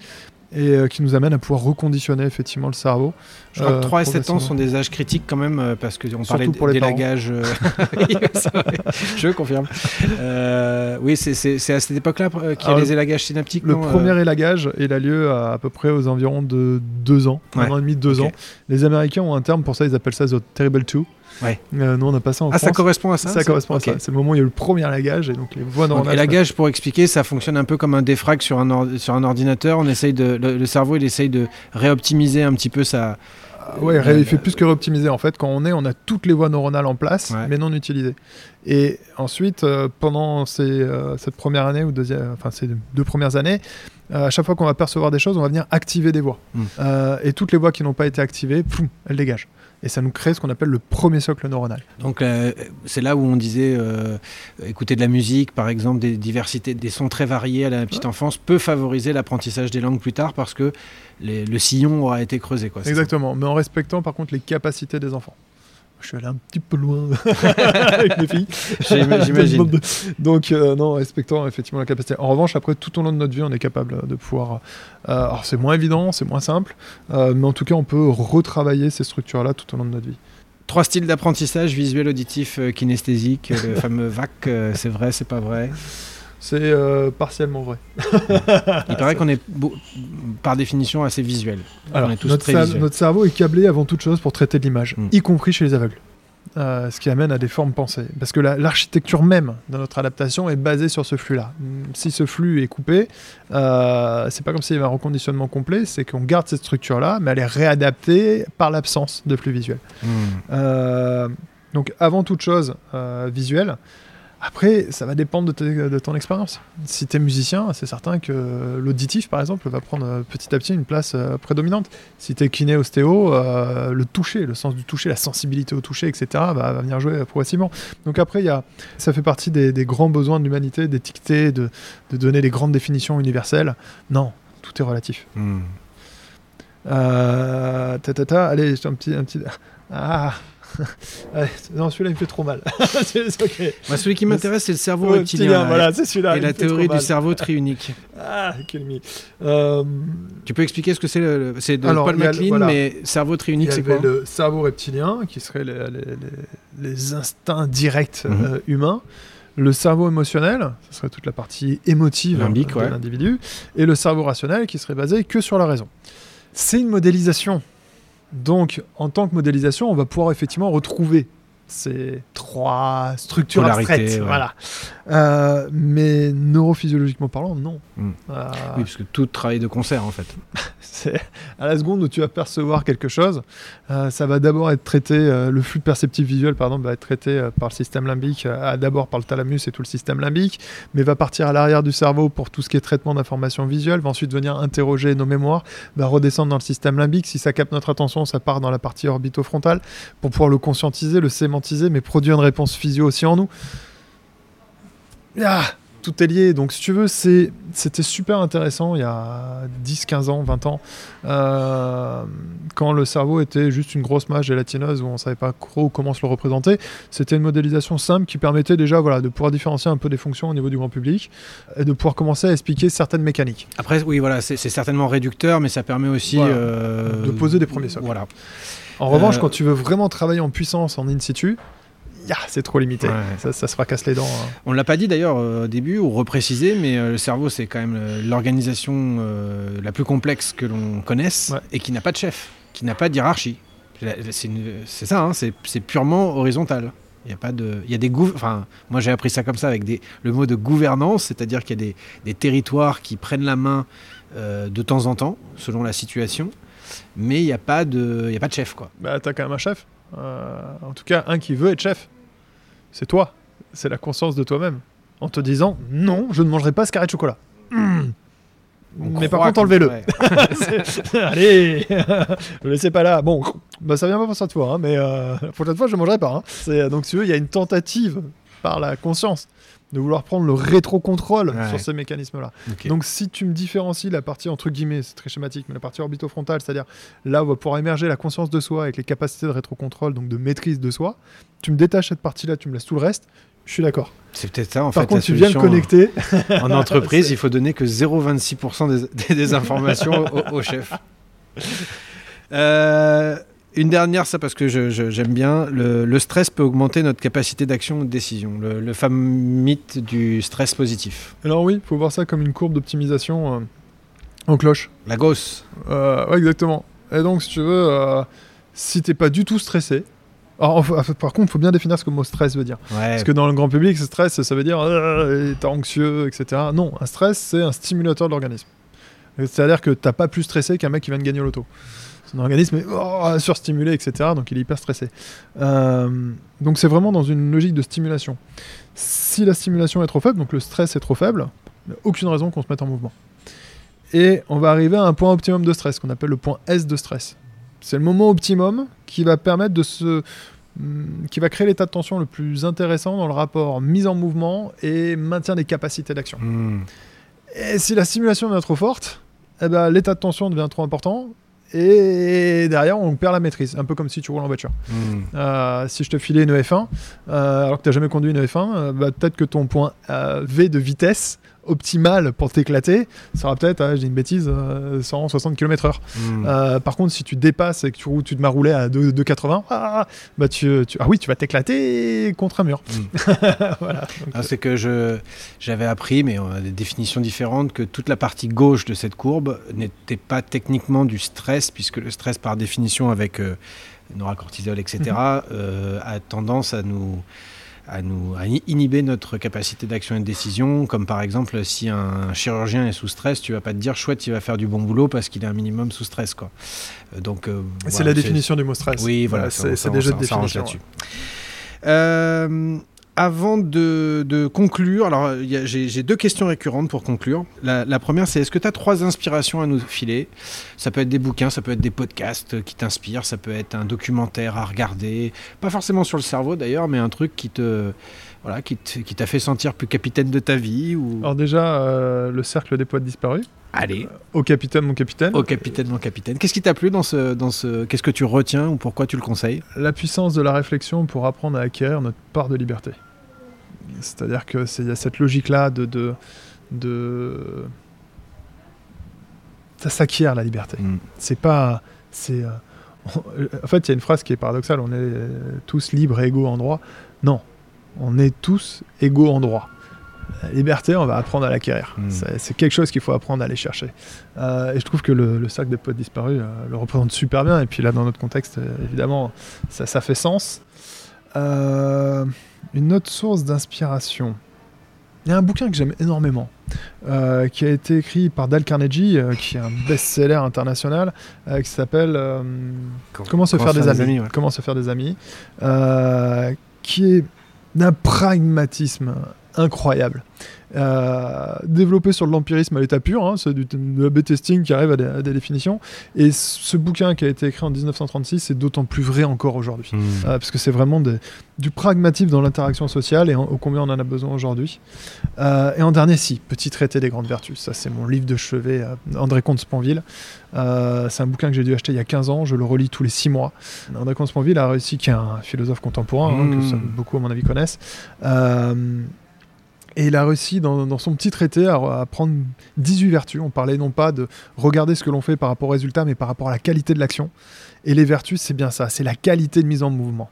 et euh, qui nous amène à pouvoir reconditionner effectivement le cerveau. Je crois que Euh, 3 et 7 ans sont des âges critiques quand même, euh, parce qu'on parlait euh, c'est vrai. je confirme. Euh, oui, c'est- à cette époque-là euh, qu'il y a les élagages synaptiques. Le euh, premier élagage, il a lieu à, à peu près aux environs de deux ans, Ouais. un an et demi, deux Ok. ans. Les Américains ont un terme pour ça, ils appellent ça The Terrible Two. Ouais. Euh, nous, on n'a pas ça en Ah, ça correspond à ça Ça correspond à ça. C'est le moment où il y a eu le premier élagage et donc les voies Donc, neuronales. élagage, pour expliquer, ça fonctionne un peu comme un défrag sur un, or- sur un ordinateur. On essaye de, le, le cerveau, il essaye de réoptimiser un petit peu sa. Ah Ouais, Euh, il fait plus que réoptimiser. En fait, quand on est, on a toutes les voies neuronales en place, Ouais. mais non utilisées. Et ensuite, euh, pendant ces, euh, cette première année ou deuxième, enfin ces deux premières années, euh, à chaque fois qu'on va percevoir des choses, on va venir activer des voies. Mm. Euh, et toutes les voies qui n'ont pas été activées, elles dégagent. Et ça nous crée ce qu'on appelle le premier socle neuronal. Donc, euh, c'est là où on disait euh, écouter de la musique, par exemple, des diversités, des sons très variés à la petite enfance, peut favoriser l'apprentissage des langues plus tard parce que les- le sillon aura été creusé. Quoi, Exactement, mais en respectant par contre les capacités des enfants. Je suis allé un petit peu loin avec mes filles. J'im- J'imagine. Donc, euh, non, respectant effectivement la capacité. En revanche, après, tout au long de notre vie, on est capable de pouvoir. euh, alors, c'est moins évident, c'est moins simple, euh, mais en tout cas, on peut retravailler ces structures-là tout au long de notre vie. Trois styles d'apprentissage, visuel, auditif, kinesthésique, le fameux VAC, c'est vrai, c'est pas vrai? C'est euh, partiellement vrai. Il paraît qu'on est beau- par définition assez visuel. Alors, on est tous notre, très cer- visuels. notre cerveau est câblé avant toute chose pour traiter de l'image, Mm. y compris chez les aveugles. Euh, ce qui amène à des formes pensées. Parce que la- l'architecture même de notre adaptation est basée sur ce flux-là. Mm, Si ce flux est coupé, euh, c'est pas comme s'il y avait un reconditionnement complet, c'est qu'on garde cette structure-là, mais elle est réadaptée par l'absence de flux visuel. Hmm. Euh, donc avant toute chose, euh, visuel. Après, ça va dépendre de, ton expérience. Si tu es musicien, c'est certain que l'auditif, par exemple, va prendre euh, petit à petit une place euh, prédominante. Si tu es kiné, ostéo, euh, le toucher, le sens du toucher, la sensibilité au toucher, etc., va, va venir jouer progressivement. Donc après, y a, ça fait partie des, des grands besoins de l'humanité, d'étiqueter, de, de donner les grandes définitions universelles. Non, tout est relatif. Hmm. Euh, ta, ta, ta, allez, j'ai un petit, un petit. Ah. Non, celui-là il me fait trop mal. c'est c'est ok. Moi, celui qui m'intéresse, c'est le cerveau reptilien. reptilien, là, voilà, c'est celui-là. et la théorie du cerveau triunique. Ah, quel mi. Euh, Tu peux expliquer ce que c'est le- C'est de Alors, Paul MacLean, voilà. mais cerveau triunique, c'est quoi le cerveau reptilien qui serait les, les- les- les instincts directs Mhm. euh, humains. Le cerveau émotionnel, ce serait toute la partie émotive Limbique, de ouais. l'individu. Et le cerveau rationnel qui serait basé que sur la raison. C'est une modélisation. Donc, en tant que modélisation, on va pouvoir effectivement retrouver ces trois structures Polarités, abstraites. ouais. Voilà. Euh, mais neurophysiologiquement parlant, non. Mm. Euh, Oui, parce que tout travaille de concert, en fait. c'est à la seconde où tu vas percevoir quelque chose, euh, ça va d'abord être traité, le flux perceptif visuel par exemple va être traité par le système limbique, d'abord par le thalamus et tout le système limbique, mais va partir à l'arrière du cerveau pour tout ce qui est traitement d'informations visuelles, va ensuite venir interroger nos mémoires, va redescendre dans le système limbique, si ça capte notre attention, ça part dans la partie orbitofrontale pour pouvoir le conscientiser, le mais produire une réponse physio aussi en nous. Ah tout est lié. Donc, si tu veux, c'était super intéressant il y a 10, 15 ans, 20 ans, euh, quand le cerveau était juste une grosse mâche gélatineuse où on savait pas trop comment se le représenter. C'était une modélisation simple qui permettait déjà voilà, de pouvoir différencier un peu des fonctions au niveau du grand public et de pouvoir commencer à expliquer certaines mécaniques. Après, oui, voilà, c'est c'est certainement réducteur, mais ça permet aussi Voilà. euh, De poser des premiers socles. Voilà. En revanche, Euh, quand tu veux vraiment travailler en puissance en in situ, ya, c'est trop limité. Ouais. Ça, ça se fracasse les dents. hein. On l'a pas dit d'ailleurs euh, au début ou reprécisé, mais euh, le cerveau c'est quand même euh, l'organisation la plus complexe que l'on connaisse Ouais. et qui n'a pas de chef, qui n'a pas de hiérarchie. C'est ça, hein, c'est purement horizontal. Il y a pas de, il y a des Enfin, moi j'ai appris ça comme ça avec des, le mot de gouvernance, c'est-à-dire qu'il y a des, des territoires qui prennent la main euh, de temps en temps, selon la situation, mais il n'y a pas de, y a pas de chef quoi. Bah, t'as quand même un chef. Euh, en tout cas, un qui veut être chef. C'est toi. C'est la conscience de toi-même. En te disant, non, je ne mangerai pas ce carré de chocolat. On Mais par contre, enlevez-le. Allez Ne laissez pas là. Bon, bah, ça vient pas pour ça de toi, hein, mais euh, la prochaine fois, je ne mangerai pas. hein. C'est- Donc, si tu veux, il y a une tentative par la conscience de vouloir prendre le rétro-contrôle Ouais. sur ces mécanismes-là. Donc si tu me différencies la partie entre guillemets, c'est très schématique, mais la partie orbitofrontale, c'est-à-dire là où va pouvoir émerger la conscience de soi avec les capacités de rétrocontrôle, donc de maîtrise de soi, tu me détaches cette partie-là, tu me laisses tout le reste, je suis d'accord. c'est peut-être ça en Par fait. contre, la tu viens le connecter. euh, En entreprise, il faut donner que 0,26% des, des- des informations au, au chef. Euh, une dernière, ça parce que je- je- j'aime bien. Le, le stress peut augmenter notre capacité d'action ou de décision. Le, le fameux mythe du stress positif. Alors oui, il faut voir ça comme une courbe d'optimisation euh, en cloche. La gosse. Euh, ouais, exactement. Et donc, si tu veux, euh, si t'es pas du tout stressé, alors, par contre, il faut bien définir ce que le mot stress veut dire. Ouais. Parce que dans le grand public, ce stress, ça veut dire euh, t'es anxieux, etc. Non, un stress, c'est un stimulateur de l'organisme. C'est-à-dire que t'as pas plus stressé qu'un mec qui vient de gagner au loto. Son organisme est oh, surstimulé, etc. Donc il est hyper stressé. Euh, donc c'est vraiment dans une logique de stimulation. Si la stimulation est trop faible, donc le stress est trop faible, il n'y a aucune raison qu'on se mette en mouvement. Et on va arriver à un point optimum de stress, qu'on appelle le point S de stress. C'est le moment optimum qui va permettre de se hum, qui va créer l'état de tension le plus intéressant dans le rapport mise en mouvement et maintien des capacités d'action. Hmm. Et si la stimulation devient trop forte, eh ben, l'état de tension devient trop important et derrière on perd la maîtrise, un peu comme si tu roules en voiture. Hmm. Euh, si je te filais une F1, euh, alors que tu n'as jamais conduit une F1, euh, bah, peut-être que ton point V de vitesse optimal pour t'éclater sera peut-être, ah, je dis une bêtise, euh, 160 km/h. Hmm. Euh, par contre, si tu dépasses et que tu, roules- tu te m'as roulé à 2 2,80, ah, bah tu, tu- ah oui, tu vas t'éclater contre un mur. voilà. Donc, Ah, c'est que je j'avais appris, mais on a des définitions différentes, que toute la partie gauche de cette courbe n'était pas techniquement du stress, puisque le stress, par définition, avec euh, noracortisol, etc., euh, a tendance à nous à nous à inhiber notre capacité d'action et de décision, comme par exemple si un chirurgien est sous stress, tu vas pas te dire chouette, il va faire du bon boulot parce qu'il est un minimum sous stress quoi. Euh, donc euh, c'est voilà, la définition du mot stress. oui, voilà, ça- c'est ça- de définition. là-dessus. Euh, avant de, de conclure, alors j'ai deux questions récurrentes pour conclure. La, la première, c'est est-ce que tu as trois inspirations à nous filer? Ça peut être des bouquins, ça peut être des podcasts qui t'inspirent, ça peut être un documentaire à regarder, pas forcément sur le cerveau d'ailleurs, mais un truc qui te voilà, qui t'a fait sentir plus capitaine de ta vie ou Alors déjà, euh, le cercle des poètes disparus. allez Au capitaine, mon capitaine. au capitaine mon capitaine. Qu'est-ce qui t'a plu dans ce dans ce qu'est-ce que tu retiens ou pourquoi tu le conseilles? La puissance de la réflexion pour apprendre à acquérir notre part de liberté. C'est-à-dire que c'est- il y a cette logique-là de, de, de... Ça s'acquiert la liberté. Mm. C'est pas... C'est... euh, En fait, il y a une phrase qui est paradoxale. On est tous libres et égaux en droit. Non. On est tous égaux en droit. La liberté, on va apprendre à l'acquérir. Mm. C'est quelque chose qu'il faut apprendre à aller chercher. Euh, et je trouve que le, le cercle des poètes disparus euh, le représente super bien. Et puis là, dans notre contexte, évidemment, ça, ça fait sens. Euh, une autre source d'inspiration. Il y a un bouquin que j'aime énormément, euh, qui a été écrit par Dale Carnegie, euh, qui est un best-seller international, euh, qui s'appelle Comment se faire des amis. ouais. Comment se faire des amis, qui est d'un pragmatisme incroyable. Euh, développé sur l'empirisme à l'état pur, hein, c'est du, de la B-testing qui arrive à des, à des définitions. Et ce bouquin qui a été écrit en 1936 c'est d'autant plus vrai encore aujourd'hui. Hmm. Euh, parce que c'est vraiment des- du pragmatisme dans l'interaction sociale et en- ô combien on en a besoin aujourd'hui. Euh, et en dernier, si, Petit traité des grandes vertus. Ça, c'est mon livre de chevet, André Comte-Sponville. C'est un bouquin que j'ai dû acheter il y a 15 ans, je le relis tous les 6 mois. André Comte-Sponville a réussi, qui est un philosophe contemporain, hein, que ça- beaucoup à mon avis connaissent. Et il a réussi dans, son petit traité à, à prendre 18 vertus. On parlait non pas de regarder ce que l'on fait par rapport au résultat, mais par rapport à la qualité de l'action. Et les vertus, c'est bien ça, c'est la qualité de mise en mouvement.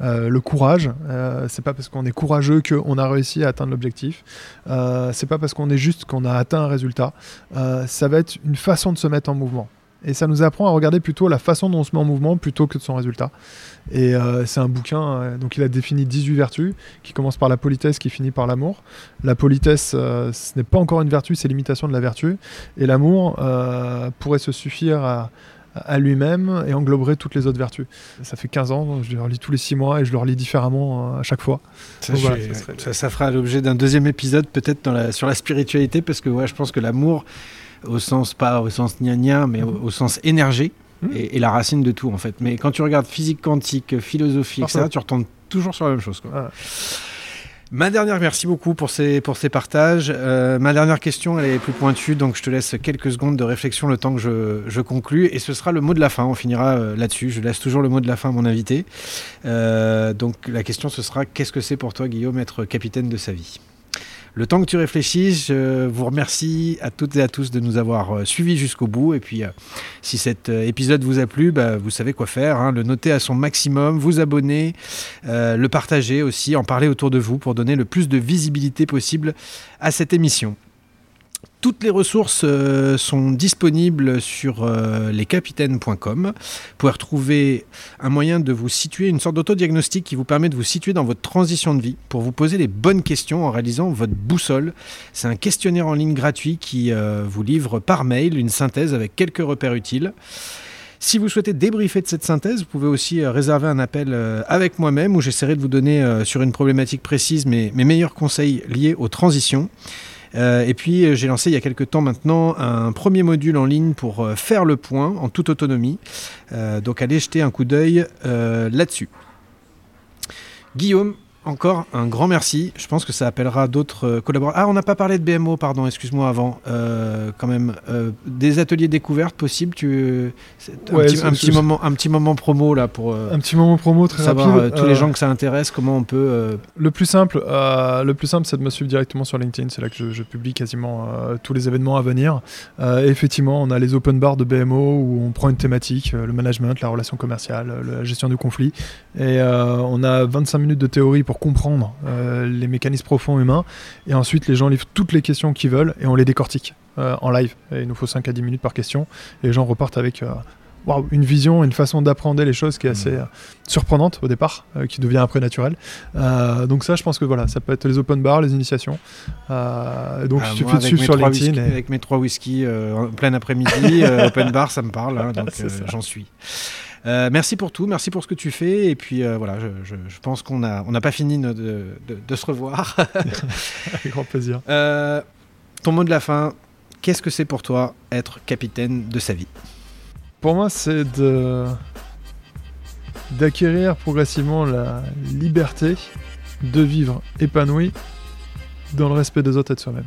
Euh, le courage, euh, c'est pas parce qu'on est courageux qu'on a réussi à atteindre l'objectif. Euh, c'est pas parce qu'on est juste qu'on a atteint un résultat. Euh, ça va être une façon de se mettre en mouvement. Et ça nous apprend à regarder plutôt la façon dont on se met en mouvement plutôt que son résultat. Et euh, c'est un bouquin, euh, donc il a défini 18 vertus, qui commence par la politesse, qui finit par l'amour. La politesse, euh, ce n'est pas encore une vertu, c'est l'imitation de la vertu. Et l'amour euh, pourrait se suffire à, à lui-même et engloberait toutes les autres vertus. Ça fait 15 ans, donc je le relis tous les 6 mois et je le relis différemment euh, à chaque fois. Ça, Donc je voilà, suis- ça serait- ça- ça fera l'objet d'un deuxième épisode peut-être dans la- sur la spiritualité parce que ouais, je pense que l'amour au sens pas au sens gna gna mais au, au sens énergie Est, est la racine de tout en fait. Mais quand tu regardes physique quantique, philosophie, etc., tu retombes toujours sur la même chose. quoi. Voilà. Ma dernière, merci beaucoup pour ces, pour ces partages. Euh, ma dernière question, elle est plus pointue, donc je te laisse quelques secondes de réflexion le temps que je, je conclue. Et ce sera le mot de la fin, on finira euh, là-dessus. Je laisse toujours le mot de la fin à mon invité. Euh, donc la question, ce sera qu'est-ce que c'est pour toi, Guillaume, être capitaine de sa vie? Le temps que tu réfléchisses, je vous remercie à toutes et à tous de nous avoir euh, suivis jusqu'au bout. Et puis, euh, si cet euh, épisode vous a plu, bah, vous savez quoi faire. hein. le noter à son maximum, vous abonner, le partager aussi, en parler autour de vous pour donner le plus de visibilité possible à cette émission. Toutes les ressources euh, sont disponibles sur euh, lescapitaines.com. Vous pouvez retrouver un moyen de vous situer, une sorte d'autodiagnostic qui vous permet de vous situer dans votre transition de vie pour vous poser les bonnes questions en réalisant votre boussole. C'est un questionnaire en ligne gratuit qui euh, vous livre par mail une synthèse avec quelques repères utiles. Si vous souhaitez débriefer de cette synthèse, vous pouvez aussi réserver un appel avec moi-même où j'essaierai de vous donner sur une problématique précise mes meilleurs conseils liés aux transitions. Euh, et puis euh, j'ai lancé il y a quelques temps maintenant un premier module en ligne pour euh, faire le point en toute autonomie. Donc allez jeter un coup d'œil là-dessus. Guillaume, encore un grand merci. Je pense que ça appellera d'autres euh, collaborateurs. Ah, on n'a pas parlé de BMO, pardon, excuse-moi avant. Euh, quand même, Euh, des ateliers découvertes possibles. Tu un, petit, un moment, un petit moment promo là pour euh, Un petit moment promo très savoir rapide. tous les gens que ça intéresse. Comment on peut Le plus simple, le plus simple, c'est de me suivre directement sur LinkedIn. C'est là que je, je publie quasiment tous les événements à venir. Effectivement, on a les open bars de BMO où on prend une thématique, le management, la relation commerciale, la gestion du conflit. Et on a 25 minutes de théorie pour comprendre euh, les mécanismes profonds humains. Et ensuite, les gens livrent toutes les questions qu'ils veulent et on les décortique euh, en live. Et il nous faut 5 à 10 minutes par question. Et les gens repartent avec euh, une vision, une façon d'apprendre les choses qui est assez euh, surprenante au départ, qui devient après naturelle. Donc ça, je pense que voilà, ça peut être les open bars, les initiations. Donc ah, il suffit de suivre sur LinkedIn. whisky- et- Avec mes trois whisky en plein après-midi, open bar, ça me parle. hein, donc j'en suis. Euh, merci pour tout, merci pour ce que tu fais. Et puis euh, voilà, je, je- je pense qu'on n'a on pas fini de, de- de- de se revoir. Avec grand plaisir. Euh, ton mot de la fin, qu'est-ce que c'est pour toi être capitaine de sa vie? Pour moi, c'est de d'acquérir progressivement la liberté de vivre épanoui dans le respect des autres et de soi-même.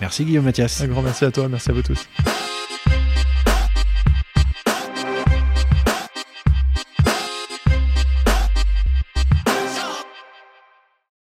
Merci Guillaume Mathias. Un grand merci à toi, merci à vous tous.